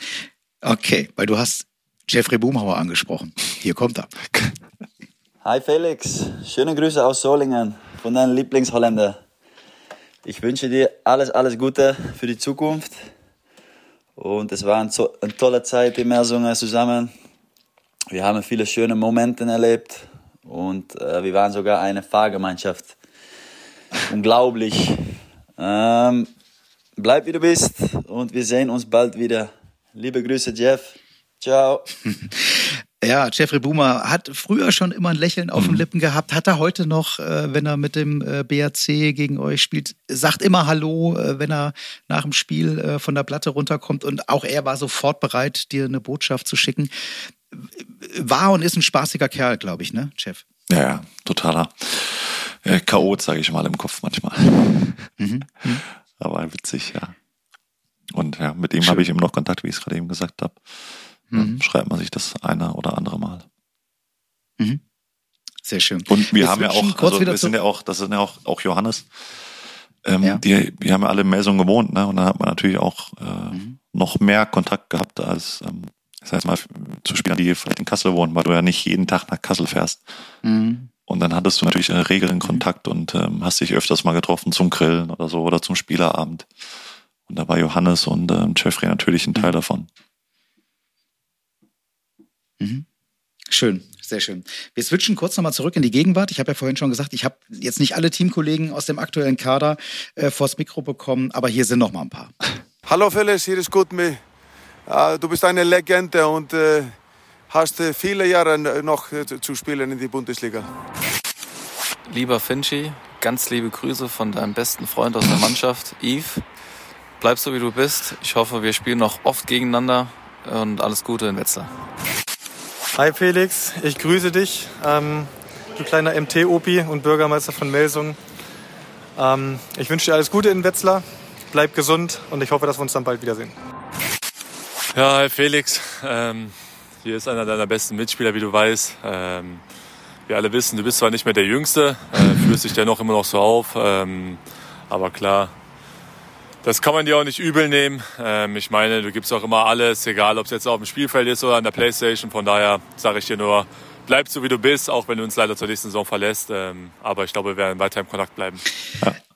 Okay, weil du hast Jeffrey Boomhauer angesprochen. Hier kommt er. (laughs) Hi Felix, schöne Grüße aus Solingen von deinem Lieblingsholländer. Ich wünsche dir alles, alles Gute für die Zukunft. Und es war eine tolle Zeit in Melsungen zusammen. Wir haben viele schöne Momente erlebt und äh, wir waren sogar eine Fahrgemeinschaft. Unglaublich. Ähm, bleib wie du bist und wir sehen uns bald wieder. Liebe Grüße, Jeff. Ciao. (laughs) Ja, Jeffrey Boomer hat früher schon immer ein Lächeln auf den Lippen gehabt. Hat er heute noch, äh, wenn er mit dem äh, BAC gegen euch spielt, sagt immer Hallo, äh, wenn er nach dem Spiel von der Platte runterkommt. Und auch er war sofort bereit, dir eine Botschaft zu schicken. War und ist ein spaßiger Kerl, glaube ich, ne, Jeff? Ja, ja, totaler äh, Chaot, sage ich mal, im Kopf manchmal. Mhm. Aber witzig, ja. Und ja, mit ihm habe ich immer noch Kontakt, wie ich es gerade eben gesagt habe. Mhm. Schreibt man sich das eine oder andere Mal. Mhm. Sehr schön. Und wir Jetzt haben ja auch, also wir sind ja auch, das sind ja auch, auch Johannes. Ähm, die, die haben ja alle in Melsung gewohnt, ne? Und dann hat man natürlich auch äh, noch mehr Kontakt gehabt als, ähm, ich sag jetzt mal, zu Spielern, die vielleicht in Kassel wohnen, weil du ja nicht jeden Tag nach Kassel fährst. Mhm. Und dann hattest du natürlich äh, regelen Kontakt und ähm, hast dich öfters mal getroffen zum Grillen oder so oder zum Spielerabend. Und da war Johannes und ähm, Jeffrey natürlich ein Teil davon. Mhm. Schön, sehr schön. Wir switchen kurz nochmal zurück in die Gegenwart. Ich habe ja vorhin schon gesagt, ich habe jetzt nicht alle Teamkollegen aus dem aktuellen Kader äh, vors Mikro bekommen, aber hier sind noch mal ein paar. Hallo Felix, hier ist Gutmi. Äh, Du bist eine Legende und äh, hast äh, viele Jahre noch äh, zu spielen in die Bundesliga. Lieber Finchi, ganz liebe Grüße von deinem besten Freund aus der Mannschaft, Yves. Bleib so wie du bist. Ich hoffe, wir spielen noch oft gegeneinander und alles Gute in Wetzlar. Hi Felix, ich grüße dich, ähm, du kleiner MT-Opi und Bürgermeister von Melsungen. Ähm, ich wünsche dir alles Gute in Wetzlar, bleib gesund und ich hoffe, dass wir uns dann bald wiedersehen. Ja, hi Felix. Ähm, hier ist einer deiner besten Mitspieler, wie du weißt. Ähm, wir alle wissen, du bist zwar nicht mehr der Jüngste, äh, fühlst dich dennoch immer noch so auf. Ähm, aber klar, das kann man dir auch nicht übel nehmen. Ähm, ich meine, du gibst auch immer alles, egal ob es jetzt auf dem Spielfeld ist oder an der Playstation. Von daher sage ich dir nur, bleib so wie du bist, auch wenn du uns leider zur nächsten Saison verlässt. Ähm, aber ich glaube, wir werden weiter im Kontakt bleiben.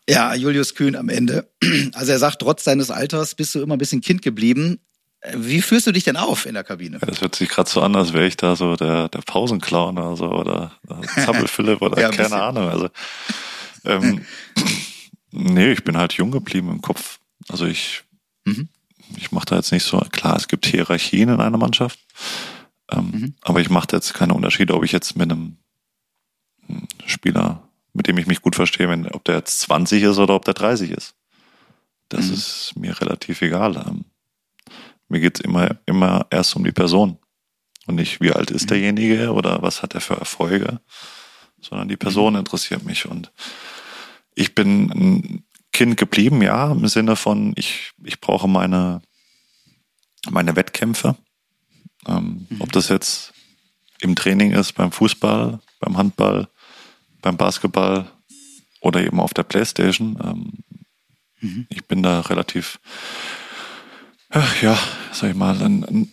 Ja, Julius Kühn am Ende. Also er sagt, trotz deines Alters bist du immer ein bisschen Kind geblieben. Wie fühlst du dich denn auf in der Kabine? Das hört sich gerade so an, als wäre ich da so der, der Pausenclown oder so oder Zappel Philipp oder (laughs) Ja, ein keine bisschen. Ahnung. Also ähm, (laughs) nee, ich bin halt jung geblieben im Kopf. Also ich, Mhm. ich mache da jetzt nicht so, klar, es gibt Hierarchien in einer Mannschaft, ähm, Mhm. aber ich mache da jetzt keine Unterschiede, ob ich jetzt mit einem hm, Spieler, mit dem ich mich gut verstehe, wenn, ob der jetzt 20 ist oder ob der 30 ist. Das Mhm. ist mir relativ egal. Ähm, mir geht's immer, immer erst um die Person. Und nicht, wie alt Mhm. ist derjenige oder was hat er für Erfolge, sondern die Person Mhm. interessiert mich. Und ich bin ein Kind geblieben, ja, im Sinne von, ich, ich brauche meine, meine Wettkämpfe. Ähm, Mhm. Ob das jetzt im Training ist, beim Fußball, beim Handball, beim Basketball oder eben auf der Playstation. Ähm, Mhm. Ich bin da relativ, ach ja, sag ich mal, ein, ein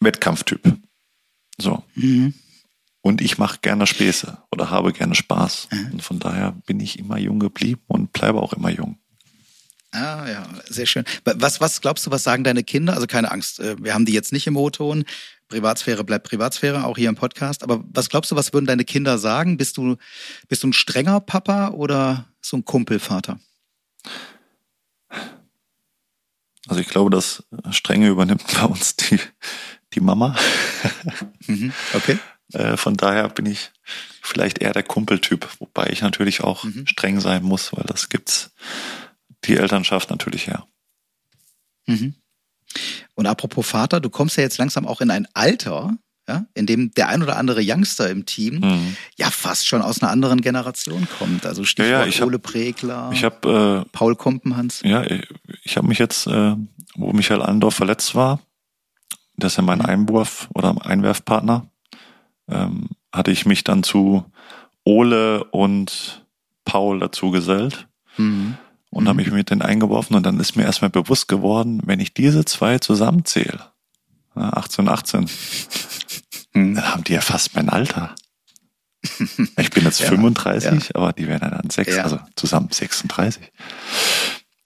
Wettkampftyp. So. Mhm. Und ich mache gerne Späße oder habe gerne Spaß. Und von daher bin ich immer jung geblieben und bleibe auch immer jung. Ah, ja, sehr schön. Was, was glaubst du, was sagen deine Kinder? Also keine Angst, äh, wir haben die jetzt nicht im O-Ton. Privatsphäre bleibt Privatsphäre, auch hier im Podcast. Aber was glaubst du, was würden deine Kinder sagen? Bist du, bist du ein strenger Papa oder so ein Kumpelvater? Also ich glaube, das Strenge übernimmt bei uns die, die Mama. Mhm, Okay. Äh, Von daher bin ich vielleicht eher der Kumpeltyp, wobei ich natürlich auch Mhm. streng sein muss, weil das gibt's die Elternschaft natürlich her. Mhm. Und apropos Vater, du kommst ja jetzt langsam auch in ein Alter, ja, in dem der ein oder andere Youngster im Team mhm. ja fast schon aus einer anderen Generation kommt. Also Stichwort ja, ja, Ole Pregler, ich hab, äh, Paul Kompenhans. Ja, ich habe mich jetzt, äh, wo Michael Allendorf verletzt war, das ist ja mein mhm. Einwurf oder Einwerfpartner, ähm, hatte ich mich dann zu Ole und Paul dazu gesellt mhm. und mhm. habe mich mit denen eingeworfen und dann ist mir erstmal bewusst geworden, wenn ich diese zwei zusammenzähle, 18, 18, mhm. dann haben die ja fast mein Alter. (laughs) Ich bin jetzt ja, 35, ja. aber die werden dann sechs, ja. also zusammen 36.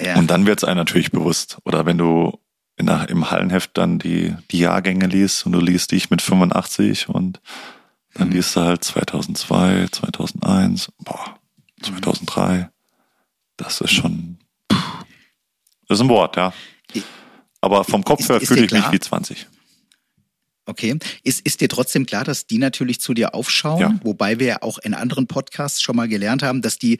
Ja. Und dann wird es einem natürlich bewusst. Oder wenn du in im Hallenheft dann die, die Jahrgänge liest und du liest dich mit 85 und dann mhm. liest du halt 2002, 2001, boah, 2003. Das ist schon, pff, das ist ein Wort, ja. Aber vom Kopf her fühle ich mich wie 20. Okay. Ist, ist dir trotzdem klar, dass die natürlich zu dir aufschauen? Ja. Wobei wir ja auch in anderen Podcasts schon mal gelernt haben, dass die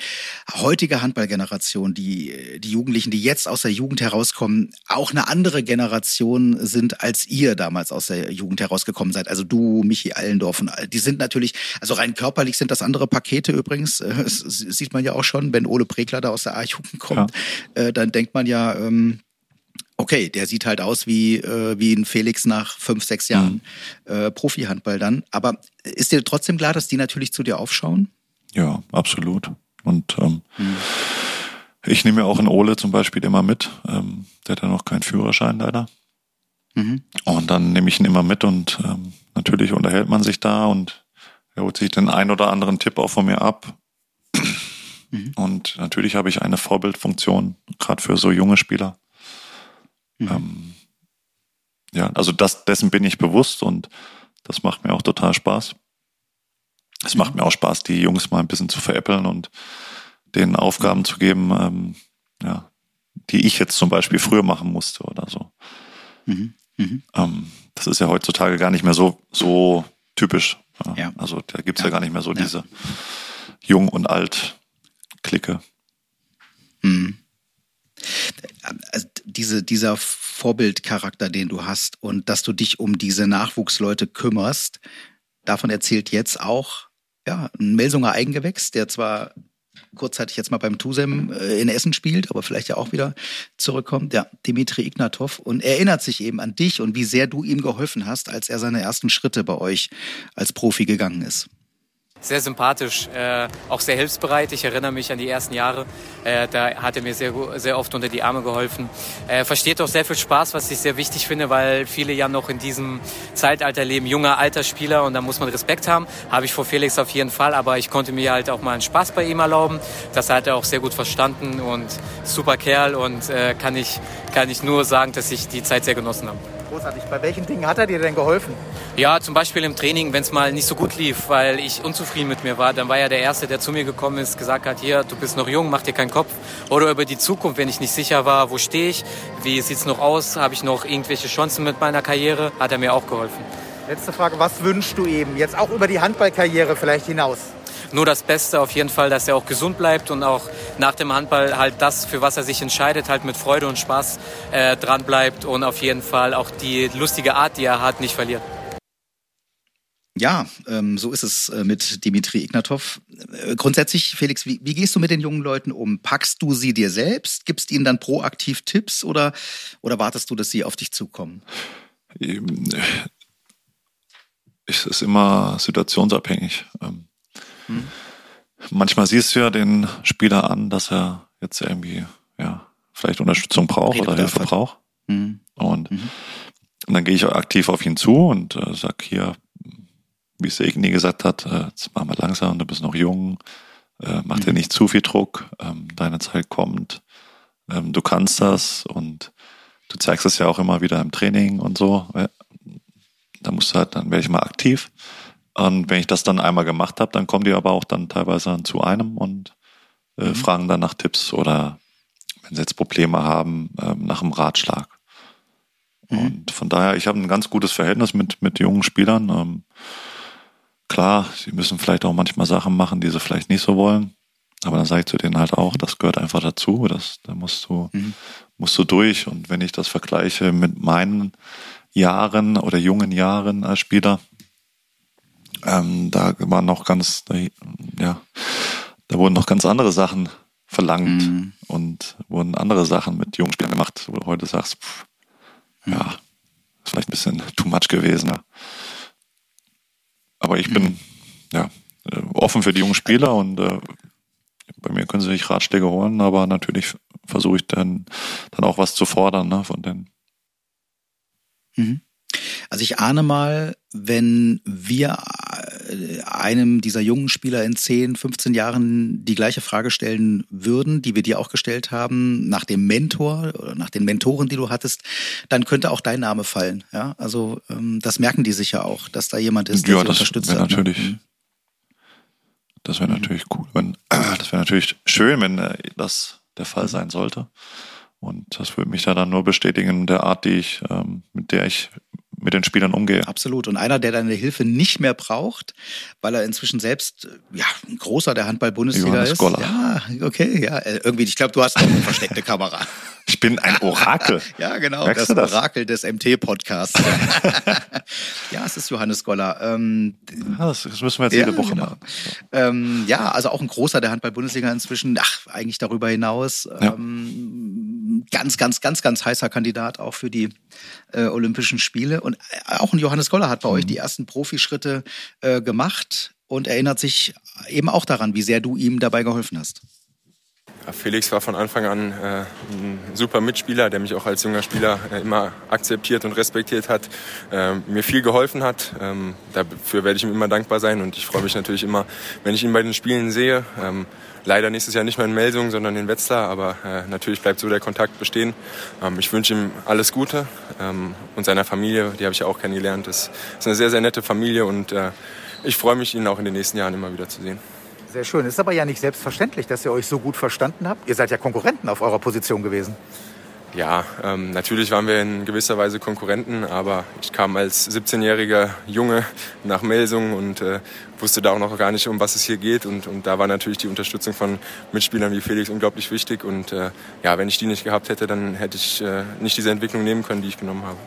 heutige Handballgeneration, die, die Jugendlichen, die jetzt aus der Jugend herauskommen, auch eine andere Generation sind, als ihr damals aus der Jugend herausgekommen seid. Also du, Michi Allendorf und die sind natürlich, also rein körperlich sind das andere Pakete übrigens. Das sieht man ja auch schon, wenn Ole Pregler da aus der A-Jugend kommt, ja. Äh, dann denkt man ja, ähm, okay, der sieht halt aus wie, äh, wie ein Felix nach fünf, sechs Jahren mhm. äh, Profi-Handball dann. Aber ist dir trotzdem klar, dass die natürlich zu dir aufschauen? Ja, absolut. Und ähm, mhm. ich nehme ja auch einen Ole zum Beispiel immer mit. Ähm, der hat ja noch keinen Führerschein leider. Mhm. Und dann nehme ich ihn immer mit und ähm, natürlich unterhält man sich da und er holt sich den einen oder anderen Tipp auch von mir ab. Mhm. Und natürlich habe ich eine Vorbildfunktion, gerade für so junge Spieler. Mhm. Ähm, ja, also das, dessen bin ich bewusst und das macht mir auch total Spaß. Es mhm. macht mir auch Spaß, die Jungs mal ein bisschen zu veräppeln und denen Aufgaben zu geben, ähm, ja, die ich jetzt zum Beispiel früher machen musste oder so. Mhm. Mhm. Ähm, das ist ja heutzutage gar nicht mehr so, so typisch. Ja. Also da gibt's ja. ja. gar nicht mehr so diese Jung- und Alt-Clique. Mhm also diese, dieser Vorbildcharakter, den du hast und dass du dich um diese Nachwuchsleute kümmerst, davon erzählt jetzt auch ja, ein Melsunger Eigengewächs, der zwar kurzzeitig jetzt mal beim Tusem äh, in Essen spielt, aber vielleicht ja auch wieder zurückkommt, ja, Dimitri Ignatov. Und erinnert sich eben an dich und wie sehr du ihm geholfen hast, als er seine ersten Schritte bei euch als Profi gegangen ist sehr sympathisch, äh, auch sehr hilfsbereit. Ich erinnere mich an die ersten Jahre. Äh, da hat er mir sehr, sehr oft unter die Arme geholfen. Er versteht auch sehr viel Spaß, was ich sehr wichtig finde, weil viele ja noch in diesem Zeitalter leben, junger Altersspieler und da muss man Respekt haben. Habe ich vor Felix auf jeden Fall, aber ich konnte mir halt auch mal einen Spaß bei ihm erlauben. Das hat er auch sehr gut verstanden und super Kerl und äh, kann, ich, kann ich nur sagen, dass ich die Zeit sehr genossen habe. Großartig. Bei welchen Dingen hat er dir denn geholfen? Ja, zum Beispiel im Training, wenn es mal nicht so gut lief, weil ich unzufrieden mit mir war, dann war er der Erste, der zu mir gekommen ist, gesagt hat, hier, du bist noch jung, mach dir keinen Kopf. Oder über die Zukunft, wenn ich nicht sicher war, wo stehe ich, wie sieht es noch aus, habe ich noch irgendwelche Chancen mit meiner Karriere, hat er mir auch geholfen. Letzte Frage, was wünschst du eben, jetzt auch über die Handballkarriere vielleicht hinaus? Nur das Beste auf jeden Fall, dass er auch gesund bleibt und auch nach dem Handball halt das, für was er sich entscheidet, halt mit Freude und Spaß äh, dran bleibt und auf jeden Fall auch die lustige Art, die er hat, nicht verliert. Ja, ähm, so ist es äh, mit Dimitri Ignatov. Äh, grundsätzlich, Felix, wie, wie, gehst du mit den jungen Leuten um? Packst du sie dir selbst? Gibst ihnen dann proaktiv Tipps oder, oder wartest du, dass sie auf dich zukommen? Ähm, es ist immer situationsabhängig. Ähm, hm. Manchmal siehst du ja den Spieler an, dass er jetzt irgendwie, ja, vielleicht Unterstützung braucht oder Hilfe braucht. Mhm. Und, mhm. und, dann gehe ich aktiv auf ihn zu und äh, sag hier, wie es Egni gesagt hat, äh, jetzt mach mal langsam, du bist noch jung, äh, mach mhm. dir nicht zu viel Druck, ähm, deine Zeit kommt, ähm, du kannst das und du zeigst es ja auch immer wieder im Training und so. Äh, da musst du halt, dann werde ich mal aktiv und wenn ich das dann einmal gemacht habe, dann kommen die aber auch dann teilweise zu einem und äh, mhm. fragen dann nach Tipps oder wenn sie jetzt Probleme haben, äh, nach einem Ratschlag. Mhm. Und von daher, ich habe ein ganz gutes Verhältnis mit, mit jungen Spielern. Ähm, klar, sie müssen vielleicht auch manchmal Sachen machen, die sie vielleicht nicht so wollen. Aber dann sage ich zu denen halt auch, das gehört einfach dazu. Das, da musst du, mhm. musst du durch. Und wenn ich das vergleiche mit meinen Jahren oder jungen Jahren als Spieler, ähm, da waren noch ganz, ja, da wurden noch ganz andere Sachen verlangt mhm. und wurden andere Sachen mit jungen Spielern gemacht, wo du heute sagst, pff, mhm. ja, ist vielleicht ein bisschen too much gewesen. Ja. Aber ich bin mhm. ja offen für die jungen Spieler und äh, bei mir können sie sich Ratschläge holen, aber natürlich versuche ich dann, dann auch was zu fordern ne, von denen. Mhm. Also ich ahne mal, wenn wir äh, einem dieser jungen Spieler in 10, 15 Jahren die gleiche Frage stellen würden, die wir dir auch gestellt haben, nach dem Mentor oder nach den Mentoren, die du hattest, dann könnte auch dein Name fallen. Ja, also ähm, das merken die sicher auch, dass da jemand ist, der ja, sie das unterstützt hat. Ne? Natürlich, mhm. Das wäre natürlich cool, wenn (clears throat) das wäre natürlich schön, wenn äh, das der Fall sein sollte. Und das würde mich da dann nur bestätigen der Art, die ich, ähm, mit der ich mit den Spielern umgehe. Absolut. Und einer, der deine Hilfe nicht mehr braucht, weil er inzwischen selbst ja ein großer der Handball-Bundesliga ist. Goller. Ja, okay, ja. Äh, irgendwie, ich glaube, du hast eine versteckte Kamera. (laughs) Ich bin ein Orakel. (laughs) ja, genau, Merkst das, das Orakel des MT-Podcasts. (laughs) ja, es ist Johannes Goller. Ähm, das, das, müssen wir jetzt ja, jede Woche genau. machen. Ähm, ja, also auch ein großer der Handball-Bundesliga inzwischen. Ach, eigentlich darüber hinaus. Ja. Ähm, ganz, ganz, ganz, ganz heißer Kandidat auch für die äh, Olympischen Spiele. Und äh, auch ein Johannes Goller hat bei mhm. euch die ersten Profischritte äh, gemacht und erinnert sich eben auch daran, wie sehr du ihm dabei geholfen hast. Felix war von Anfang an äh, ein super Mitspieler, der mich auch als junger Spieler äh, immer akzeptiert und respektiert hat, äh, mir viel geholfen hat. Ähm, dafür werde ich ihm immer dankbar sein und ich freue mich natürlich immer, wenn ich ihn bei den Spielen sehe. Ähm, leider nächstes Jahr nicht mehr in Melsung, sondern in Wetzlar, aber äh, natürlich bleibt so der Kontakt bestehen. Ähm, ich wünsche ihm alles Gute ähm, und seiner Familie, die habe ich ja auch kennengelernt. Das ist eine sehr, sehr nette Familie und äh, ich freue mich, ihn auch in den nächsten Jahren immer wieder zu sehen. Sehr schön. Ist aber ja nicht selbstverständlich, dass ihr euch so gut verstanden habt. Ihr seid ja Konkurrenten auf eurer Position gewesen. Ja, ähm, natürlich waren wir in gewisser Weise Konkurrenten, aber ich kam als 17-jähriger Junge nach Melsung und äh, wusste da auch noch gar nicht, um was es hier geht. Und, und da war natürlich die Unterstützung von Mitspielern wie Felix unglaublich wichtig. Und äh, ja, wenn ich die nicht gehabt hätte, dann hätte ich äh, nicht diese Entwicklung nehmen können, die ich genommen habe.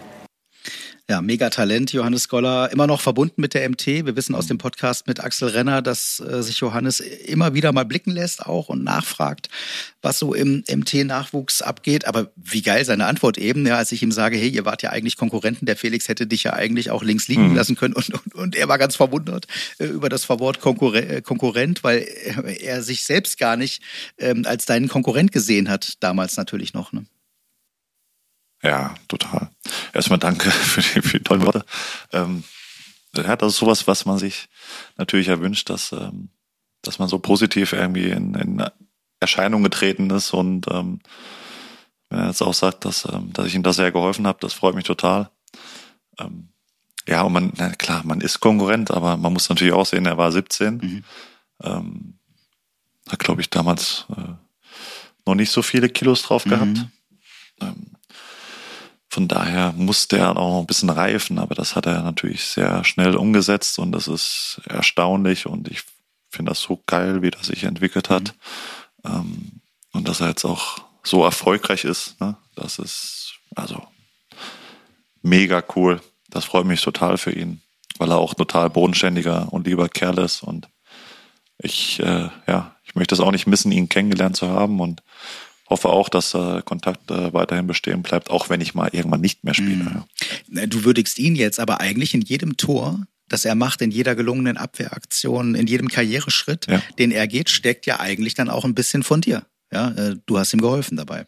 Ja, mega Talent, Johannes Goller. Immer noch verbunden mit der MT. Wir wissen aus dem Podcast mit Axel Renner, dass äh, sich Johannes immer wieder mal blicken lässt auch und nachfragt, was so im MT-Nachwuchs abgeht. Aber wie geil seine Antwort eben, ja, als ich ihm sage, hey, ihr wart ja eigentlich Konkurrenten, der Felix hätte dich ja eigentlich auch links liegen mhm. lassen können. Und, und, und er war ganz verwundert äh, über das Verwort Konkurre äh, Konkurrent, weil er sich selbst gar nicht ähm, als deinen Konkurrent gesehen hat, damals natürlich noch. Ne? Ja, total. Erstmal danke (laughs) für die, für die tollen Worte. Ähm, ja, das ist sowas, was man sich natürlich erwünscht, dass, ähm, dass man so positiv irgendwie in, in Erscheinung getreten ist und ähm, wenn er jetzt auch sagt, dass, ähm, dass ich ihm da sehr geholfen habe, das freut mich total. Ähm, ja, und man, na klar, man ist Konkurrent, aber man muss natürlich auch sehen, er war 17. Mhm. Ähm, hat, glaube ich, damals äh, noch nicht so viele Kilos drauf gehabt. Mhm. Ähm, von daher muss der auch noch ein bisschen reifen, aber das hat er natürlich sehr schnell umgesetzt und das ist erstaunlich und ich finde das so geil, wie das sich entwickelt hat. Mhm. Ähm, und dass er jetzt auch so erfolgreich ist, ne? das ist also mega cool. Das freut mich total für ihn, weil er auch total bodenständiger und lieber Kerl ist und ich, äh, ja, ich möchte es auch nicht missen, ihn kennengelernt zu haben und hoffe auch, dass äh, Kontakt äh, weiterhin bestehen bleibt, auch wenn ich mal irgendwann nicht mehr spiele. Mhm. Du würdigst ihn jetzt aber eigentlich in jedem Tor, das er macht, in jeder gelungenen Abwehraktion, in jedem Karriereschritt, ja. den er geht, steckt ja eigentlich dann auch ein bisschen von dir. Ja, äh, du hast ihm geholfen dabei.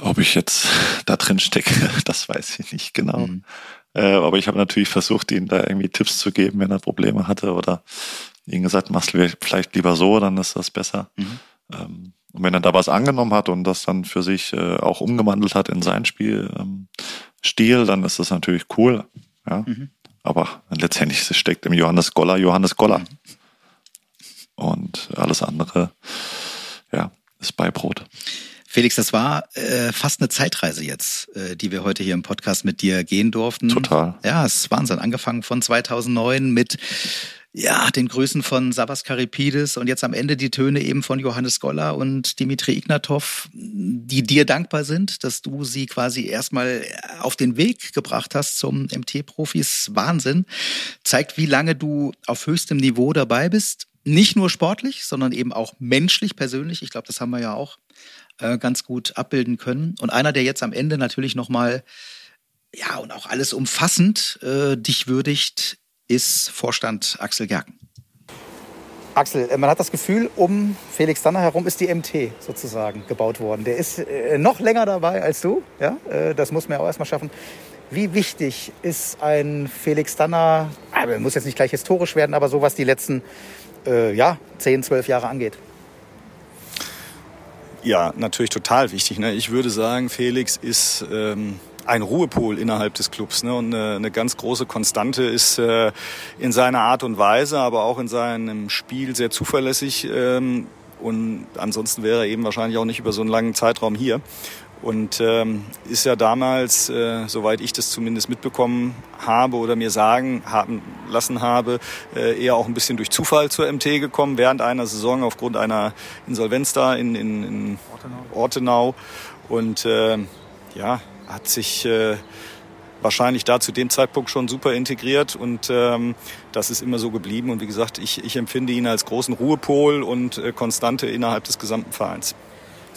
Ob ich jetzt da drin stecke, (laughs) das weiß ich nicht genau. Mhm. Äh, aber ich habe natürlich versucht, ihm da irgendwie Tipps zu geben, wenn er Probleme hatte oder ihm gesagt, machst du vielleicht lieber so, dann ist das besser. Mhm. Ähm, und wenn er da was angenommen hat und das dann für sich äh, auch umgewandelt hat in sein Spielstil, ähm, dann ist das natürlich cool. Ja. Mhm. Aber letztendlich steckt im Johannes Goller Johannes Goller. Mhm. Und alles andere, ja, ist Beibrot. Felix, das war äh, fast eine Zeitreise jetzt, äh, die wir heute hier im Podcast mit dir gehen durften. Total. Ja, es ist Wahnsinn. Angefangen von 2009 mit ja, den Grüßen von Sabas Karipidis und jetzt am Ende die Töne eben von Johannes Goller und Dimitri Ignatov, die dir dankbar sind, dass du sie quasi erstmal auf den Weg gebracht hast zum MT-Profis. Wahnsinn. Zeigt, wie lange du auf höchstem Niveau dabei bist. Nicht nur sportlich, sondern eben auch menschlich, persönlich. Ich glaube, das haben wir ja auch äh, ganz gut abbilden können. Und einer, der jetzt am Ende natürlich nochmal, ja, und auch alles umfassend äh, dich würdigt, ist Vorstand Axel Gerken. Axel, äh, man hat das Gefühl, um Felix Danner herum ist die MT sozusagen gebaut worden. Der ist äh, noch länger dabei als du. Ja? Äh, das muss man ja auch erstmal schaffen. Wie wichtig ist ein Felix Danner, äh, muss jetzt nicht gleich historisch werden, aber so was die letzten äh, ja, 10, 12 Jahre angeht? Ja, natürlich total wichtig. Ne? Ich würde sagen, Felix ist ähm, ein Ruhepol innerhalb des Clubs. Ne? Und eine, eine ganz große Konstante ist äh, in seiner Art und Weise, aber auch in seinem Spiel sehr zuverlässig. Ähm, und ansonsten wäre er eben wahrscheinlich auch nicht über so einen langen Zeitraum hier. Und ähm, ist ja damals, äh, soweit ich das zumindest mitbekommen habe oder mir sagen haben lassen habe, äh, eher auch ein bisschen durch Zufall zur MT gekommen, während einer Saison aufgrund einer Insolvenz da in, in, in Ortenau. Und äh, ja, hat sich äh, wahrscheinlich da zu dem Zeitpunkt schon super integriert und ähm, das ist immer so geblieben. Und wie gesagt, ich, ich empfinde ihn als großen Ruhepol und äh, Konstante innerhalb des gesamten Vereins.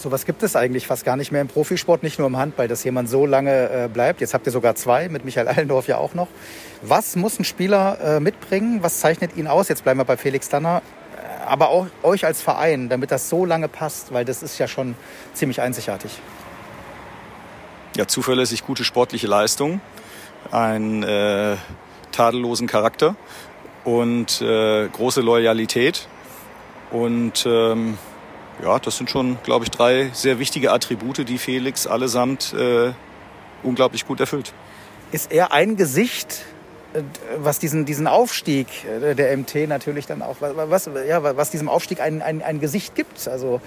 So was gibt es eigentlich fast gar nicht mehr im Profisport, nicht nur im Handball, dass jemand so lange äh, bleibt. Jetzt habt ihr sogar zwei, mit Michael Allendorf ja auch noch. Was muss ein Spieler äh, mitbringen? Was zeichnet ihn aus? Jetzt bleiben wir bei Felix Danner. Äh, aber auch euch als Verein, damit das so lange passt, weil das ist ja schon ziemlich einzigartig. Ja, zuverlässig gute sportliche Leistung, einen äh, tadellosen Charakter und äh, große Loyalität und ähm, ja, das sind schon, glaube ich, drei sehr wichtige Attribute, die Felix allesamt äh, unglaublich gut erfüllt. Ist er ein Gesicht, äh, was diesen, diesen Aufstieg äh, der MT natürlich dann auch, was, ja, was diesem Aufstieg ein, ein, ein Gesicht gibt. Also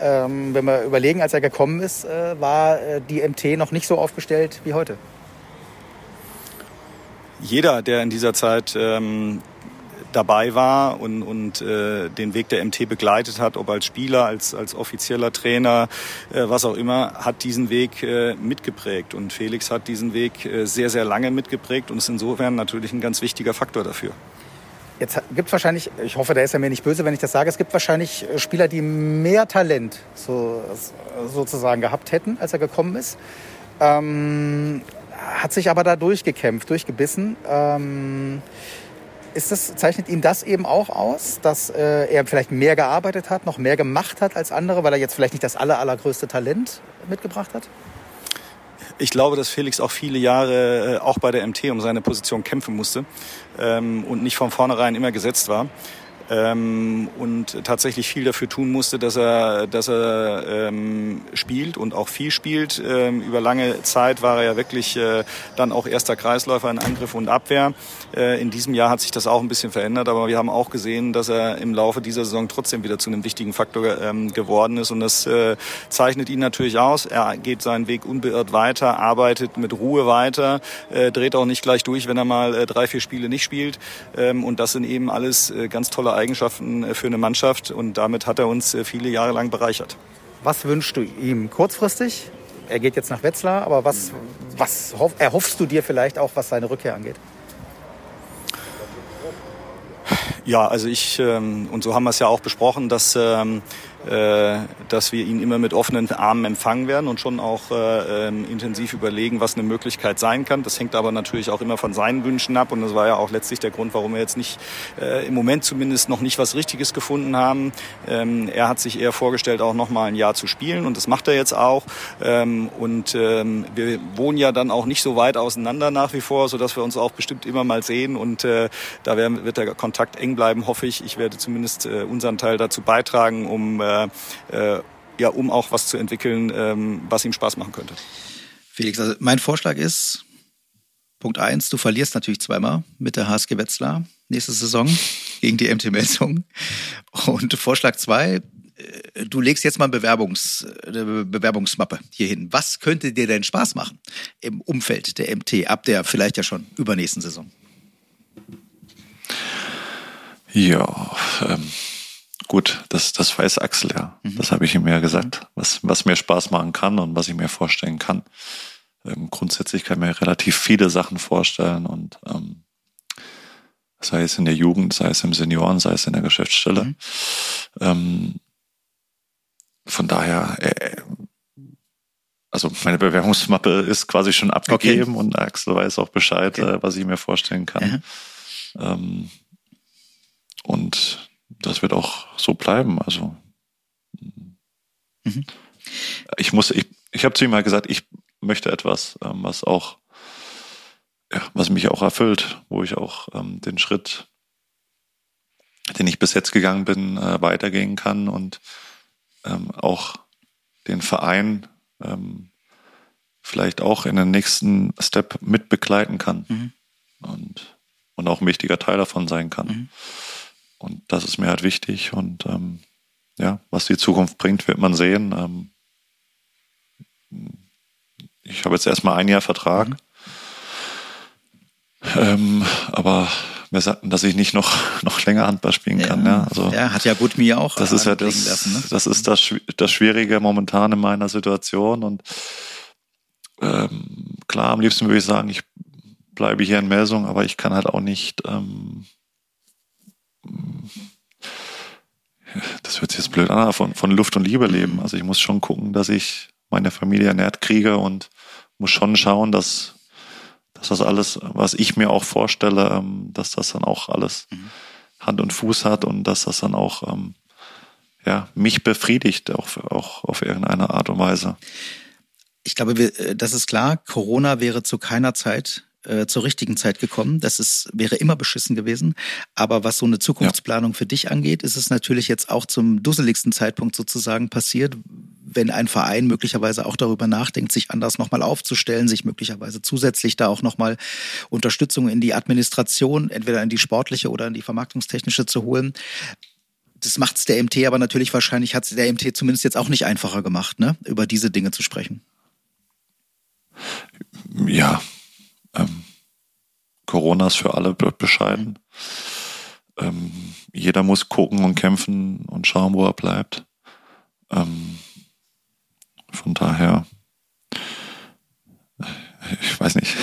ähm, wenn wir überlegen, als er gekommen ist, äh, war äh, die MT noch nicht so aufgestellt wie heute. Jeder, der in dieser Zeit ähm, dabei war und, und äh, den Weg der MT begleitet hat, ob als Spieler, als, als offizieller Trainer, äh, was auch immer, hat diesen Weg äh, mitgeprägt. Und Felix hat diesen Weg äh, sehr, sehr lange mitgeprägt und ist insofern natürlich ein ganz wichtiger Faktor dafür. Jetzt gibt es wahrscheinlich, ich hoffe, der ist ja mir nicht böse, wenn ich das sage, es gibt wahrscheinlich äh, Spieler, die mehr Talent so, sozusagen gehabt hätten, als er gekommen ist. Ähm, hat sich aber da durchgekämpft, durchgebissen. Ähm, ist das, zeichnet ihn das eben auch aus, dass äh, er vielleicht mehr gearbeitet hat, noch mehr gemacht hat als andere, weil er jetzt vielleicht nicht das aller, allergrößte Talent mitgebracht hat? Ich glaube, dass Felix auch viele Jahre äh, auch bei der MT um seine Position kämpfen musste ähm, und nicht von vornherein immer gesetzt war ähm, und tatsächlich viel dafür tun musste, dass er, dass er ähm, spielt und auch viel spielt. Ähm, über lange Zeit war er ja wirklich äh, dann auch erster Kreisläufer in Angriff und Abwehr. Äh, in diesem Jahr hat sich das auch ein bisschen verändert, aber wir haben auch gesehen, dass er im Laufe dieser Saison trotzdem wieder zu einem wichtigen Faktor ähm, geworden ist und das äh, zeichnet ihn natürlich aus. Er geht seinen Weg unbeirrt weiter, arbeitet mit Ruhe weiter, äh, dreht auch nicht gleich durch, wenn er mal äh, drei, vier Spiele nicht spielt ähm, und das sind eben alles äh, ganz tolle Eigenschaften äh, für eine Mannschaft und damit hat er uns äh, viele Jahre lang bereichert. Was wünschst du ihm kurzfristig? Er geht jetzt nach Wetzlar, aber was, was erhoffst du dir vielleicht auch, was seine Rückkehr angeht? Ja, also ich, ähm, und so haben wir es ja auch besprochen, dass ähm, äh, dass wir ihn immer mit offenen Armen empfangen werden und schon auch äh, ähm, intensiv überlegen, was eine Möglichkeit sein kann. Das hängt aber natürlich auch immer von seinen Wünschen ab und das war ja auch letztlich der Grund, warum wir jetzt nicht äh, im Moment zumindest noch nicht was Richtiges gefunden haben. Ähm, er hat sich eher vorgestellt, auch noch mal ein Jahr zu spielen und das macht er jetzt auch. Ähm, und ähm, wir wohnen ja dann auch nicht so weit auseinander nach wie vor, so dass wir uns auch bestimmt immer mal sehen und äh, da wird der Kontakt eng bleiben, hoffe ich. Ich werde zumindest äh, unseren Teil dazu beitragen, um äh, äh, ja, um auch was zu entwickeln, ähm, was ihm Spaß machen könnte. Felix, also mein Vorschlag ist, Punkt eins, du verlierst natürlich zweimal mit der HSG Wetzlar nächste Saison (laughs) gegen die MT Melsung. Und Vorschlag zwei, äh, du legst jetzt mal Bewerbungs, eine Bewerbungsmappe hier hin. Was könnte dir denn Spaß machen im Umfeld der MT ab der vielleicht ja schon übernächsten Saison? Ja, ähm, gut, das, das weiß Axel ja. Mhm. Das habe ich ihm ja gesagt, was, was mir Spaß machen kann und was ich mir vorstellen kann. Ähm, grundsätzlich kann ich mir relativ viele Sachen vorstellen und ähm, sei es in der Jugend, sei es im Senioren, sei es in der Geschäftsstelle. Mhm. Ähm, von daher, äh, also meine Bewerbungsmappe ist quasi schon abgegeben okay. und Axel weiß auch Bescheid, okay. äh, was ich mir vorstellen kann. Ähm, und das wird auch so bleiben. Also mhm. ich muss, ich, ich habe zu ihm mal gesagt, ich möchte etwas, ähm, was auch, ja, was mich auch erfüllt, wo ich auch ähm, den Schritt, den ich bis jetzt gegangen bin, äh, weitergehen kann und ähm, auch den Verein ähm, vielleicht auch in den nächsten Step mit begleiten kann mhm. und, und auch ein wichtiger Teil davon sein kann. Mhm. Und das ist mir halt wichtig. Und ähm, ja, was die Zukunft bringt, wird man sehen. Ähm, ich habe jetzt erstmal ein Jahr Vertrag. Mhm. Ähm, aber wir sagten, dass ich nicht noch, (laughs) noch länger Handball spielen kann. Ja, also, ja hat ja gut mir auch. Das ist ja das, lassen, ne? das ist das, das Schwierige momentan in meiner Situation. Und ähm, klar, am liebsten würde ich sagen, ich bleibe hier in Melsung, aber ich kann halt auch nicht ähm, das hört sich jetzt blöd an, von, von Luft und Liebe leben. Also ich muss schon gucken, dass ich meine Familie ernährt kriege und muss schon schauen, dass, dass das alles, was ich mir auch vorstelle, ähm, dass das dann auch alles mhm. Hand und Fuß hat und dass das dann auch ähm, ja, mich befriedigt, auch, auch auf irgendeine Art und Weise. Ich glaube, wir, äh, das ist klar. Corona wäre zu keiner Zeit äh, zur richtigen Zeit gekommen. Das ist, wäre immer beschissen gewesen. Aber was so eine Zukunftsplanung ja. für dich angeht, ist es natürlich jetzt auch zum dusseligsten Zeitpunkt sozusagen passiert, wenn ein Verein möglicherweise auch darüber nachdenkt, sich anders nochmal aufzustellen, sich möglicherweise zusätzlich da auch nochmal Unterstützung in die Administration, entweder in die sportliche oder in die vermarktungstechnische zu holen. Das macht es der MT aber natürlich wahrscheinlich, hat es der MT zumindest jetzt auch nicht einfacher gemacht, ne, über diese Dinge zu sprechen. Ja, ähm, Corona ist für alle bescheiden. Ähm, jeder muss gucken und kämpfen und schauen, wo er bleibt. Ähm, von daher, ich weiß nicht,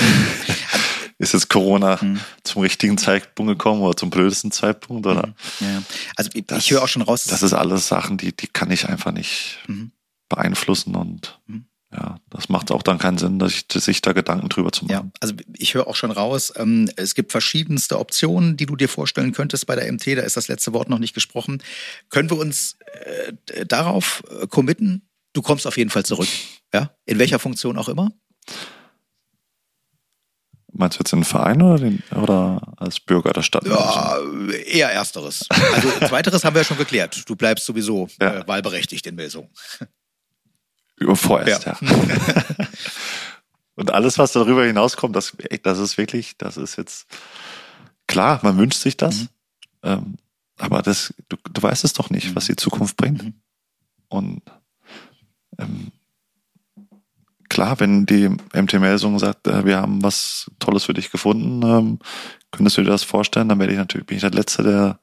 (laughs) ist jetzt Corona mhm. zum richtigen Zeitpunkt gekommen oder zum blödesten Zeitpunkt? Oder? Mhm. Ja. Also ich, das, ich höre auch schon raus. Das ist alles Sachen, die, die kann ich einfach nicht mhm. beeinflussen und mhm ja, das macht auch dann keinen Sinn, dass ich, sich da Gedanken drüber zu machen. Ja, also ich höre auch schon raus, ähm, es gibt verschiedenste Optionen, die du dir vorstellen könntest bei der MT. Da ist das letzte Wort noch nicht gesprochen. Können wir uns äh, darauf äh, committen? Du kommst auf jeden Fall zurück. Ja, in welcher Funktion auch immer? Meinst du jetzt den Verein oder, den, oder als Bürger der Stadt? Ja, eher ersteres. Also zweiteres haben wir ja schon geklärt. Du bleibst sowieso ja. äh, wahlberechtigt in Melsung. Vorerst, ja. ja. (laughs) Und alles, was darüber hinauskommt, das, das ist wirklich, das ist jetzt klar, man wünscht sich das. Mhm. Ähm, aber das, du, du weißt es doch nicht, mhm. was die Zukunft bringt. Mhm. Und ähm, klar, wenn die MT Melsung sagt, äh, wir haben was Tolles für dich gefunden, ähm, könntest du dir das vorstellen, dann werde ich natürlich, bin ich der Letzte, der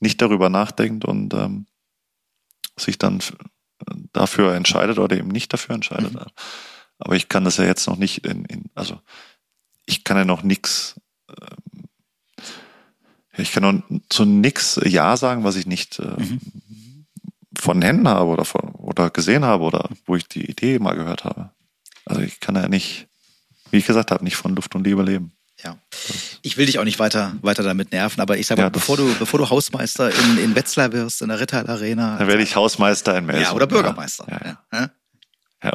nicht darüber nachdenkt und ähm, sich dann dafür entscheidet oder eben nicht dafür entscheidet. Mhm. Aber ich kann das ja jetzt noch nicht in, in also ich kann ja noch nichts, ähm, ich kann noch zu nichts Ja sagen, was ich nicht äh, mhm. von Händen habe oder, von, oder gesehen habe oder wo ich die Idee mal gehört habe. Also ich kann ja nicht, wie ich gesagt habe, nicht von Luft und Liebe leben. Ja. Ich will dich auch nicht weiter, weiter damit nerven, aber ich sag mal, ja, bevor du, bevor du Hausmeister in, in Wetzlar wirst, in der Rittal Arena. Dann werde ich Hausmeister in Melsung. Ja, oder Bürgermeister. Ja, ja. ja.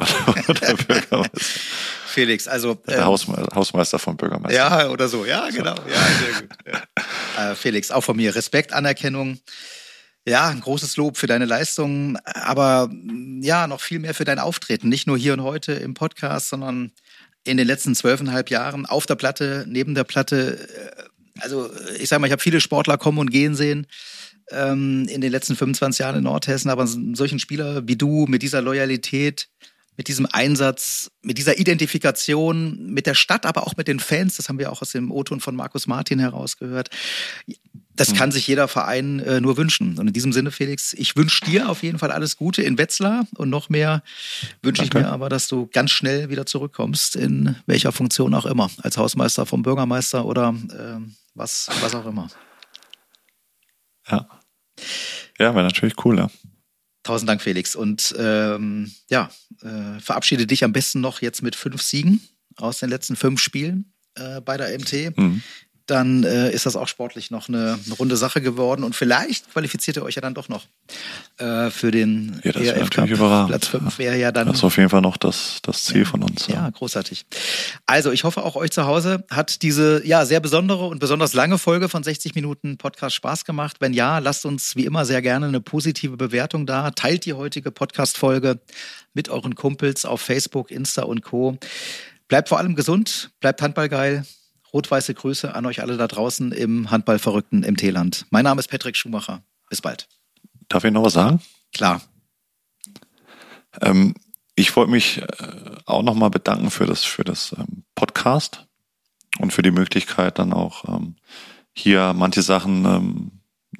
oder, Bürgermeister. (laughs) Felix, also. Ähm, Hausmeister, Hausmeister vom Bürgermeister. Ja, oder so. Ja, genau. (laughs) Äh, Felix, auch von mir Respekt, Anerkennung. Ja, ein großes Lob für deine Leistungen, aber ja, noch viel mehr für dein Auftreten. Nicht nur hier und heute im Podcast, sondern in den letzten zwölfeinhalb Jahren auf der Platte, neben der Platte. Äh, also ich sage mal, ich habe viele Sportler kommen und gehen sehen ähm, in den letzten 25 Jahren in Nordhessen, aber solchen Spieler wie du mit dieser Loyalität, mit diesem Einsatz, mit dieser Identifikation mit der Stadt, aber auch mit den Fans. Das haben wir auch aus dem O-Ton von Markus Martin herausgehört. Das kann sich jeder Verein äh, nur wünschen. Und in diesem Sinne, Felix, ich wünsche dir auf jeden Fall alles Gute in Wetzlar und noch mehr wünsche ich mir aber, dass du ganz schnell wieder zurückkommst, in welcher Funktion auch immer, als Hausmeister vom Bürgermeister oder äh, was, was auch immer. Ja. Ja, wäre natürlich cool, ja. Tausend Dank, Felix. Und ähm, ja, äh, verabschiede dich am besten noch jetzt mit fünf Siegen aus den letzten fünf Spielen äh, bei der MT. Mhm dann äh, ist das auch sportlich noch eine, eine, runde Sache geworden. Und vielleicht qualifiziert ihr euch ja dann doch noch äh, für den ja, das ERF Cup. Überragend. Platz 5 wäre ja dann. Das ist auf jeden Fall noch das, das Ziel ja, von uns. Ja. ja, großartig. Also, ich hoffe, auch euch zu Hause hat diese ja sehr besondere und besonders lange Folge von 60 Minuten Podcast Spaß gemacht. Wenn ja, lasst uns wie immer sehr gerne eine positive Bewertung da. Teilt die heutige Podcast-Folge mit euren Kumpels auf Facebook, Insta und Co. Bleibt vor allem gesund, bleibt handballgeil Rot-weiße Grüße an euch alle da draußen im Handballverrückten MT-Land. Mein Name ist Patrick Schumacher. Bis bald. Darf ich noch was sagen? Klar. Ähm, ich wollte mich äh, auch nochmal bedanken für das, für das ähm, Podcast und für die Möglichkeit, dann auch ähm, hier manche Sachen ähm,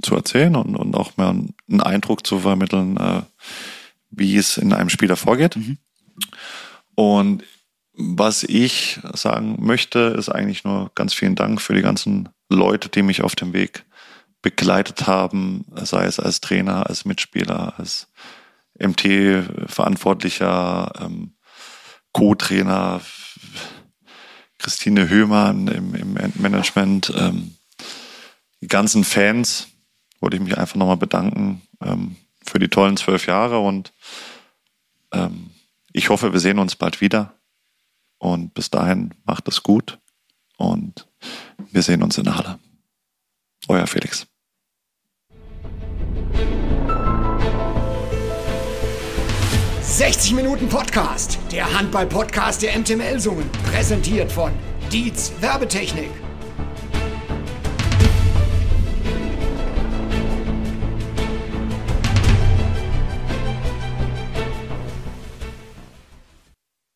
zu erzählen und, und auch mal einen Eindruck zu vermitteln, äh, wie es in einem Spieler vorgeht. Mhm. Und was ich sagen möchte, ist eigentlich nur ganz vielen Dank für die ganzen Leute, die mich auf dem Weg begleitet haben, sei es als Trainer, als Mitspieler, als MT-Verantwortlicher, ähm, Co-Trainer, Christine Höhmann im, im Management, ähm, die ganzen Fans, wollte ich mich einfach nochmal bedanken ähm, für die tollen zwölf Jahre und ähm, ich hoffe, wir sehen uns bald wieder. Und bis dahin macht es gut und wir sehen uns in der Halle. Euer Felix. »60 Minuten Podcast«, der Handball-Podcast der MTML-Sungen, präsentiert von Dietz Werbetechnik.